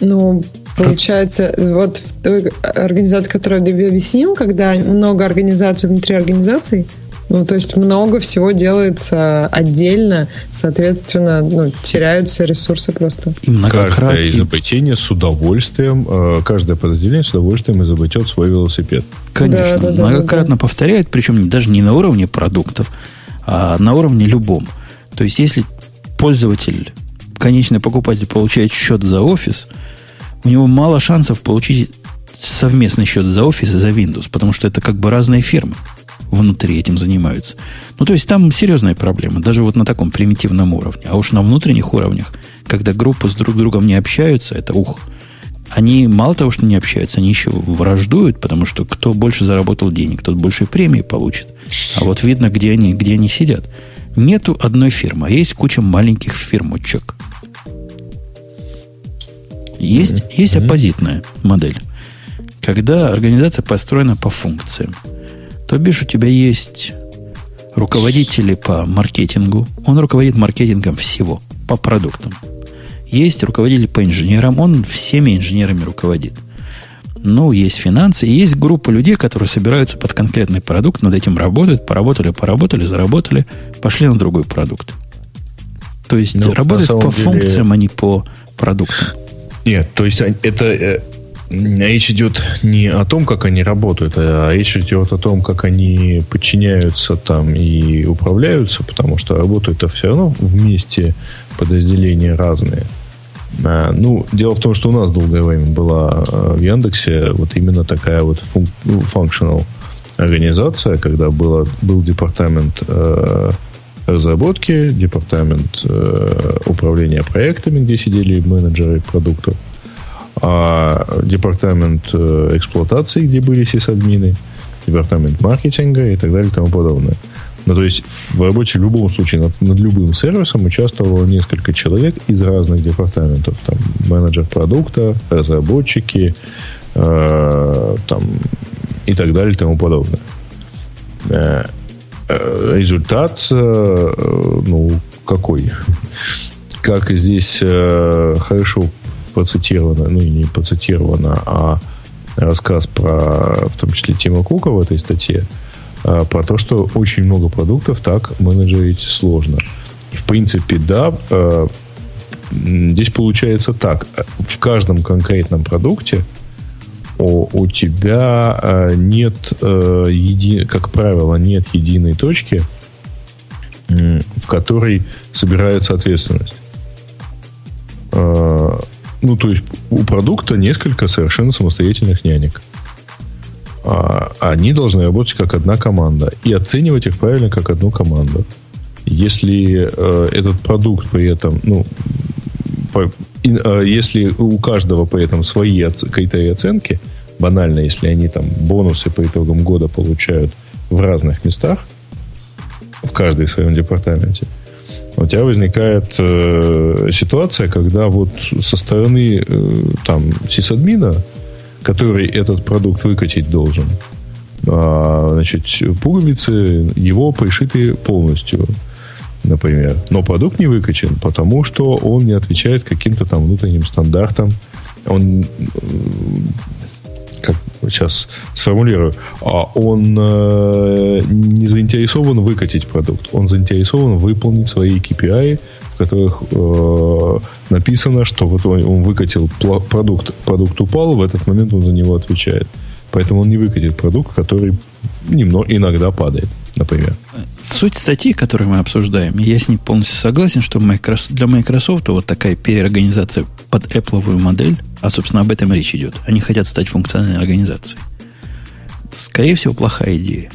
Ну, получается, вот в той организации, которую я объяснил, когда много организаций внутри организаций, ну, то есть много всего делается отдельно, соответственно, ну, теряются ресурсы просто. И Каждое изобретение с удовольствием, э, каждое подразделение с удовольствием изобретет свой велосипед. Конечно, да, да, многократно да, да. повторяет, причем даже не на уровне продуктов, а на уровне любом. То есть, если пользователь, конечный покупатель получает счет за офис, у него мало шансов получить совместный счет за офис и за Windows, потому что это как бы разные фирмы внутри этим занимаются. Ну, то есть там серьезная проблема, даже вот на таком примитивном уровне. А уж на внутренних уровнях, когда группы с друг другом не общаются, это ух. Они мало того, что не общаются, они еще враждуют, потому что кто больше заработал денег, тот больше премии получит. А вот видно, где они, где они сидят. Нету одной фирмы, а есть куча маленьких фирмочек. Есть, mm-hmm. есть оппозитная модель, когда организация построена по функциям. То бишь у тебя есть руководители по маркетингу. Он руководит маркетингом всего, по продуктам. Есть руководитель по инженерам, он всеми инженерами руководит. Ну, есть финансы, и есть группа людей, которые собираются под конкретный продукт, над этим работают, поработали, поработали, заработали, пошли на другой продукт. То есть ну, работают по деле... функциям, а не по продуктам. Нет, то есть это э, речь идет не о том, как они работают, а речь идет о том, как они подчиняются там и управляются, потому что работают-то все равно вместе подразделения разные. А, ну, дело в том, что у нас долгое время была а, в Яндексе вот именно такая вот ну, functional организация, когда было, был департамент э, разработки, департамент э, управления проектами, где сидели менеджеры продуктов, а департамент э, эксплуатации, где были сисадмины, департамент маркетинга и так далее и тому подобное. Ну, то есть в работе в любом случае над, над любым сервисом участвовало несколько человек из разных департаментов. Там менеджер продукта, разработчики, э, там, и так далее и тому подобное. Э, э, результат, э, ну, какой? Как здесь э, хорошо процитировано, ну и не процитировано, а рассказ про, в том числе, Тима Кука в этой статье, а, про то, что очень много продуктов так менеджерить сложно. В принципе, да, а, здесь получается так. В каждом конкретном продукте у, тебя а, нет, еди, как правило, нет единой точки, в которой собирается ответственность. Ну, то есть у продукта несколько совершенно самостоятельных нянек. А, они должны работать как одна команда и оценивать их правильно как одну команду. Если э, этот продукт при этом, ну, э, если у каждого при этом свои оц- критерии оценки, банально, если они там бонусы по итогам года получают в разных местах, в каждой своем департаменте, у тебя возникает э, ситуация, когда вот со стороны э, там сисадмина который этот продукт выкатить должен, а, значит, пуговицы его пришиты полностью, например. Но продукт не выкачен, потому что он не отвечает каким-то там внутренним стандартам. Он как сейчас сформулирую, а он э, не заинтересован выкатить продукт, он заинтересован выполнить свои KPI, в которых э, написано, что вот он, выкатил продукт, продукт упал, в этот момент он за него отвечает. Поэтому он не выкатит продукт, который немного, иногда падает, например. Суть статьи, которую мы обсуждаем, я с ней полностью согласен, что для Microsoft вот такая переорганизация под Apple модель, а, собственно, об этом речь идет. Они хотят стать функциональной организацией. Скорее всего, плохая идея.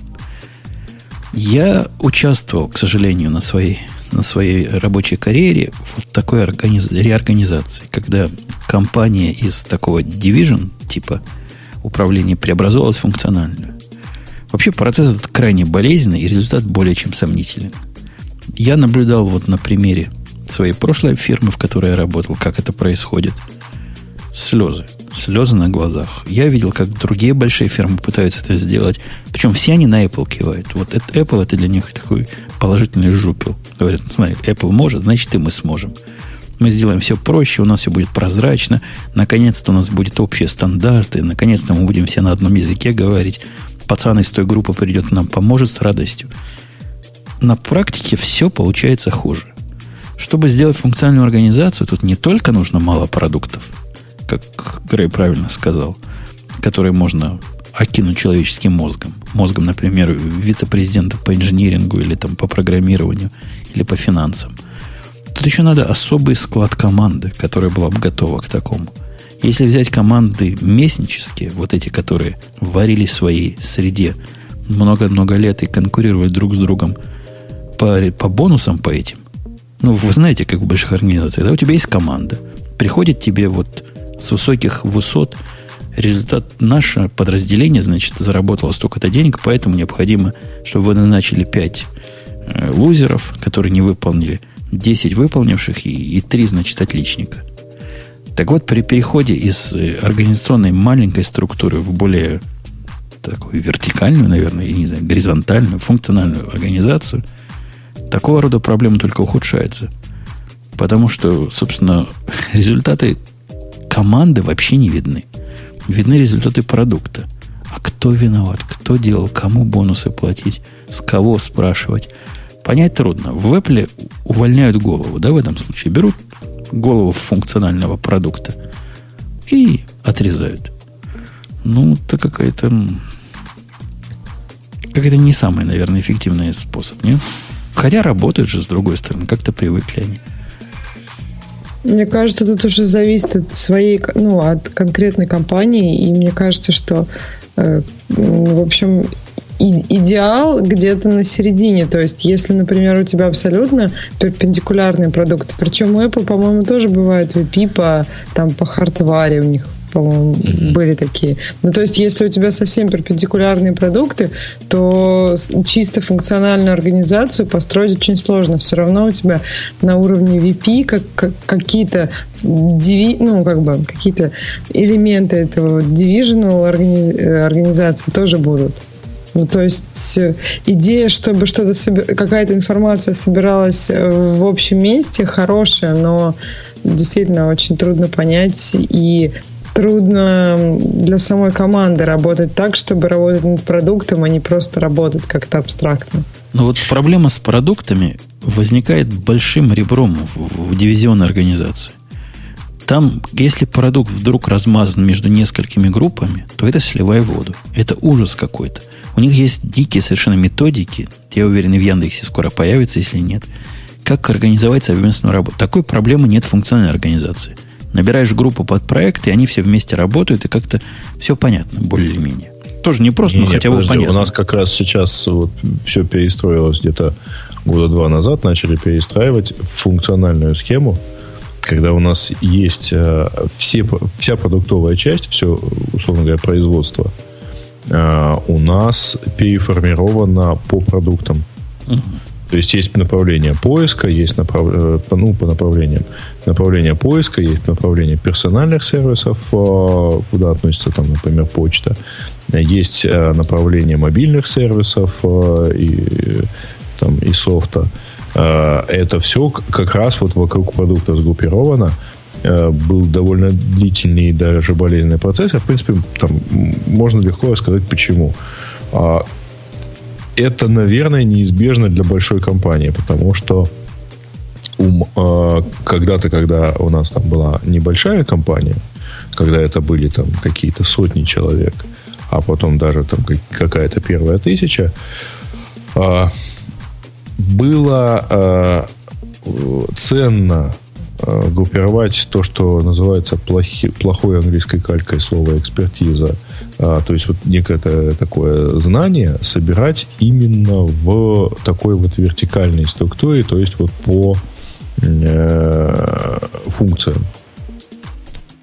Я участвовал, к сожалению, на своей, на своей рабочей карьере в такой организ... реорганизации, когда компания из такого division типа управления преобразовалась в функциональную. Вообще процесс этот крайне болезненный и результат более чем сомнителен. Я наблюдал вот на примере своей прошлой фирмы, в которой я работал, как это происходит. Слезы. Слезы на глазах. Я видел, как другие большие фирмы пытаются это сделать. Причем все они на Apple кивают. Вот это, Apple это для них такой положительный жупел. Говорят, ну, смотри, Apple может, значит и мы сможем. Мы сделаем все проще, у нас все будет прозрачно. Наконец-то у нас будут общие стандарты. Наконец-то мы будем все на одном языке говорить. Пацан из той группы придет нам поможет с радостью. На практике все получается хуже. Чтобы сделать функциональную организацию, тут не только нужно мало продуктов, как Грей правильно сказал, которые можно окинуть человеческим мозгом. Мозгом, например, вице-президента по инжинирингу или там по программированию или по финансам. Тут еще надо особый склад команды, которая была бы готова к такому. Если взять команды местнические, вот эти, которые варились в своей среде много-много лет и конкурировали друг с другом по, по бонусам по этим, ну, вы знаете, как в больших организациях, да, у тебя есть команда. Приходит тебе вот с высоких высот результат наше подразделение, значит, заработало столько-то денег, поэтому необходимо, чтобы вы назначили 5 э, лузеров, которые не выполнили, 10 выполнивших и, и 3, значит, отличника. Так вот, при переходе из э, организационной маленькой структуры в более такую вертикальную, наверное, я не знаю, горизонтальную, функциональную организацию – такого рода проблемы только ухудшаются. Потому что, собственно, результаты команды вообще не видны. Видны результаты продукта. А кто виноват? Кто делал? Кому бонусы платить? С кого спрашивать? Понять трудно. В Apple увольняют голову, да, в этом случае. Берут голову функционального продукта и отрезают. Ну, это какая-то... Какая-то не самый, наверное, эффективный способ, нет? Хотя работают же, с другой стороны, как-то привыкли они. Мне кажется, тут уже зависит от своей, ну, от конкретной компании, и мне кажется, что, э, в общем, идеал где-то на середине. То есть, если, например, у тебя абсолютно перпендикулярные продукты, причем у Apple, по-моему, тоже бывает VP по, там, по хардваре у них по-моему, mm-hmm. были такие. Ну, то есть, если у тебя совсем перпендикулярные продукты, то чисто функциональную организацию построить очень сложно. Все равно у тебя на уровне VP как, как, какие-то диви, ну, как бы, какие-то элементы этого divisional организ, организации тоже будут. Ну, то есть э, идея, чтобы что-то какая-то информация собиралась э, в общем месте, хорошая, но действительно очень трудно понять и трудно для самой команды работать так, чтобы работать над продуктом, а не просто работать как-то абстрактно. Но вот проблема с продуктами возникает большим ребром в, в дивизионной организации. Там, если продукт вдруг размазан между несколькими группами, то это сливай воду. Это ужас какой-то. У них есть дикие совершенно методики. Я уверен, и в Яндексе скоро появится, если нет. Как организовать совместную работу. Такой проблемы нет в функциональной организации – Набираешь группу под проект, и они все вместе работают, и как-то все понятно, более-менее. Тоже не просто, не, но не, хотя подожди, бы понятно. У нас как раз сейчас вот все перестроилось где-то года два назад, начали перестраивать функциональную схему, когда у нас есть э, все, вся продуктовая часть, все, условно говоря, производство, э, у нас переформировано по продуктам. Угу. То есть есть направление поиска, есть направ... Э, ну, по направлениям. Направление поиска, есть направление персональных сервисов, куда относится, там, например, почта. Есть направление мобильных сервисов и, там, и софта. Это все как раз вот вокруг продукта сгруппировано был довольно длительный и даже болезненный процесс. А, в принципе, там можно легко рассказать, почему. А, это, наверное, неизбежно для большой компании, потому что э, когда-то, когда у нас там была небольшая компания, когда это были там какие-то сотни человек, а потом даже там какая-то первая тысяча, э, было э, ценно э, группировать то, что называется плохи, плохой английской калькой слово экспертиза – а, то есть вот некое такое знание собирать именно в такой вот вертикальной структуре, то есть вот по э, функциям.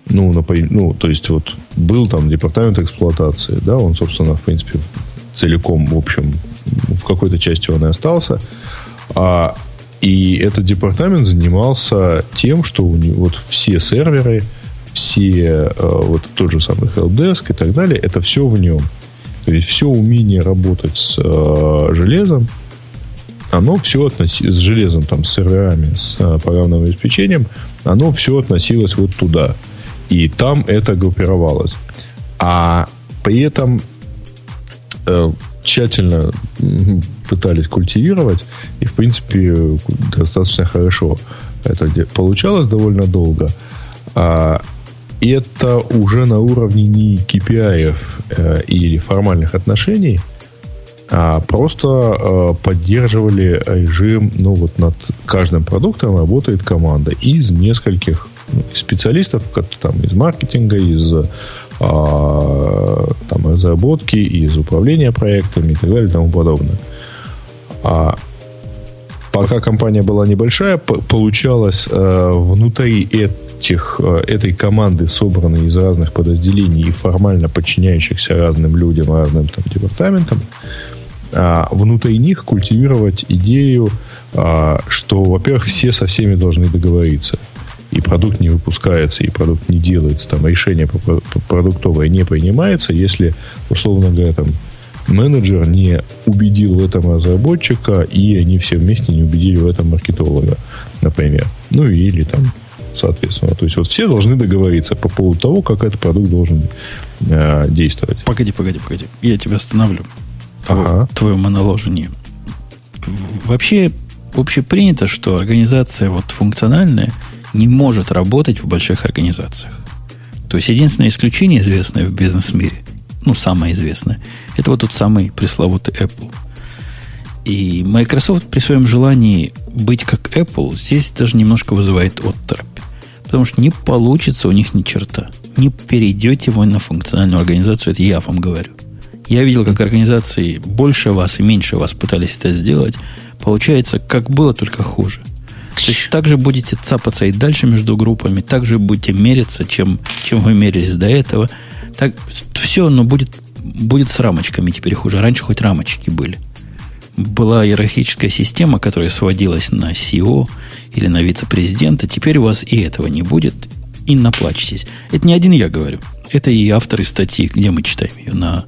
Ну, например, ну, то есть вот был там департамент эксплуатации, да, он, собственно, в принципе, целиком, в общем, в какой-то части он и остался. А, и этот департамент занимался тем, что у него вот все серверы, все, э, вот тот же самый helpdesk и так далее, это все в нем. То есть все умение работать с э, железом, оно все относилось, с железом, там, с серверами, с э, программным обеспечением, оно все относилось вот туда. И там это группировалось. А при этом тщательно пытались культивировать, и, в принципе, достаточно хорошо это получалось довольно долго. А, это уже на уровне не KPI э, или формальных отношений, а просто э, поддерживали режим, ну вот над каждым продуктом работает команда из нескольких специалистов, там из маркетинга, из э, там, разработки, из управления проектами и так далее и тому подобное. А пока компания была небольшая, получалось э, внутри этих, э, этой команды, собранной из разных подразделений и формально подчиняющихся разным людям, разным там, департаментам, а, внутри них культивировать идею, а, что, во-первых, все со всеми должны договориться. И продукт не выпускается, и продукт не делается, там решение продуктовое не принимается, если, условно говоря, там менеджер не убедил в этом разработчика, и они все вместе не убедили в этом маркетолога, например. Ну или там соответственно. То есть вот все должны договориться по поводу того, как этот продукт должен э, действовать. Погоди, погоди, погоди. Я тебя остановлю. Ага. Твое моноложение. Вообще общепринято, что организация вот функциональная не может работать в больших организациях. То есть единственное исключение, известное в бизнес-мире, ну, самое известное, это вот тот самый пресловутый Apple. И Microsoft при своем желании быть как Apple здесь даже немножко вызывает отторопь. Потому что не получится у них ни черта. Не перейдете вы на функциональную организацию, это я вам говорю. Я видел, как организации больше вас и меньше вас пытались это сделать. Получается, как было, только хуже. То есть также будете цапаться и дальше между группами, также будете мериться, чем, чем вы мерились до этого. Так, все, но будет будет с рамочками теперь хуже. Раньше хоть рамочки были. Была иерархическая система, которая сводилась на CEO или на вице-президента. Теперь у вас и этого не будет. И наплачетесь. Это не один я говорю. Это и авторы статьи, где мы читаем ее. На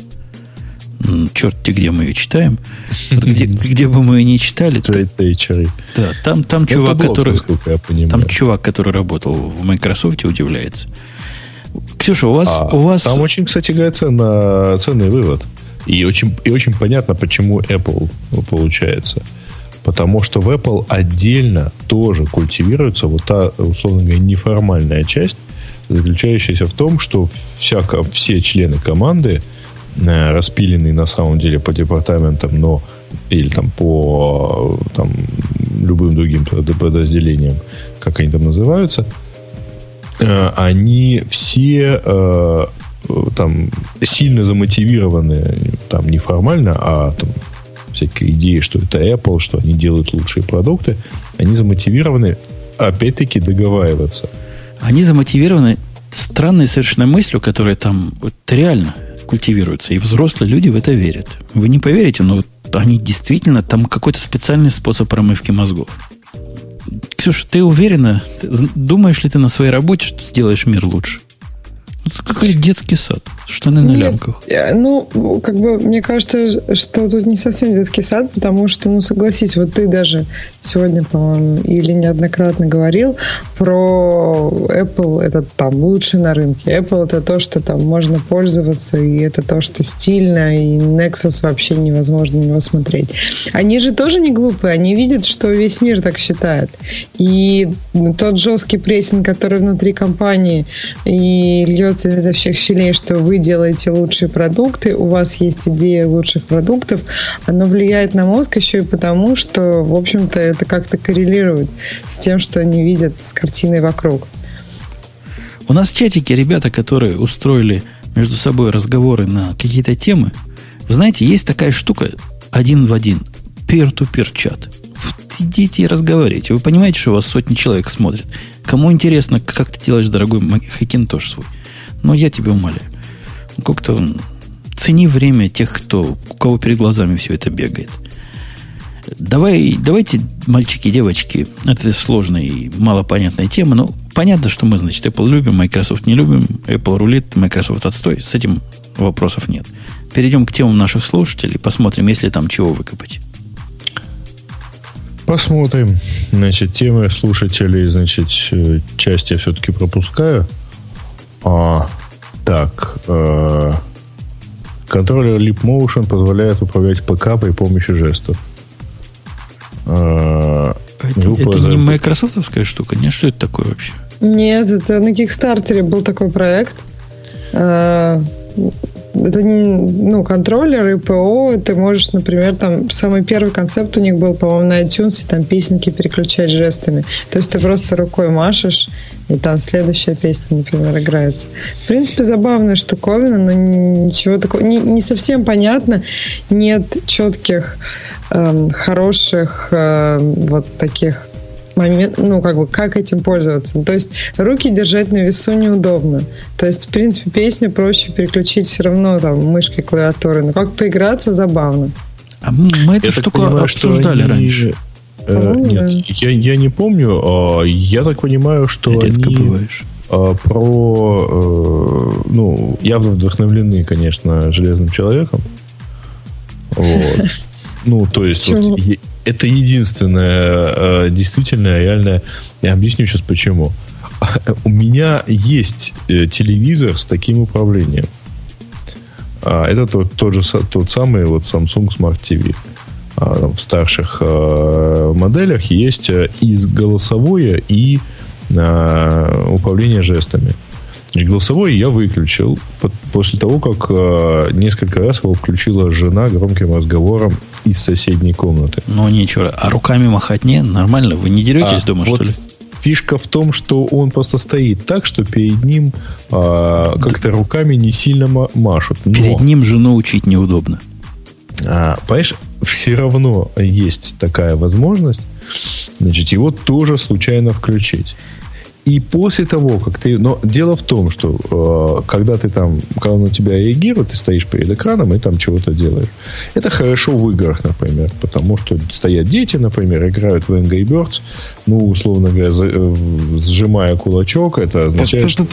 черт где мы ее читаем. Вот где, где бы мы ее не читали. То, да, там, там чувак, блог, который, там чувак, который работал в Microsoft, удивляется. Ксюша, у вас... А, у вас... Там очень, кстати говоря, ценно, ценный вывод. И очень, и очень понятно, почему Apple получается. Потому что в Apple отдельно тоже культивируется вот та, условно говоря, неформальная часть, заключающаяся в том, что всяко, все члены команды, э, распиленные на самом деле по департаментам, но или там по там, любым другим подразделениям, как они там называются, Э, они все э, там сильно замотивированы, там неформально, а там всякие идеи, что это Apple, что они делают лучшие продукты, они замотивированы, опять-таки, договариваться. Они замотивированы странной совершенно мыслью, которая там вот реально культивируется, и взрослые люди в это верят. Вы не поверите, но они действительно, там какой-то специальный способ промывки мозгов. Ксюша, ты уверена, думаешь ли ты на своей работе, что ты делаешь мир лучше? Это какой детский сад. Штаны на Нет, лямках. э, Ну, как бы, мне кажется, что тут не совсем детский сад, потому что, ну, согласись, вот ты даже сегодня, по-моему, или неоднократно говорил про Apple, это там лучший на рынке. Apple это то, что там можно пользоваться, и это то, что стильно, и Nexus вообще невозможно на него смотреть. Они же тоже не глупые, они видят, что весь мир так считает. И тот жесткий прессинг, который внутри компании и льется изо всех щелей, что вы делаете лучшие продукты, у вас есть идея лучших продуктов, оно влияет на мозг еще и потому, что, в общем-то, это как-то коррелирует с тем, что они видят с картиной вокруг. У нас в чатике ребята, которые устроили между собой разговоры на какие-то темы. Вы знаете, есть такая штука один в один. Peer-to-peer чат. Идите и разговаривайте. Вы понимаете, что у вас сотни человек смотрят. Кому интересно, как ты делаешь, дорогой Хакин тоже свой. Но я тебя умоляю. Ну, Как-то цени время тех, кто, у кого перед глазами все это бегает. Давай, давайте, мальчики и девочки, это сложная и малопонятная тема, но понятно, что мы, значит, Apple любим, Microsoft не любим, Apple рулит, Microsoft отстой, с этим вопросов нет. Перейдем к темам наших слушателей, посмотрим, если там чего выкопать. Посмотрим. Значит, темы слушателей, значит, э, часть я все-таки пропускаю. А, так. э, контроллер Leap Motion позволяет управлять ПК при помощи жестов. Э, Это, группа это не майкрософтовская штука? Нет, что это такое вообще? Нет, это на Кикстартере был такой проект. Э, Это ну, контроллер и ПО. Ты можешь, например, там самый первый концепт у них был, по-моему, на iTunes, и там песенки переключать жестами. То есть ты просто рукой машешь, и там следующая песня, например, играется. В принципе, забавная штуковина, но ничего такого... Не, не совсем понятно. Нет четких, эм, хороших э, вот таких момент, ну, как бы, как этим пользоваться. То есть руки держать на весу неудобно. То есть, в принципе, песню проще переключить все равно там мышкой клавиатуры. Но как поиграться, забавно. А м- мы эту Я штуку понимаю, что обсуждали они- раньше. э, нет, да. я, я не помню. а, я так понимаю, что Редко они бываешь. а, про, э, ну, явно вдохновлены, конечно, Железным Человеком. Вот. Ну, то есть, Почему? вот, это единственное э, действительно реальное. Я объясню сейчас почему. У меня есть э, телевизор с таким управлением. А, Это тот, тот же тот самый вот Samsung Smart TV. А, В старших э, моделях есть и голосовое, и э, управление жестами. Значит, голосовое я выключил по- после того, как э, несколько раз его включила жена громким разговором из соседней комнаты. Ну, ничего. А руками махать не? Нормально? Вы не деретесь А, дома, вот что ли? Фишка в том, что он просто стоит так, что перед ним а, как-то руками не сильно ма- машут. Но, Перед ним жену учить неудобно. а, понимаешь, все равно есть такая возможность, значит, его тоже случайно включить. И после того, как ты... Но дело в том, что э, когда ты там, когда на тебя реагирует, ты стоишь перед экраном и там чего-то делаешь. Это хорошо в играх, например, потому что стоят дети, например, играют в Angry Birds, ну, условно говоря, за- э, сжимая кулачок, это означает, что...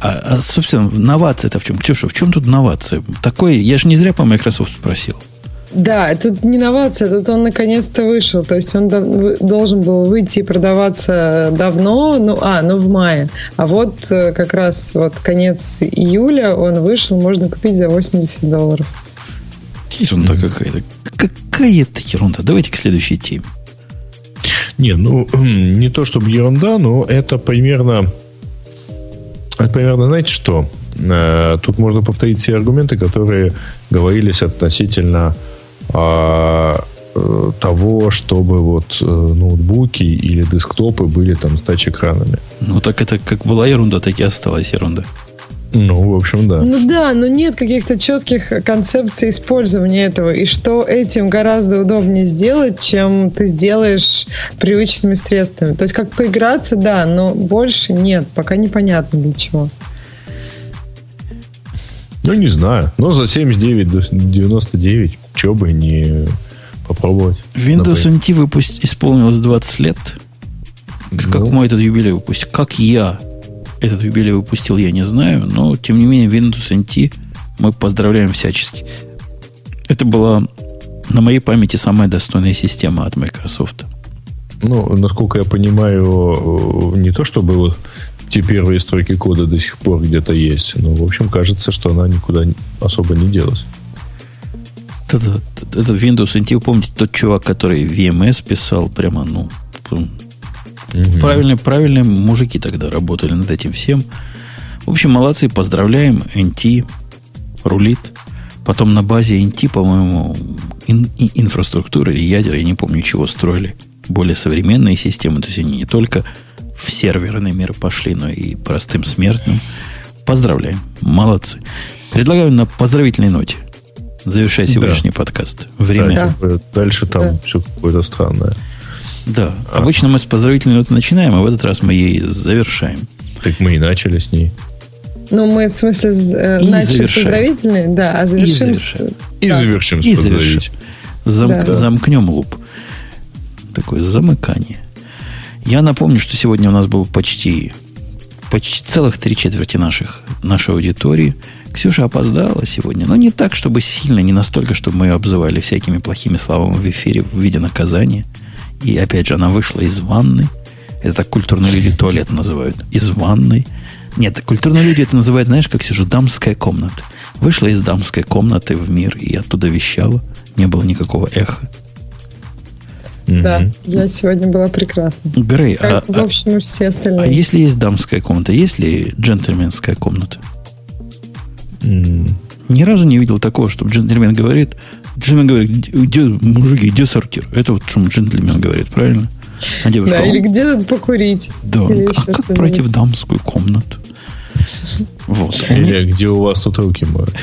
А, а, собственно, новация-то в чем? Ксюша, в чем тут новация? Такое, я же не зря по Microsoft спросил. Да, тут не инновация, тут он наконец-то вышел. То есть он должен был выйти и продаваться давно, ну, а, ну в мае. А вот э, как раз вот конец июля он вышел, можно купить за 80 долларов. Ерунда какая-то. Какая-то ерунда. Давайте к следующей теме. Не, ну, не то чтобы ерунда, но это примерно... Это примерно, знаете что? Э, Тут можно повторить все аргументы, которые говорились относительно а, э, того, чтобы вот э, ноутбуки или десктопы были там с тач-экранами. Ну, так это как была ерунда, так и осталась ерунда. Ну, в общем, да. Ну да, но нет каких-то четких концепций использования этого. И что этим гораздо удобнее сделать, чем ты сделаешь привычными средствами. То есть как поиграться, да, но больше нет. Пока непонятно для чего. Ну, не знаю. Но за 79 до 99, что бы не попробовать. Windows NT выпуск... исполнилось 20 лет. Ну. Как мой этот юбилей выпустил. Как я этот юбилей выпустил, я не знаю. Но, тем не менее, Windows NT мы поздравляем всячески. Это была на моей памяти самая достойная система от Microsoft. Ну, насколько я понимаю, не то, что было те первые строки кода до сих пор где-то есть, но, в общем, кажется, что она никуда особо не делась. Это, это Windows NT, помните, тот чувак, который VMS писал, прямо, ну, угу. правильные, правильные мужики тогда работали над этим всем. В общем, молодцы, поздравляем, NT рулит. Потом на базе NT, по-моему, ин, инфраструктуры или ядер, я не помню, чего строили. Более современные системы, то есть они не только в серверный мир пошли, но и простым смертным. Поздравляем, молодцы. Предлагаю на поздравительной ноте завершать сегодняшний да. подкаст. Время. Да. Дальше там да. все какое-то странное. Да. А. Обычно мы с поздравительной ноты начинаем, а в этот раз мы ей завершаем. Так мы и начали с ней. Ну, мы, в смысле, э, и начали завершаем. с поздравительной, да, а завершим и с... И да. завершим с и завершим. Замк, да. Замкнем луп. Такое замыкание. Я напомню, что сегодня у нас был почти, почти целых три четверти наших, нашей аудитории. Ксюша опоздала сегодня, но не так, чтобы сильно, не настолько, чтобы мы ее обзывали всякими плохими словами в эфире в виде наказания. И опять же, она вышла из ванны. Это так культурные люди туалет называют. Из ванной. Нет, культурные люди это называют, знаешь, как сижу, дамская комната. Вышла из дамской комнаты в мир и оттуда вещала. Не было никакого эха. Да, я сегодня была прекрасна. Грей, как, а, в общем, и все остальные. А если есть дамская комната, есть ли джентльменская комната? Mm. Ни разу не видел такого, чтобы джентльмен говорит, джентльмен говорит, где, мужики, где сортир? Это вот что джентльмен говорит, правильно? А девушка, да, или где тут покурить? Да, а как пройти в дамскую комнату? Вот. Или где у вас тут руки моют?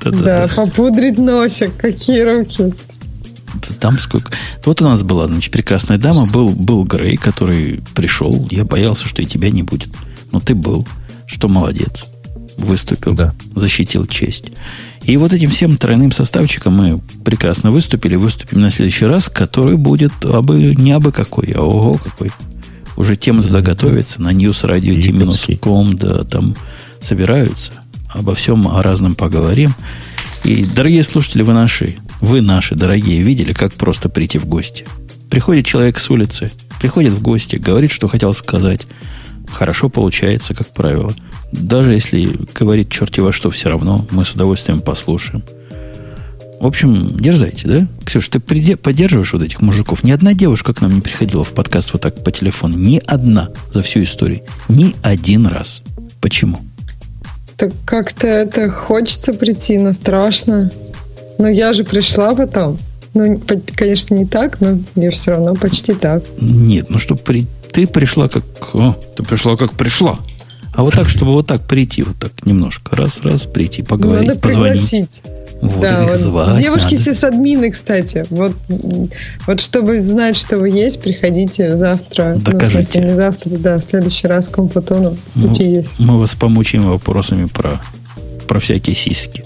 Да, попудрить носик. Какие руки? Дамскую... Вот у нас была, значит, прекрасная дама, был, был Грей, который пришел. Я боялся, что и тебя не будет. Но ты был, что молодец. Выступил, да. защитил честь. И вот этим всем тройным составчиком мы прекрасно выступили. Выступим на следующий раз, который будет абы, не абы какой, а ого какой. Уже тема туда готовится. На newsradio.com, да, там собираются. Обо всем, о разном поговорим. И, дорогие слушатели, вы наши, вы наши, дорогие, видели, как просто прийти в гости. Приходит человек с улицы, приходит в гости, говорит, что хотел сказать. Хорошо получается, как правило. Даже если говорит черти во что, все равно мы с удовольствием послушаем. В общем, дерзайте, да? Ксюш, ты поддерживаешь вот этих мужиков? Ни одна девушка к нам не приходила в подкаст вот так по телефону. Ни одна за всю историю. Ни один раз. Почему? Так как-то это хочется прийти, но страшно. Но я же пришла потом. Ну, конечно, не так, но мне все равно почти так. Нет, ну что при... ты пришла как... О, ты пришла как пришла. А вот так, чтобы вот так прийти, вот так немножко. Раз, раз, прийти, поговорить, надо позвонить. Пригласить. Вот, да, вот звать девушки надо. сисадмины, кстати. Вот, вот чтобы знать, что вы есть, приходите завтра. Докажите. Ну, в смысле, не завтра, да, в следующий раз к Компутону статью мы, есть. Мы вас помучаем вопросами про, про всякие сиськи.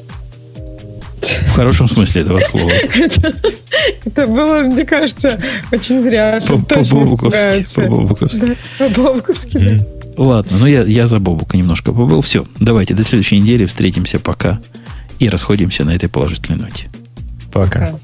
В хорошем смысле этого слова. Это, было, мне кажется, очень зря. По-бобуковски. По-бобуковски. Ладно, ну я, я за Бобука немножко побыл. Все, давайте до следующей недели встретимся. Пока и расходимся на этой положительной ноте. Пока. Пока.